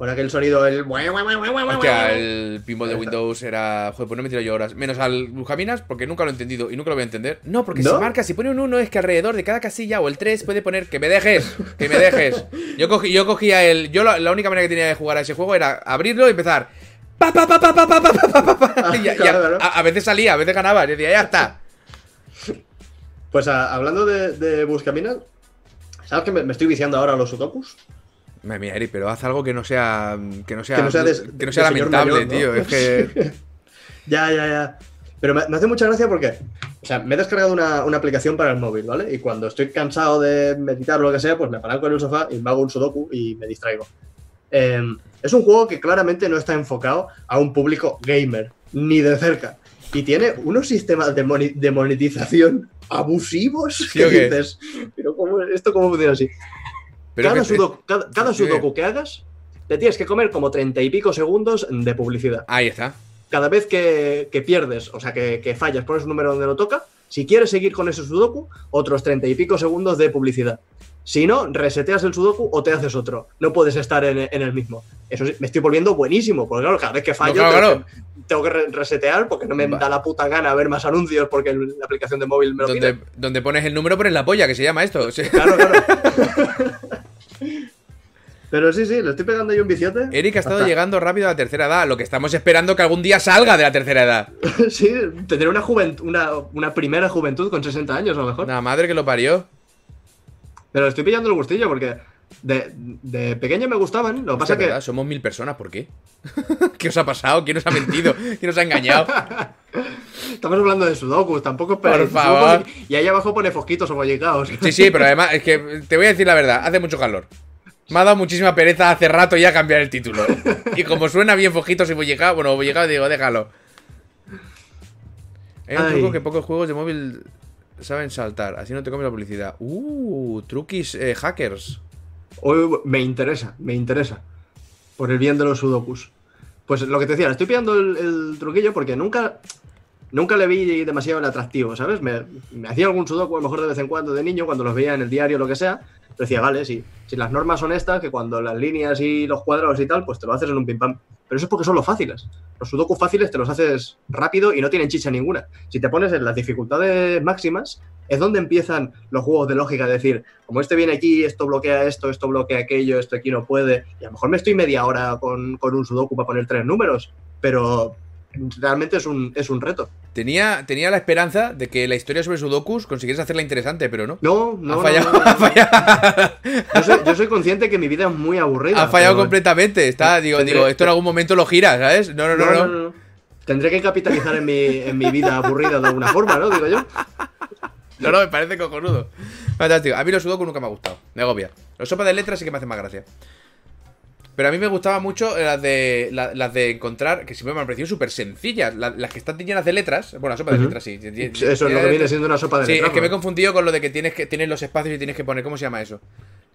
Con aquel sonido, el. Hostia, el pinball de. Windows era. Joder, pues no me tiro yo horas. Menos al Buscaminas, porque nunca lo he entendido y nunca lo voy a entender. No, porque ¿No? si marca, si pone un 1, es que alrededor de cada casilla o el 3 puede poner que me dejes, que me dejes. Yo, cogí, yo cogía el. Yo la, la única manera que tenía de jugar a ese juego era abrirlo y empezar. Pa, pa, pa, pa, pa, pa, pa, pa, pa, pa, y a, a veces salía, a veces ganaba. Yo decía, ya está. Pues a- hablando de, de Buscaminas, ¿sabes que me, me estoy viciando ahora a los sudokus? Madre mía, Eri, pero haz algo que no sea. Que no sea, Que no sea de- que no sea de señor lamentable, mayor, ¿no? tío. Es que. Ya, ya, ya. Pero me, me hace mucha gracia porque, o sea, me he descargado una, una aplicación para el móvil, ¿vale? Y cuando estoy cansado de meditar o lo que sea, pues me paranco en el sofá y me hago un sudoku y me distraigo. Eh, es un juego que claramente no está enfocado a un público gamer, ni de cerca. Y tiene unos sistemas de, moni- de monetización abusivos ¿Sí que o qué? dices, pero ¿cómo, ¿esto cómo funciona así? Pero cada, sudoku, cada, sudoku que hagas, te tienes que comer como treinta y pico segundos de publicidad Ahí está. cada vez que, que pierdes, o sea, que, que fallas, pones un número donde no toca, si quieres seguir con ese sudoku, otros treinta y pico segundos de publicidad. Si no, reseteas el sudoku o te haces otro. No puedes estar en, en el mismo. Eso sí, me estoy volviendo buenísimo, porque claro, cada vez que fallo No, claro, tengo, claro. que- tengo que re- resetear porque no me Va. da la puta gana ver más anuncios porque la aplicación de móvil me lo Donde, pide. donde pones el número, pones la polla, que se llama esto. Claro, claro. Pero sí, sí, le estoy pegando ahí un viciote. Eric ha estado Hasta- llegando rápido a la tercera edad. Lo que estamos esperando que algún día salga de la tercera edad. sí, tendré una, una, una primera juventud con 60 años a lo mejor. La madre que lo parió. Pero estoy pillando el gustillo porque de, de pequeño me gustaban. Lo que pasa Hostia, que. ¿verdad? Somos mil personas, ¿por qué? ¿Qué os ha pasado? ¿Quién os ha mentido? ¿Quién os ha engañado? Estamos hablando de sudokus, tampoco Por esperéis. favor. Y ahí abajo pone fosquitos o bollicaos. Sí, sí, pero además, es que te voy a decir la verdad, hace mucho calor. Me ha dado muchísima pereza hace rato ya cambiar el título. Y como suena bien fojitos y bollicao, bueno, bollicao digo, déjalo. Hay un Ay. truco que pocos juegos de móvil saben saltar, así no te comes la publicidad. Uh, truquis eh, hackers. Uy, me interesa, me interesa. Por el bien de los sudokus. Pues lo que te decía, estoy pillando el, el truquillo porque nunca. Nunca le vi demasiado el atractivo, ¿sabes? Me, me hacía algún sudoku a lo mejor de vez en cuando de niño, cuando los veía en el diario o lo que sea. Decía, vale, si, si las normas son estas, que cuando las líneas y los cuadrados y tal, pues te lo haces en un pim pam. Pero eso es porque son los fáciles. Los sudokus fáciles te los haces rápido y no tienen chicha ninguna. Si te pones en las dificultades máximas, es donde empiezan los juegos de lógica, de decir, como este viene aquí, esto bloquea esto, esto bloquea aquello, esto aquí no puede. Y a lo mejor me estoy media hora con, con un sudoku para poner tres números, pero realmente es un, es un reto. Tenía, tenía la esperanza de que la historia sobre Sudokus consiguieras hacerla interesante, pero no. No, no. ha no, fallado, no, no. ha fallado, Yo, soy, yo soy consciente que mi vida es muy aburrida. ha fallado pero- completamente. Está, digo, Tendré- digo, esto en algún momento lo gira, ¿sabes? No, no, no, no. no. Tendré que capitalizar en mi, en mi vida aburrida de alguna forma, ¿no? Digo yo. No, no, me parece cojonudo. Fantástico. A mí los Sudoku nunca me ha gustado. Me agobia. Los sopas de letras sí que me hacen más gracia. Pero a mí me gustaba mucho las de la- las de encontrar, que siempre me han parecido súper sencillas. La- las que están llenas de letras. Bueno, la sopa de letras sí. Eso es lo que viene siendo una sopa de Sí, letras, es que me he ¿no? confundido con lo de que tienes que tienes los espacios y tienes que poner. ¿Cómo se llama eso?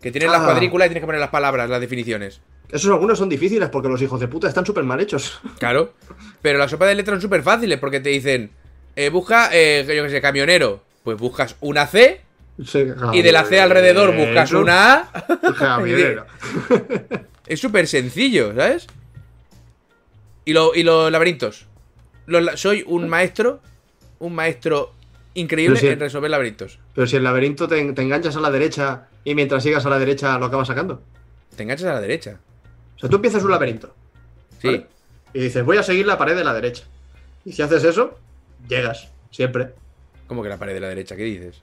Que tienes las Ah. cuadrículas y tienes que poner las palabras, las definiciones. Esos algunos son difíciles porque los hijos de puta están súper mal hechos. Claro. Pero las sopas de letras son súper fáciles porque te dicen, eh, busca, eh, yo qué sé, camionero. Pues buscas una C Sí, y de la C alrededor buscas una A. Javier. Es súper sencillo, ¿sabes? Y, lo- y los laberintos. Los soy un maestro, un maestro increíble en resolver laberintos. Pero si el laberinto te, te enganchas a la derecha y mientras sigas a la derecha lo acabas sacando. Te enganchas a la derecha. O sea, tú empiezas un laberinto Sí. ¿Vale? y dices, voy a seguir la pared de la derecha. Y si haces eso, llegas, siempre. ¿Cómo que la pared de la derecha? ¿Qué dices?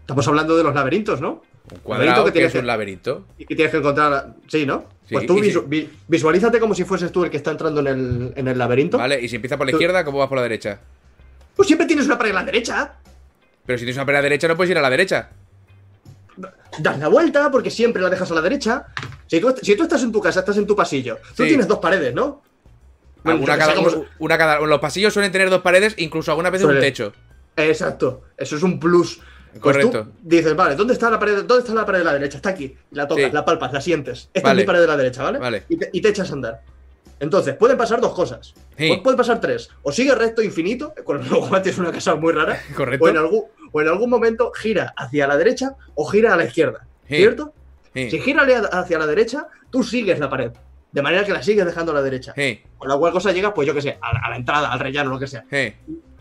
Estamos hablando de los laberintos, ¿no? Un cuadrado que que, tienes es que- un laberinto. Y que tienes que encontrar. Sí, ¿no? Sí, pues tú visu- visualízate como si fueses tú el que está entrando en el, en el laberinto. ¿Vale? Y si empieza por la Tú- izquierda, ¿cómo vas por la derecha? Pues siempre tienes una pared a la derecha. Pero si tienes una pared a la derecha, no puedes ir a la derecha. Das la vuelta porque siempre la dejas a la derecha. Si tú, si tú estás en tu casa, estás en tu pasillo. Tú Sí. tienes dos paredes, ¿no? Bueno, Alguna cada, una cada- los pasillos suelen tener dos paredes, incluso algunas veces un techo. Exacto, eso es un plus. Pues Correcto. tú dices, vale, ¿dónde está la pared? ¿Dónde está la pared de la derecha? Está aquí. La tocas, Sí. la palpas, la sientes. Esta Vale. es mi pared de la derecha, ¿vale? Vale. Y, te, y te echas a andar. Entonces, pueden pasar dos cosas. Sí. Pueden pasar tres. O sigue recto infinito, con lo cual es una casa muy rara. Correcto. O en, algún, o en algún momento gira hacia la derecha o gira a la izquierda. Sí. ¿Cierto? Si gira hacia la derecha, tú sigues la pared. De manera que la sigues dejando a la derecha. Con la cual cosa llegas, pues yo qué sé, a, la- a la entrada, al rellano, lo que sea.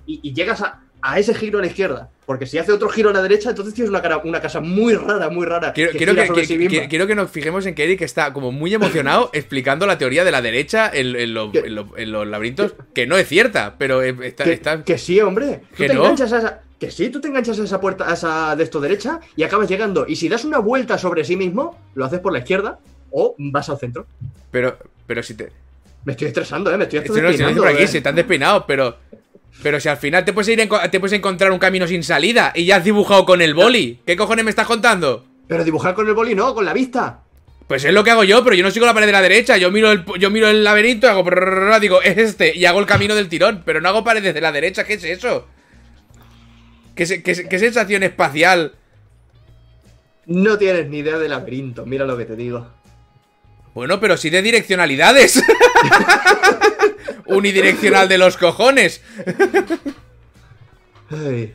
Y, y llegas a, a ese giro a la izquierda. Porque si hace otro giro a la derecha, entonces tienes una, cara- una casa muy rara, muy rara. Quiero, que quiero que, sí quiero que nos fijemos en que Eric está como muy emocionado explicando la teoría de la derecha en, en lo- Que- en lo- en los laberintos, que no es cierta, pero está, que, está- que sí, hombre. Tú ¿Que te no? enganchas a esa. Que sí, tú te enganchas a esa puerta, a esa de esto derecha y acabas llegando. Y si das una vuelta sobre sí mismo, lo haces por la izquierda o vas al centro. Pero, pero si te... Me estoy estresando, eh. Me estoy Si no, si no por aquí, eh. se te han despeinado, pero... Pero si al final te puedes ir en- te puedes encontrar un camino sin salida y ya has dibujado con el boli. ¿Qué cojones me estás contando? Pero dibujar con el boli no, con la vista. Pues es lo que hago yo, pero yo no sigo la pared de la derecha. Yo miro el, yo miro el laberinto y hago... Digo, es este. Y hago el camino del tirón. Pero no hago paredes de la derecha. ¿Qué es eso? ¿Qué, se- qué, se- qué sensación espacial? No tienes ni idea de laberinto, mira lo que te digo. Bueno, pero sí de direccionalidades. Unidireccional de los cojones. Ay.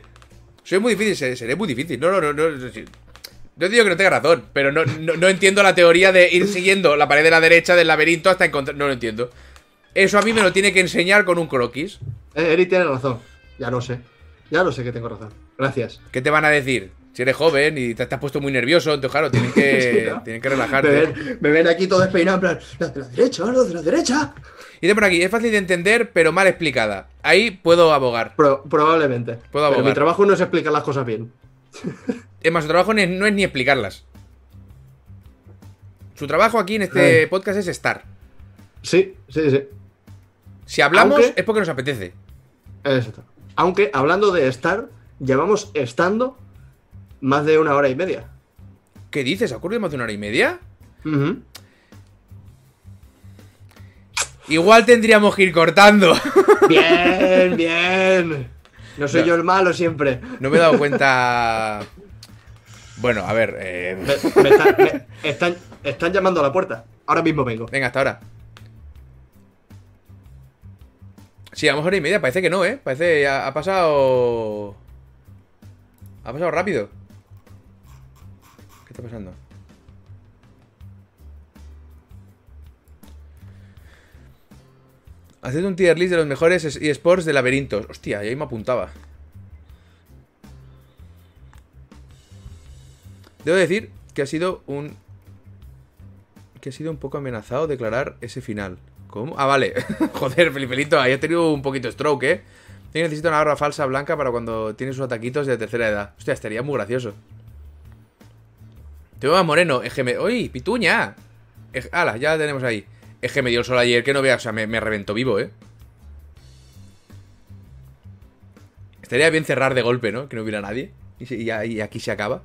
Soy muy difícil, seré, seré muy difícil. No, no, no, no. no, digo que no tenga razón, pero no, no, no entiendo la teoría de ir siguiendo la pared de la derecha del laberinto hasta encontrar. No lo entiendo. Eso a mí me lo tiene que enseñar con un croquis. Eh, Eric tiene razón. Ya lo sé. Ya lo sé que tengo razón. Gracias. ¿Qué te van a decir? Si eres joven y te, te has puesto muy nervioso, entonces claro, tienen que, tienen que Me relajarte. ven, me ven aquí todo despeinado, en plan, los de la derecha, de la derecha. Y de por aquí, es fácil de entender, pero mal explicada. Ahí puedo abogar. Pro- probablemente. Puedo Pero abogar. mi trabajo no es explicar las cosas bien. Es más, su trabajo no es, no es ni explicarlas. Su trabajo aquí en este podcast es estar. Sí, sí, sí. Si hablamos Aunque- es porque nos apetece. Exacto. Aunque, hablando de estar, llevamos estando más de una hora y media. ¿Qué dices? ¿Ha ocurrido más de una hora y media? Ujú. Igual tendríamos que ir cortando. Bien, bien. No soy No. yo el malo siempre. No me he dado cuenta. Bueno, a ver. eh, Me- me están, me- están, están llamando a la puerta. Ahora mismo vengo. Venga, hasta ahora. Sí, a lo mejor hora y media. Parece que no, ¿eh? Parece que ha, ha pasado. Ha pasado rápido. ¿Qué está pasando? Haced un tier list de los mejores es- eSports de laberintos. Hostia, ahí me apuntaba. Debo decir que ha sido un. Que ha sido un poco amenazado declarar ese final. ¿Cómo? Ah, vale. Joder, Felifelito, ahí ha tenido un poquito stroke, ¿eh? Necesito una barba falsa blanca para cuando tienes sus ataquitos de tercera edad. Hostia, estaría muy gracioso. Te veo más moreno. Me... ¡Uy, pituña! ¡Hala! Ya la tenemos ahí. Es que me dio el sol ayer, que no veas. O sea, me, me reventó vivo, ¿eh? Estaría bien cerrar de golpe, ¿no? Que no hubiera nadie. Y, aquí se acaba.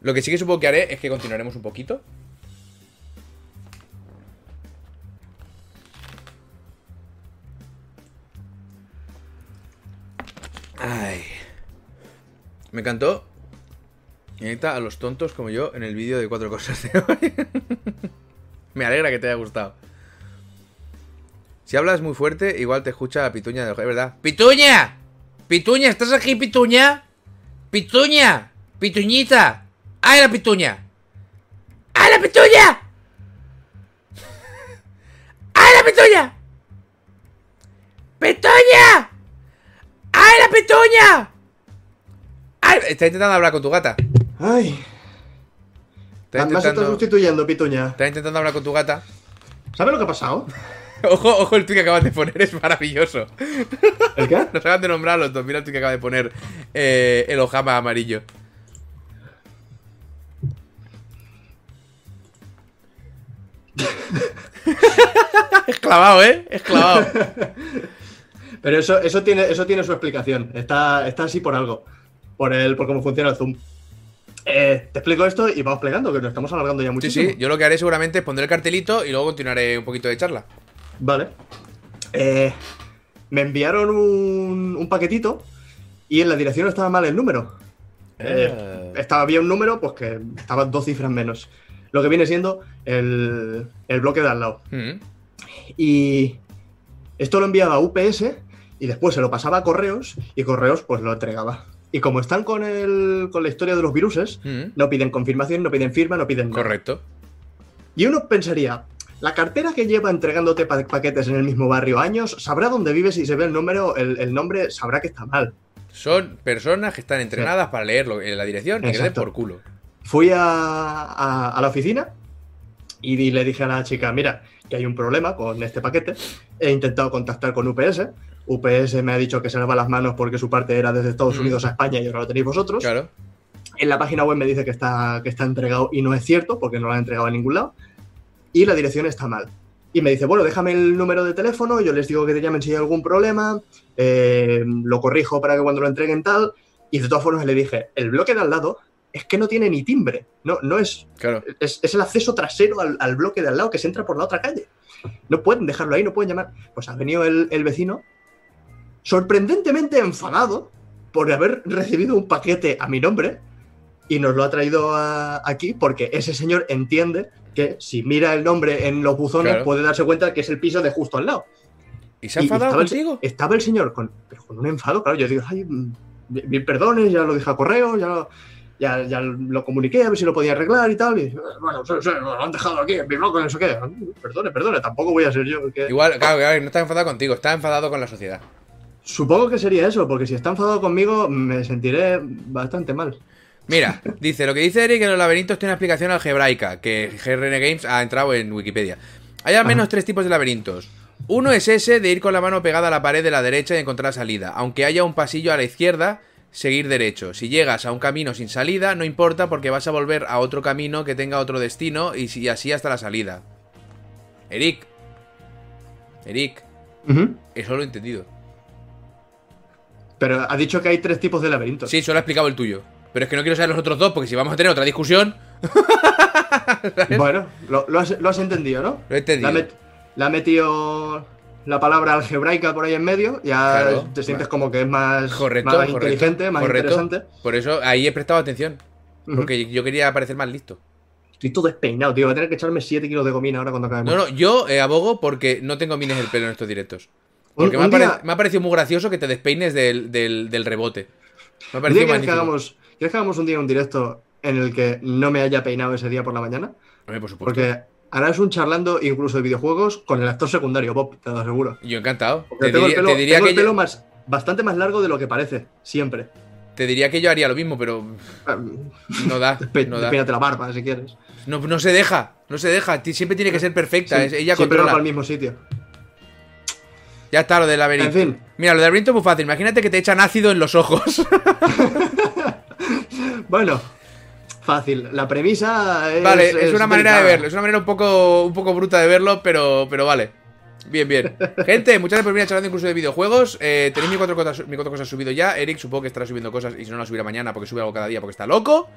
Lo que sí que supongo que haré es que continuaremos un poquito. Ay. Me encantó. Ahorita a los tontos como yo en el vídeo de cuatro cosas de hoy. Me alegra que te haya gustado. Si hablas muy fuerte, igual te escucha la pituña de... Verdad. ¡Pituña! ¡Pituña! ¿Estás aquí, pituña? ¡Pituña! ¡Pituñita! ¡Ay, la pituña! ¡Ay, la pituña! ¡Ay, la pituña! ¡Pituña! ¡Ay, la pituña! ¡Ay! Está intentando hablar con tu gata. Ay. Está Me has estado intentando, sustituyendo, Pituña. está intentando hablar con tu gata. ¿Sabes lo que ha pasado? Ojo, ojo, el tweet que acabas de poner es maravilloso. ¿El qué? Nos acaban de nombrar los dos. Mira el tweet que acaba de poner eh, el Ojama amarillo. es clavado, ¿eh? Es clavado. Pero eso, eso, tiene, eso tiene su explicación. Está, está así por algo. Por, el, por cómo funciona el Zoom. Eh, te explico esto y vamos plegando, que nos estamos alargando ya Sí, muchísimo. sí. Yo lo que haré seguramente es pondré el cartelito y luego continuaré un poquito de charla. Vale. Eh, me enviaron un, un paquetito y en la dirección estaba mal el número. Eh, estaba bien un número, pues que estaba dos cifras menos. lo que viene siendo el, el bloque de al lado. Mm. Y esto lo enviaba a UPS y después se lo pasaba a Correos y Correos pues lo entregaba. Y como están con, el, con la historia de los viruses, Mm. no piden confirmación, no piden firma, no piden nada. Correcto. Y uno pensaría, la cartera que lleva entregándote pa- paquetes en el mismo barrio años, sabrá dónde vives y se ve el número, el, el nombre, sabrá que está mal. Son personas que están entrenadas para leerlo en la dirección y que den por culo. Fui a, a- a la oficina y di- le dije a la chica, mira, que hay un problema con este paquete. He intentado contactar con UPS. UPS me ha dicho que se lava las manos porque su parte era desde Estados Mm. Unidos a España y ahora lo tenéis vosotros. Claro. En la página web me dice que está, que está entregado y no es cierto porque no lo han entregado a ningún lado. Y la dirección está mal. Y me dice, bueno, déjame el número de teléfono, yo les digo que te llamen si hay algún problema, eh, lo corrijo para que cuando lo entreguen tal. Y de todas formas le dije, el bloque de al lado es que no tiene ni timbre, no, no es, Claro. es, es el acceso trasero al, al bloque de al lado que se entra por la otra calle. No pueden dejarlo ahí, no pueden llamar. Pues ha venido el, el vecino sorprendentemente enfadado por haber recibido un paquete a mi nombre y nos lo ha traído a- aquí porque ese señor entiende que si mira el nombre en los buzones Claro. puede darse cuenta que es el piso de justo al lado. ¿Y se ha enfadado estaba el- contigo? Estaba el señor con, pero con un enfado, claro. Yo digo, ay, mm, mil perdones, ya lo dije a correo, ya lo, ya, ya lo comuniqué, a ver si lo podía arreglar y tal. Y, bueno, sí, sí, lo han dejado aquí en mi bloque, no sé qué. Perdone, perdone, tampoco voy a ser yo. el que- Igual, claro, claro, no está enfadado contigo, está enfadado con la sociedad. Supongo que sería eso, porque si está enfadado conmigo me sentiré bastante mal. Mira, dice, lo que dice Eric en los laberintos tiene una explicación algebraica, que GRN Games ha entrado en Wikipedia. Hay al menos Ajá. tres tipos de laberintos. Uno es ese de ir con la mano pegada a la pared de la derecha y encontrar salida. Aunque haya un pasillo a la izquierda, seguir derecho. Si llegas a un camino sin salida, no importa porque vas a volver a otro camino que tenga otro destino y así hasta la salida. Eric. Eric, eso lo he entendido. Pero ha dicho que hay tres tipos de laberintos. Sí, solo ha explicado el tuyo. Pero es que no quiero saber los otros dos porque si vamos a tener otra discusión... Bueno, lo, lo has, lo has entendido, ¿no? Lo he entendido. Le ha, met- ha metido la palabra algebraica por ahí en medio, ya Claro. te sientes como que es más, Correcto, más correcto, inteligente, más correcto. interesante. Por eso ahí he prestado atención. Porque yo quería parecer más listo. Estoy todo despeinado, tío. Voy a tener que echarme 7 kilos de gomina ahora cuando acabemos. No, no, yo eh, abogo porque no tengo mines el pelo en estos directos. Porque Un- me, ha un día- pare- me ha parecido muy gracioso que te despeines del, del- del rebote. Me ha ¿Un día parecido quieres que, hagamos, ¿Quieres que hagamos un día un directo en el que no me haya peinado ese día por la mañana? Hombre, por supuesto. Porque harás un charlando incluso de videojuegos con el actor secundario, Bob, te lo aseguro. Yo encantado. Porque Te tengo diría, el pelo, te diría tengo que el pelo yo, más, bastante más largo de lo que parece, siempre. te diría que yo haría lo mismo, pero Ah, no da. No, da. La barba si quieres. no, no se deja. No se deja. Siempre tiene que ser perfecta. Sí, es- ella siempre va controla. para el mismo sitio. Ya está lo del laberinto. En fin. Mira, lo del laberinto es muy fácil. Imagínate que te echan ácido en los ojos. Bueno, fácil. La premisa es. Vale, es, una manera de verlo, es una manera un poco, un poco bruta de verlo, pero, pero vale. Bien, bien. Gente, muchas gracias por venir a charlando incluso de videojuegos. Eh, tenéis mi cuatro, cosas, mi cuatro cosas subido ya. Eric supongo que estará subiendo cosas y si no la subirá mañana porque sube algo cada día porque está loco.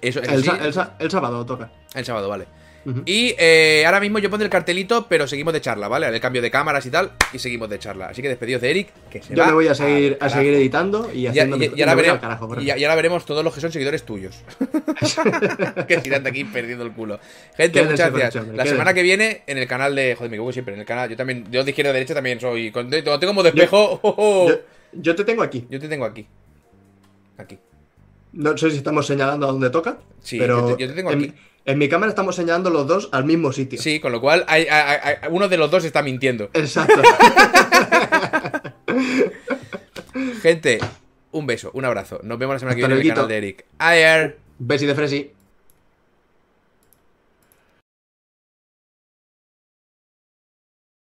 Eso, eso el, sí, sa- el sa- el sábado toca. el sábado, vale. Y eh, ahora mismo yo pondré el cartelito, pero seguimos de charla, ¿vale? El cambio de cámaras y tal, y seguimos de charla. Así que despedidos de Eric, que se Yo va me voy a seguir, a seguir editando y Y, haciendo. y- mi- y ahora veremos, carajo, y, y ahora veremos todos los que son seguidores tuyos. que tiran de aquí perdiendo el culo. Gente, Quédense muchas gracias. La quédense. semana que viene, en el canal de. Joder, me equivoco siempre. En el canal. Yo también. Yo de izquierda a derecha también soy. Cuando tengo como despejo. oh, oh. Yo, yo te tengo aquí. Yo te tengo aquí. Aquí. No sé si estamos señalando a dónde toca. Sí, pero yo te- yo te tengo en, aquí. En mi cámara estamos señalando los dos al mismo sitio. Sí, con lo cual hay, hay- hay- uno de los dos está mintiendo. Exacto. Gente, un beso, un abrazo. Nos vemos la semana que viene en el canal de Eric. Ayer. Besi de Fresi.